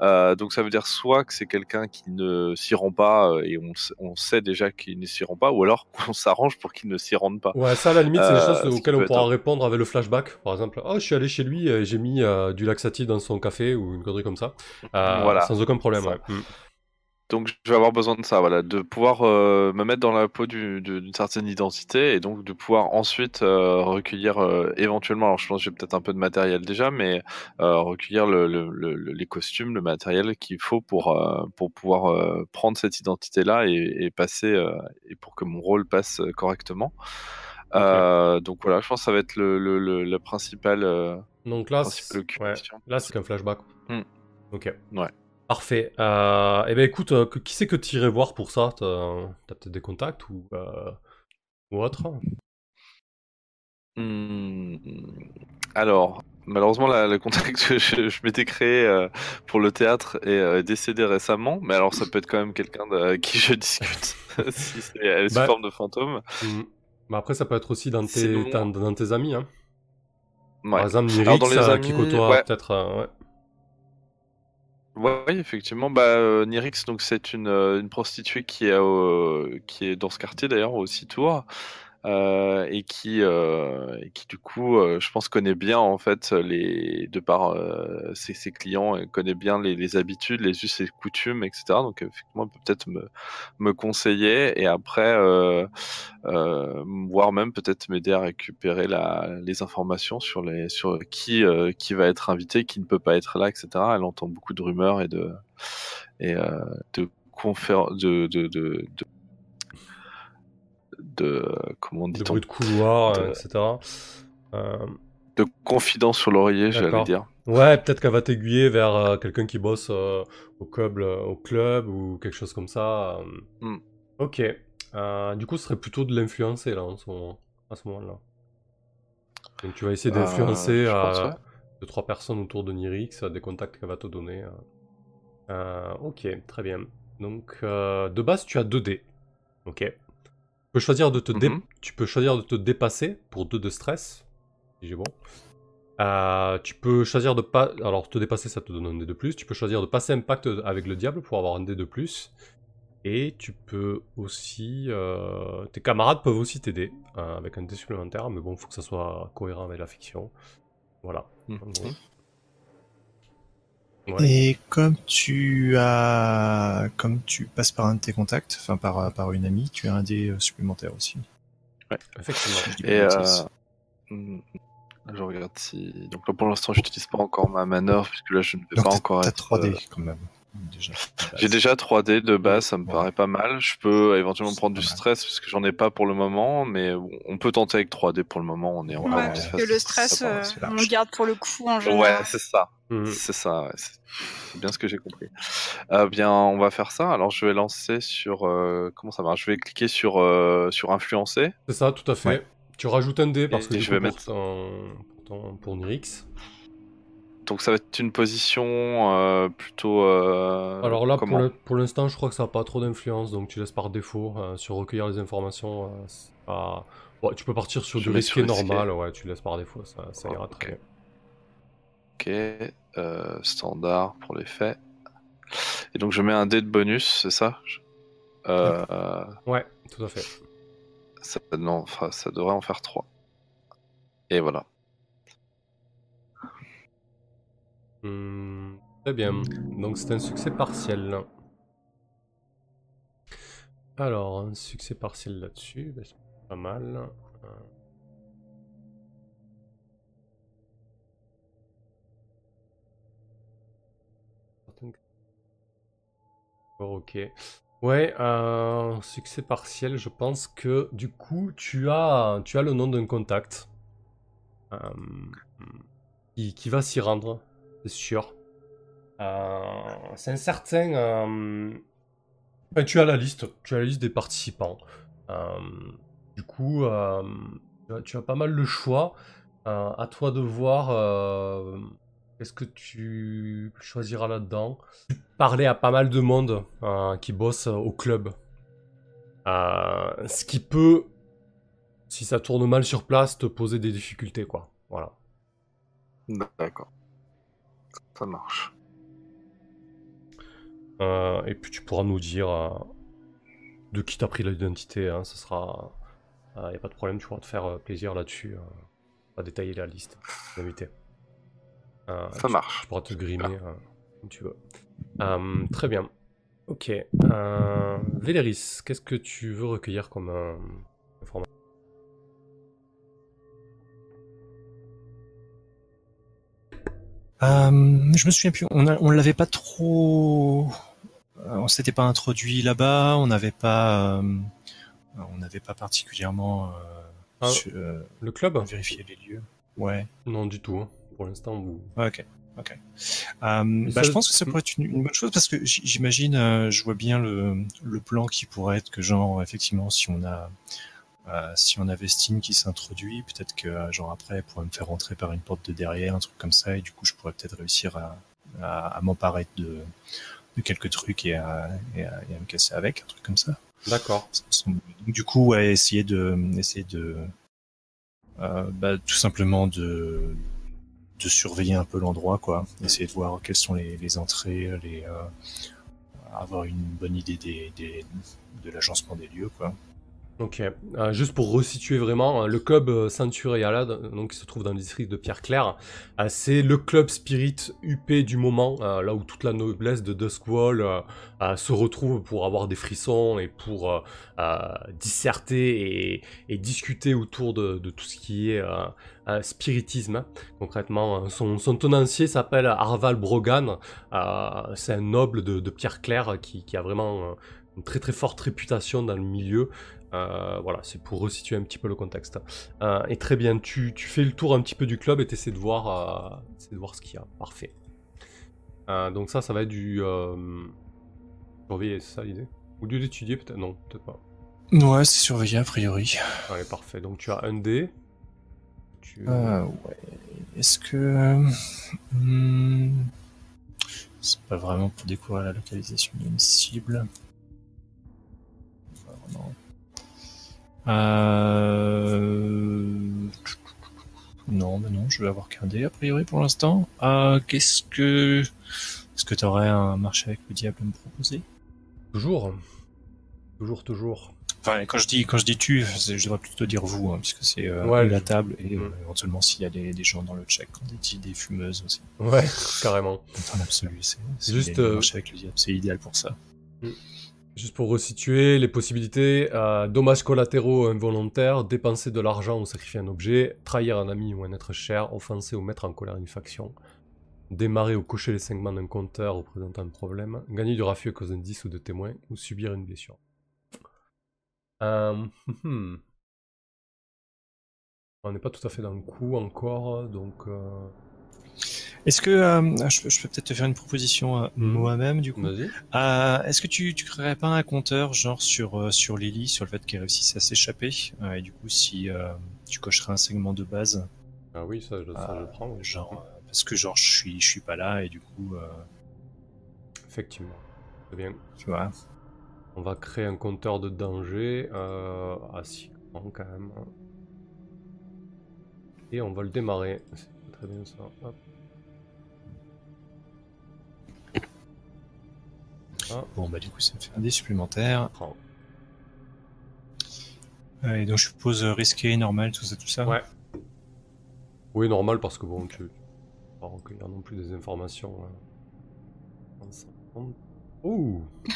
Donc, ça veut dire soit que c'est quelqu'un qui ne s'y rend pas et on, on sait déjà qu'il ne s'y rend pas, ou alors qu'on s'arrange pour qu'ils ne s'y rendent pas. Ouais, ça à la limite, c'est des Euh, choses auxquelles on pourra être- répondre avec le flashback. Par exemple, oh, je suis allé chez lui et j'ai mis euh, du laxatif dans son café ou une connerie comme ça. Euh, Voilà, Sans aucun problème, ouais. Donc je vais avoir besoin de ça, voilà, de pouvoir euh, me mettre dans la peau du- d'une certaine identité et donc de pouvoir ensuite euh, recueillir euh, éventuellement, alors je pense que j'ai peut-être un peu de matériel déjà, mais recueillir le- le- le- le- les costumes, le matériel qu'il faut pour, pour pouvoir prendre cette identité-là et, et passer, et pour que mon rôle passe correctement. Donc voilà, je pense que ça va être le, euh, Donc là, c'est- ouais. qu'un flashback. Hmm. Ok. Ouais. Parfait. Euh, eh ben écoute, euh, qui c'est que tu irais voir pour ça? T'as peut-être des contacts ou, euh, ou autre? Hmm, Alors, malheureusement, la- le contact que je, je m'étais créé pour le théâtre est décédé récemment, mais alors ça peut être quand même quelqu'un de- avec qui je discute, si c'est sous Bah. forme de fantôme. Hmm. Mais après, ça peut être aussi dans tes, Sinon- dans, dans tes amis. Hein. Ouais. Par exemple, Nirix, dans les amis, qui côtoie ouais. peut-être. ouais. Oui, effectivement. Bah, euh, Nirix, donc c'est une, euh, une prostituée qui est, au- qui est dans ce quartier d'ailleurs, au Tours, euh, et qui, euh, qui du coup, euh, je pense connaît bien en fait les, de par ses, clients, et connaît bien les, habitudes, les us et coutumes, etc. Donc effectivement, elle peut peut-être me, me conseiller et après, voire même peut-être m'aider à récupérer la, les informations sur les sur qui qui va être invité, qui ne peut pas être là, etc. Elle entend beaucoup de rumeurs et de et de de, de, de de comment De dit-on bruit de couloir, de- euh, etc. Euh, de confidences sur l'oreiller, j'allais dire. Ouais, peut-être qu'elle va t'aiguiller vers euh, quelqu'un qui bosse euh, au, club, au club ou quelque chose comme ça. Hmm. Ok. Du coup, ce serait plutôt de l'influencer là en ce moment, à ce moment-là. Donc tu vas essayer d'influencer ouais. deux trois personnes autour de Nirix, des contacts qu'elle va te donner. ok, très bien. Donc de base, tu as 2 dés. Ok. Tu peux choisir de te, dé- Mhm. tu peux choisir de te dépasser pour 2 de stress. Si j'ai bon. Euh, tu peux choisir de pas. Alors, te dépasser, ça te donne un dé de plus. Tu peux choisir de passer impact avec le diable pour avoir un dé de plus. Et tu peux aussi. euh, Tes camarades peuvent aussi t'aider euh, avec un dé supplémentaire, mais bon, il faut que ça soit cohérent avec la fiction. Voilà. Mhm. Ouais. Et comme tu as, comme tu passes par un de tes contacts, enfin par, par une amie, tu as un dé euh, supplémentaire aussi. Effectivement. Je dis pas Et euh, hmm, je regarde si. Donc là, pour l'instant, je n'utilise pas encore ma manœuvre, puisque là, je ne vais Donc pas encore t'as être. 3 euh, dés quand même. Déjà. J'ai déjà 3D de base, ça me Ouais. paraît pas mal. Je peux éventuellement prendre du stress parce que j'en ai pas pour le moment, mais on peut tenter avec 3D pour le moment. On est encore Ouais, parce que le ça stress, euh, on le garde pour le coup en Ouais, général. c'est ça. Mhm. C'est ça, ouais, c'est bien ce que j'ai compris. Euh, bien, on va faire ça. Alors, je vais lancer sur. euh, comment ça marche? Je vais cliquer sur, euh, sur influencer. C'est ça, tout à fait. Ouais. Tu rajoutes un dé parce Et que je coup, vais pour, mettre- ton- pour, ton- pour Nirix. Donc, ça va être une position euh, plutôt. euh, Alors là, pour comment le- pour l'instant, je crois que ça n'a pas trop d'influence, donc tu laisses par défaut euh, sur recueillir les informations. c'est pas- Ouais, tu peux partir sur Je du risqué normal, ouais, tu laisses par défaut, ça, ça Ah, ira très bien. Ok, standard pour les faits. Et donc, je mets un dé de bonus, c'est ça? Ouais, tout à fait. ça, non, ça devrait en faire 3. Et voilà. Hmm, très bien. Donc c'est un succès partiel. Alors, un succès partiel là-dessus, bah, c'est pas mal. Euh, ok. Ouais, un succès partiel, je pense que du coup, tu as, tu as le nom d'un contact euh, qui, qui va s'y rendre, c'est sûr. Euh, c'est un certain. euh, enfin, tu as la liste, tu as la liste des participants. Euh, du coup, euh, tu, as, tu as pas mal le choix. Euh, à toi de voir euh, qu'est-ce que tu choisiras là-dedans. Parler à pas mal de monde euh, qui bosse au club. Euh, ce qui peut, si ça tourne mal sur place, te poser des difficultés, quoi. Voilà. D'accord. Ça marche. Euh, et puis tu pourras nous dire euh, de qui t'a pris l'identité, hein, ce sera... Il n'y a pas de problème, tu pourras te faire euh, plaisir là-dessus. euh, on va détailler la liste d'invités. Euh, Ça tu- marche. Tu pourras te grimer euh, comme tu veux. Euh, très bien. Ok. Euh, Véléris, qu'est-ce que tu veux recueillir comme euh, information? Euh, je me souviens plus. On, on l'avait pas trop. euh, On s'était pas introduit là-bas. On n'avait pas. euh, On n'avait pas particulièrement euh, Ah. su- euh, Le club vérifié les lieux. Ouais. Non, du tout. hein. Pour l'instant, vous... Ok. Ok. Euh, ça- bah, je pense que ça Hmm. pourrait être une, une bonne chose parce que j'imagine, euh, je vois bien le, le plan qui pourrait être que genre effectivement si on a euh, si on a Vestine qui s'introduit, peut-être que genre après elle pourrait me faire rentrer par une porte de derrière, un truc comme ça, et du coup je pourrais peut-être réussir à, à, à m'emparer de, de quelques trucs et à, et, à, et à me casser avec, un truc comme ça. D'accord. Du coup, ouais, essayer de, essayer de, euh, bah, tout simplement de, de surveiller un peu l'endroit, quoi. Essayer de voir quelles sont les, les entrées, les, euh, avoir une bonne idée des, des, de l'agencement des lieux, quoi. Ok, Euh, juste pour resituer vraiment, euh, le club euh, Centuriala, donc qui se trouve dans le district de Pierre-Claire, c'est le club spirit UP du moment, là où toute la noblesse de Duskwall se retrouve pour avoir des frissons et pour disserter et, discuter autour de, tout ce qui est spiritisme. hein. Concrètement, euh, son, tenancier s'appelle Arval Brogan, c'est un noble de, Pierre-Claire qui, a vraiment une très très forte réputation dans le milieu. Euh, voilà, c'est pour resituer un petit peu le contexte. Euh, et très bien, tu, tu fais le tour un petit peu du club et tu essaies de voir, euh, de voir ce qu'il y a. Parfait. Donc ça, ça va être du... Surveiller, c'est ça l'idée? Ou du d'étudier peut-être? Non, peut-être pas. Ouais, c'est surveillé a priori. Allez, parfait. Donc tu as un dé. Tu... Euh, ouais. Est-ce que, hmm, c'est pas vraiment pour découvrir la localisation d'une cible. Vraiment. Euh... Non, mais non, je vais avoir qu'un dé a priori pour l'instant. Euh, qu'est-ce que, est-ce que t'aurais un marché avec le diable à me proposer? Toujours. Toujours, toujours. Enfin, quand je dis quand je dis tu, je devrais plutôt dire vous, hein, puisque c'est euh, Ouais, la table et euh, Mm. éventuellement s'il y a des, des gens dans le chat qui ont des idées fumeuses aussi. Ouais, carrément. Dans l'absolu, c'est Juste, euh, marché avec le diable, c'est idéal pour ça. Juste pour resituer les possibilités, euh, dommages collatéraux involontaires, dépenser de l'argent ou sacrifier un objet, trahir un ami ou un être cher, offenser ou mettre en colère une faction, démarrer ou cocher les segments d'un compteur ou présenter un problème, gagner du raffut à cause d'indices ou de témoins, ou subir une blessure. Euh, hmm. On n'est pas tout à fait dans le coup encore, donc... euh, Est-ce que euh, je, peux- je peux peut-être te faire une proposition euh, Mm. moi-même du coup Vas-y. Euh, Est-ce que tu, tu créerais pas un compteur genre sur euh, sur Lily, sur le fait qu'elle réussisse à s'échapper et du coup si tu cocherais un segment de base, Ah oui, ça, je, ça, je Ah, le prends. oui. genre parce que genre je suis je suis pas là et du coup Effectivement. Très bien. tu vois. On va créer un compteur de danger à 6 grands quand même. Et on va le démarrer. C'est très bien ça. Hop. Ah, Bon bah du coup ça me fait un dé supplémentaire. Euh, et donc je suppose euh, risqué, normal, tout ça, tout ça. Ouais. Oui, normal parce que bon, tu vas pas recueillir non plus des informations. hein. 150. Ouh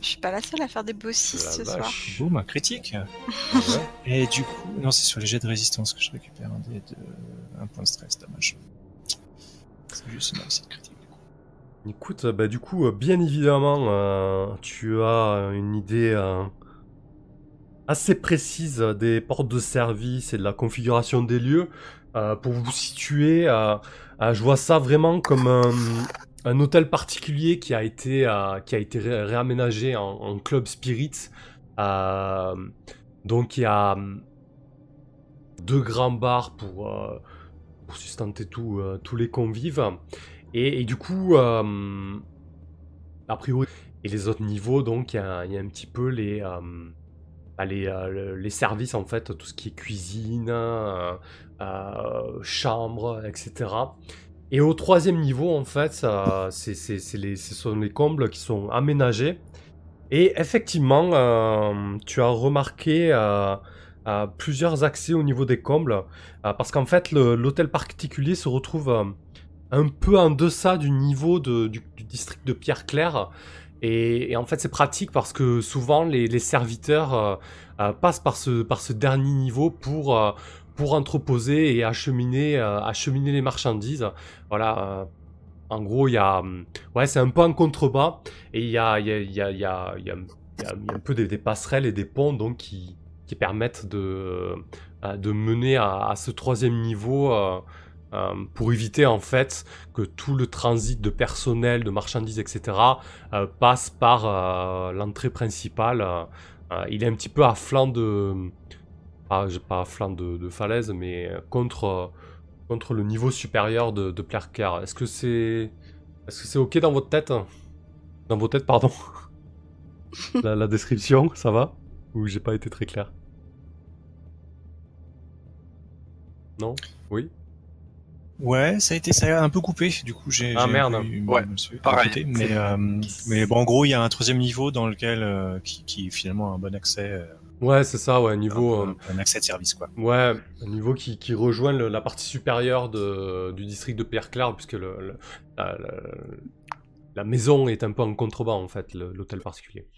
Je suis pas la seule à faire des beaux 6 la ce soir. vache. Boum, un critique. Ouais. Et du coup, non, c'est sur les jets de résistance que je récupère un dé de un point de stress, dommage. C'est juste une réussite critique. Écoute, bah, du coup, euh, bien évidemment, euh, tu as une idée euh, assez précise des portes de service et de la configuration des lieux. Euh, pour vous situer, euh, euh, je vois ça vraiment comme un, hôtel particulier qui a été, euh, réaménagé en, club spirit. Euh, donc il y a deux grands bars pour, euh, sustenter euh, tous les convives. Et, du coup, euh, a priori, et les autres niveaux, donc il y, a un petit peu les, euh, bah, euh, le- les services, en fait, tout ce qui est cuisine, euh, chambre, etc. Et au troisième niveau, en fait, ça- les, ce sont les combles qui sont aménagés. Et effectivement, tu as remarqué euh, plusieurs accès au niveau des combles, parce qu'en fait, l'hôtel particulier se retrouve un peu en deçà du niveau du, district de Pierre-Claire. Et, et en fait, c'est pratique parce que souvent, les, serviteurs euh, euh, passent par ce, par ce dernier niveau pour, euh, pour entreposer et acheminer, acheminer les marchandises. Voilà. en gros, y a. hum, Ouais, c'est un peu en contrebas. Et il y a, y, a, y, a, y, a, un peu des, passerelles et des ponts donc, qui, qui permettent de, de mener à ce troisième niveau euh, pour éviter en fait que tout le transit de personnel, de marchandises, etc. euh, passe par euh, l'entrée principale. Il est un petit peu à flanc de... Pas, pas à flanc de, falaise, mais contre, contre le niveau supérieur de, de. Est-ce que c'est... Est-ce que c'est ok dans votre tête? Dans vos têtes, pardon. la, la description, ça va? Ou j'ai pas été très clair? Non? Oui? Ouais, ça a été ça a un peu coupé. Du coup, j'ai. Ah, j'ai merde. pu- Ouais, me suis pareil. écouté, Mais euh, mais bon, en gros, il y a un troisième niveau dans lequel euh, qui, qui finalement a un bon accès, euh, Ouais, c'est ça, ouais, un, niveau... euh, un accès de service quoi. Ouais, un niveau qui, qui rejoint le- la partie supérieure de, du district de Pierre-Claire, puisque le, le- la, la- la maison est un peu en contrebas, en fait, l'hôtel particulier.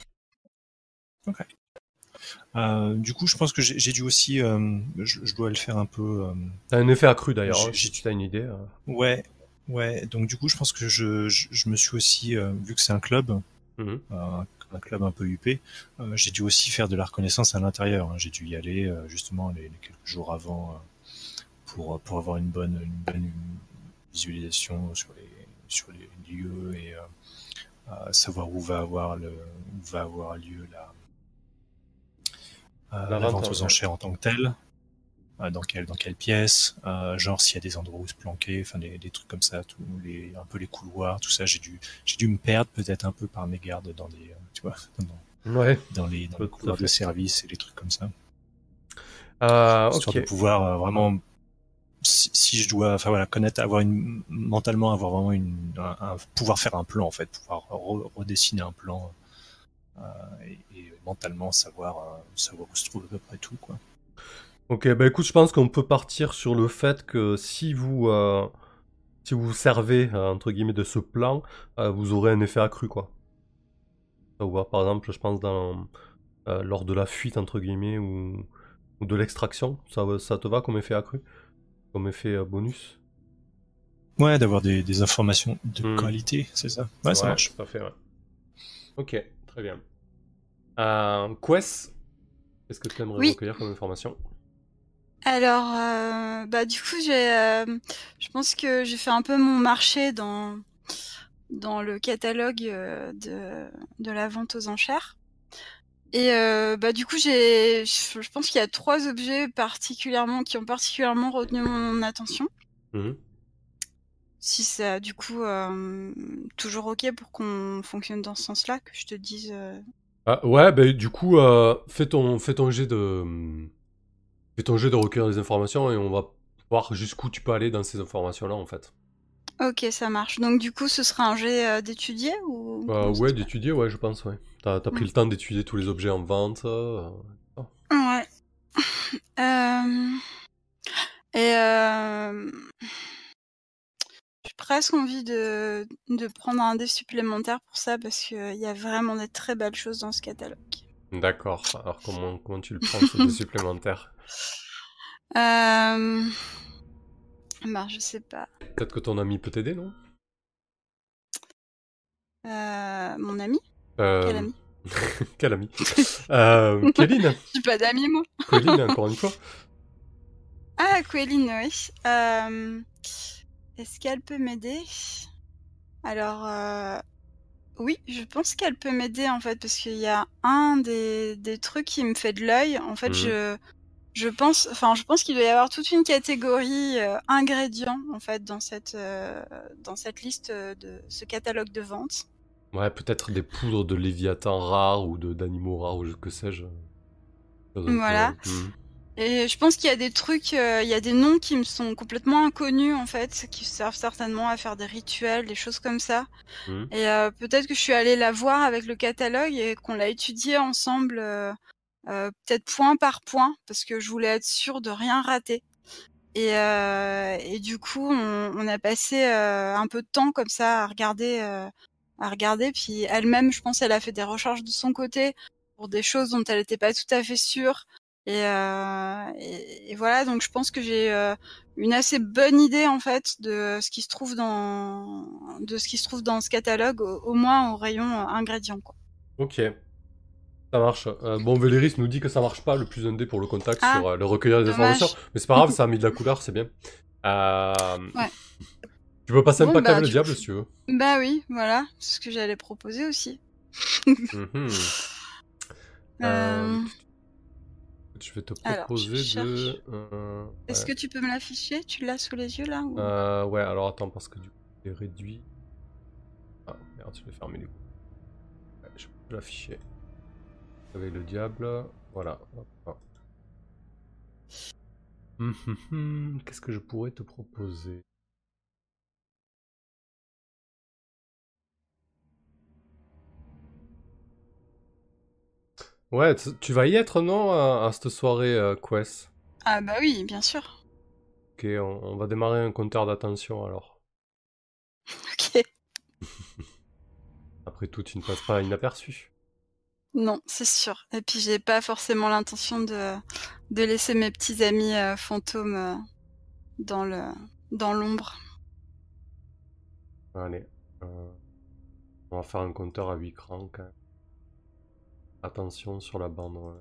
Euh, du coup, je pense que j'ai dû aussi, euh, je, je dois le faire un peu. euh, T'as un effet accru, d'ailleurs, J'ai- hein, si tu as une idée. euh. Ouais, ouais. Donc du coup, je pense que je, je, je me suis aussi, euh, vu que c'est un club, Mhm. un club un peu huppé, j'ai dû aussi faire de la reconnaissance à l'intérieur. hein. J'ai dû y aller justement les, les quelques jours avant pour pour avoir une bonne une bonne visualisation sur les sur les lieux et savoir où va avoir le où va avoir lieu la La la, vente, vente aux enchères en tant que telle. euh, dans quelle dans quelle pièce, euh, genre s'il y a des endroits où se planquer, enfin des, des trucs comme ça, tous les un peu les couloirs, tout ça. J'ai dû j'ai dû me perdre peut-être un peu par mes gardes dans des euh, tu vois dans, Ouais. dans les dans Tout les couloirs de service et les trucs comme ça, Euh, histoire ok. de pouvoir euh, vraiment si, si je dois enfin voilà connaître avoir une mentalement avoir vraiment une un, un- pouvoir faire un plan en fait, pouvoir re- redessiner un plan euh, et, et mentalement savoir euh, savoir où se trouve à peu près tout quoi. Ok, bah écoute, je pense qu'on peut partir sur le fait que si vous, euh, si vous servez, euh, entre guillemets, de ce plan, euh, vous aurez un effet accru, quoi. Ça vous va, par exemple, je pense, dans, euh, lors de la fuite, entre guillemets, ou, ou de l'extraction, ça, te va comme effet accru? Comme effet euh, bonus? Ouais, d'avoir des, des informations de Hmm. qualité, c'est ça. Ouais, ça marche. Tout à fait, ouais. Ok, très bien. Euh, Quest, qu'est-ce que tu aimerais Oui. recueillir comme information Alors, euh, bah du coup, j'ai, euh, je pense que j'ai fait un peu mon marché dans dans le catalogue euh, de de la vente aux enchères. Et bah du coup, j'ai, je je pense qu'il y a trois objets particulièrement qui ont particulièrement retenu mon attention. Mhm. Si c'est du coup toujours ok pour qu'on fonctionne dans ce sens-là, que je te dise. Ah, ouais, bah, du coup, euh, fais, ton, fais ton jet de. Fais ton jet de recueillir des informations et on va voir jusqu'où tu peux aller dans ces informations-là, en fait. Ok, ça marche. Donc du coup, ce sera un jet euh, d'étudier ou Euh, ça ouais, d'étudier, ouais, je pense, ouais. T'as, pris le temps d'étudier tous les objets en vente. euh, Ouais. Euh, Et euh, presque envie de... de prendre un dé supplémentaire pour ça parce qu'il y a vraiment des très belles choses dans ce catalogue. D'accord. Alors, comment, comment tu le prends, ce dé supplémentaire? Euh... Bah, je sais pas. Peut-être que ton ami peut t'aider, non? Euh, Mon ami? Euh, Quel ami? Quel ami? Euh, Kéline J'ai pas d'amis, moi. Kéline, encore une fois. Ah, Quéline, oui. Euh, Est-ce qu'elle peut m'aider? Alors, euh, oui, je pense qu'elle peut m'aider en fait, parce qu'il y a un des, des trucs qui me fait de l'œil. En fait, Mhm. je, je pense, enfin, je pense qu'il doit y avoir toute une catégorie euh, ingrédients en fait dans cette, euh, dans cette liste euh, de ce catalogue de vente. Ouais, peut-être des poudres de léviathan rares ou de, d'animaux rares ou que sais-je. Peu- Voilà. Et je pense qu'il y a des trucs, euh, il y a des noms qui me sont complètement inconnus en fait, qui servent certainement à faire des rituels, des choses comme ça. Mhm. Et euh, peut-être que je suis allée la voir avec le catalogue et qu'on l'a étudié ensemble, euh, euh, peut-être point par point, parce que je voulais être sûre de rien rater. Et, euh, et du coup, on, on a passé euh, un peu de temps comme ça à regarder, euh, à regarder. Puis elle-même, je pense, elle a fait des recherches de son côté pour des choses dont elle n'était pas tout à fait sûre. Et, euh, et, et voilà, donc je pense que j'ai euh, une assez bonne idée en fait de ce qui se trouve dans de ce qui se trouve dans ce catalogue, au, au moins au rayon euh, ingrédients. Quoi. Ok. Ça marche. Euh, bon, Véléris nous dit que ça marche pas le plus indé pour le contact Ah, sur le recueillir des informations. Mais c'est pas grave, ça a mis de la couleur, c'est bien. Ouais. Tu veux passer un Bon, pack bah, avec le diable si tu veux. Bah oui, voilà, c'est ce que j'allais proposer aussi. Mhm. Euh, Euh, Je vais te proposer je de. euh, Est-ce que tu peux me l'afficher? Tu l'as sous les yeux là ou- Euh, ouais, alors attends, parce que du coup, c'est réduit. Ah merde, je l'ai fermé du coup. Ouais, je peux l'afficher. Avec le diable, voilà. Hum, hum, hum, Qu'est-ce que je pourrais te proposer? Ouais, tu vas y être, non, à, à cette soirée euh, Quest? Ah bah oui, bien sûr. Ok, on, on va démarrer un compteur d'attention alors. Ok. Après tout, tu ne passes pas inaperçu. Non, c'est sûr. Et puis j'ai pas forcément l'intention de, de laisser mes petits amis euh, fantômes euh, dans le dans l'ombre. Allez. on va faire un compteur à 8 crans quand même. Attention sur la bande. ouais.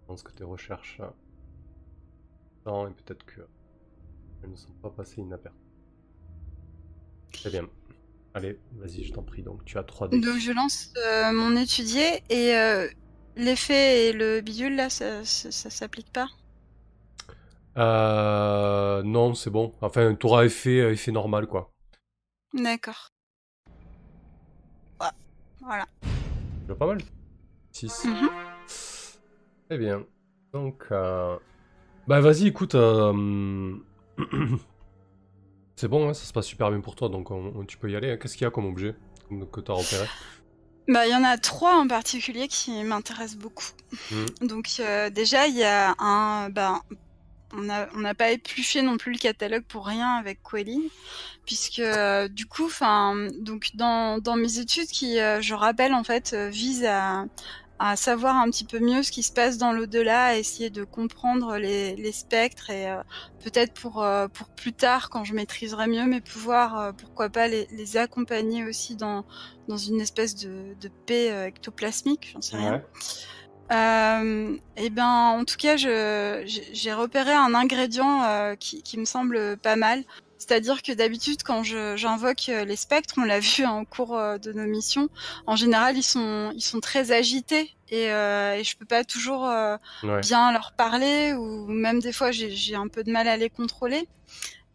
Je pense que tes recherches euh, non, et peut-être que elles ne sont pas passées inaperçues. Très bien. Allez, vas-y, je t'en prie. Donc tu as 3 dés. Donc je lance euh, mon étudier et euh, l'effet et le bidule là, ça, ça, ça s'applique pas? Euh, non, c'est bon. Enfin, tu auras effet, euh, effet normal quoi. D'accord. Ouais. Voilà. C'est pas mal? 6. Mhm. Très bien. Donc, euh, bah vas-y, écoute. euh, C'est bon, hein, ça se passe super bien pour toi, donc on- on- tu peux y aller. hein. Qu'est-ce qu'il y a comme objet que tu as repéré? Bah il y en a trois en particulier qui m'intéressent beaucoup. Mhm. Donc euh, déjà il y a un bah on n'a pas épluché non plus le catalogue pour rien avec Quelling puisque euh, du coup enfin donc dans dans mes études qui euh, je rappelle en fait euh, visent à à savoir un petit peu mieux ce qui se passe dans l'au-delà, à essayer de comprendre les, spectres et euh, peut-être pour pour plus tard quand je maîtriserai mieux mes pouvoirs, euh, pourquoi pas les, les accompagner aussi dans dans une espèce de, paix ectoplasmique, j'en sais rien. Euh, et ben, en tout cas, j'ai repéré un ingrédient euh, qui, qui me semble pas mal. C'est-à-dire que d'habitude, quand j'invoque euh, les spectres, on l'a vu hein, au cours euh, de nos missions, en général, ils sont, ils sont très agités et, euh, et je peux pas toujours euh, Ouais. bien leur parler ou même des fois, j'ai, j'ai un peu de mal à les contrôler.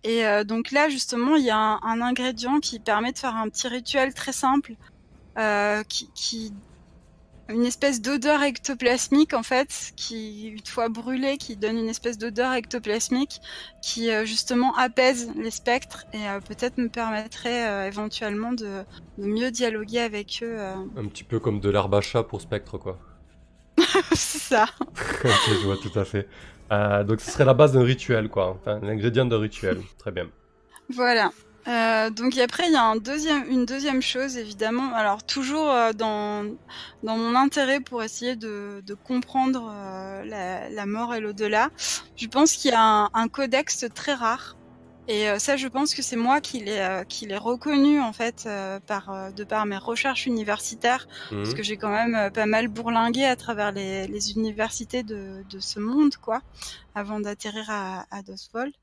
Et euh, donc là, justement, il y a un, un ingrédient qui permet de faire un petit rituel très simple, euh, qui, qui une espèce d'odeur ectoplasmique en fait, qui une fois brûlée, qui donne une espèce d'odeur ectoplasmique, qui euh, justement apaise les spectres et euh, peut-être me permettrait euh, éventuellement de, de mieux dialoguer avec eux. euh. Un petit peu comme de l'herbe à chat pour spectre, quoi. C'est ça. ok, je vois tout à fait. Donc, ce serait la base d'un rituel, quoi. Enfin, l'ingrédient d'un rituel. Très bien. Voilà. Euh, donc après il y a un deuxième, une deuxième chose évidemment. Alors toujours euh, dans dans mon intérêt pour essayer de, de comprendre euh, la, la mort et l'au-delà, je pense qu'il y a un, un codex très rare. Et euh, ça, je pense que c'est moi qui l'ai euh, qui l'ai reconnu en fait euh, par euh, de par mes recherches universitaires, parce Mhm. que j'ai quand même pas mal bourlingué à travers les, les universités de, de ce monde, quoi, avant d'atterrir à, à Dosvold.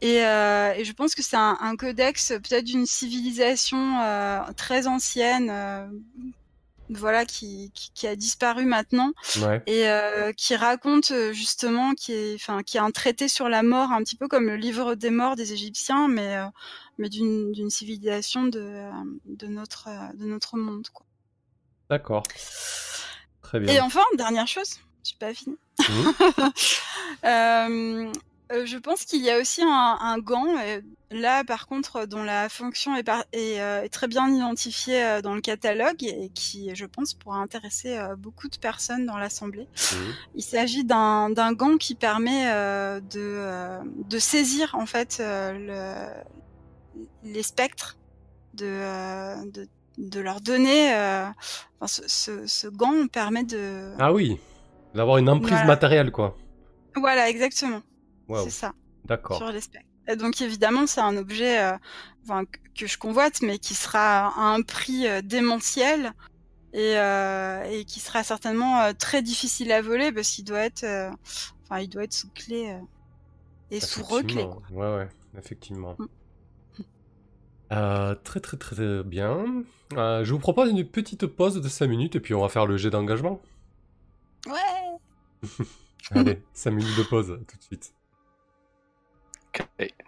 Et, euh, et je pense que c'est un, un codex peut-être d'une civilisation euh, très ancienne, euh, voilà, qui, qui, qui a disparu maintenant Ouais. et qui raconte justement, qui est, enfin, qui a un traité sur la mort, un petit peu comme le livre des morts des Égyptiens, mais mais d'une civilisation de de notre de notre monde. D'accord. Très bien. Et enfin, dernière chose, je suis pas fini. Mhm. Euh, euh, je pense qu'il y a aussi un, un gant, euh, là par contre, dont la fonction est, par- est, euh, est très bien identifiée euh, dans le catalogue et qui, je pense, pourra intéresser euh, beaucoup de personnes dans l'Assemblée. Mhm. Il s'agit d'un gant qui permet euh, de, euh, de saisir en fait euh, le, les spectres, de, euh, de, de leur donner. euh, enfin, ce, ce, ce gant permet de. Ah oui, d'avoir une emprise Voilà. matérielle, quoi. Voilà, exactement. C'est ça. d'accord. sur les specs. Et donc évidemment, c'est un objet euh, enfin, que- je convoite, mais qui sera à un prix euh, démentiel et, euh, et qui sera certainement très difficile à voler parce qu'il doit être, enfin, il doit être sous clé et sous reclé. Quoi. Ouais, ouais, effectivement. Mm. Euh, très très très très bien. Euh, je vous propose une petite pause de 5 minutes et puis on va faire le jet d'engagement. Ouais. Allez, 5 minutes de pause tout de suite. Ok.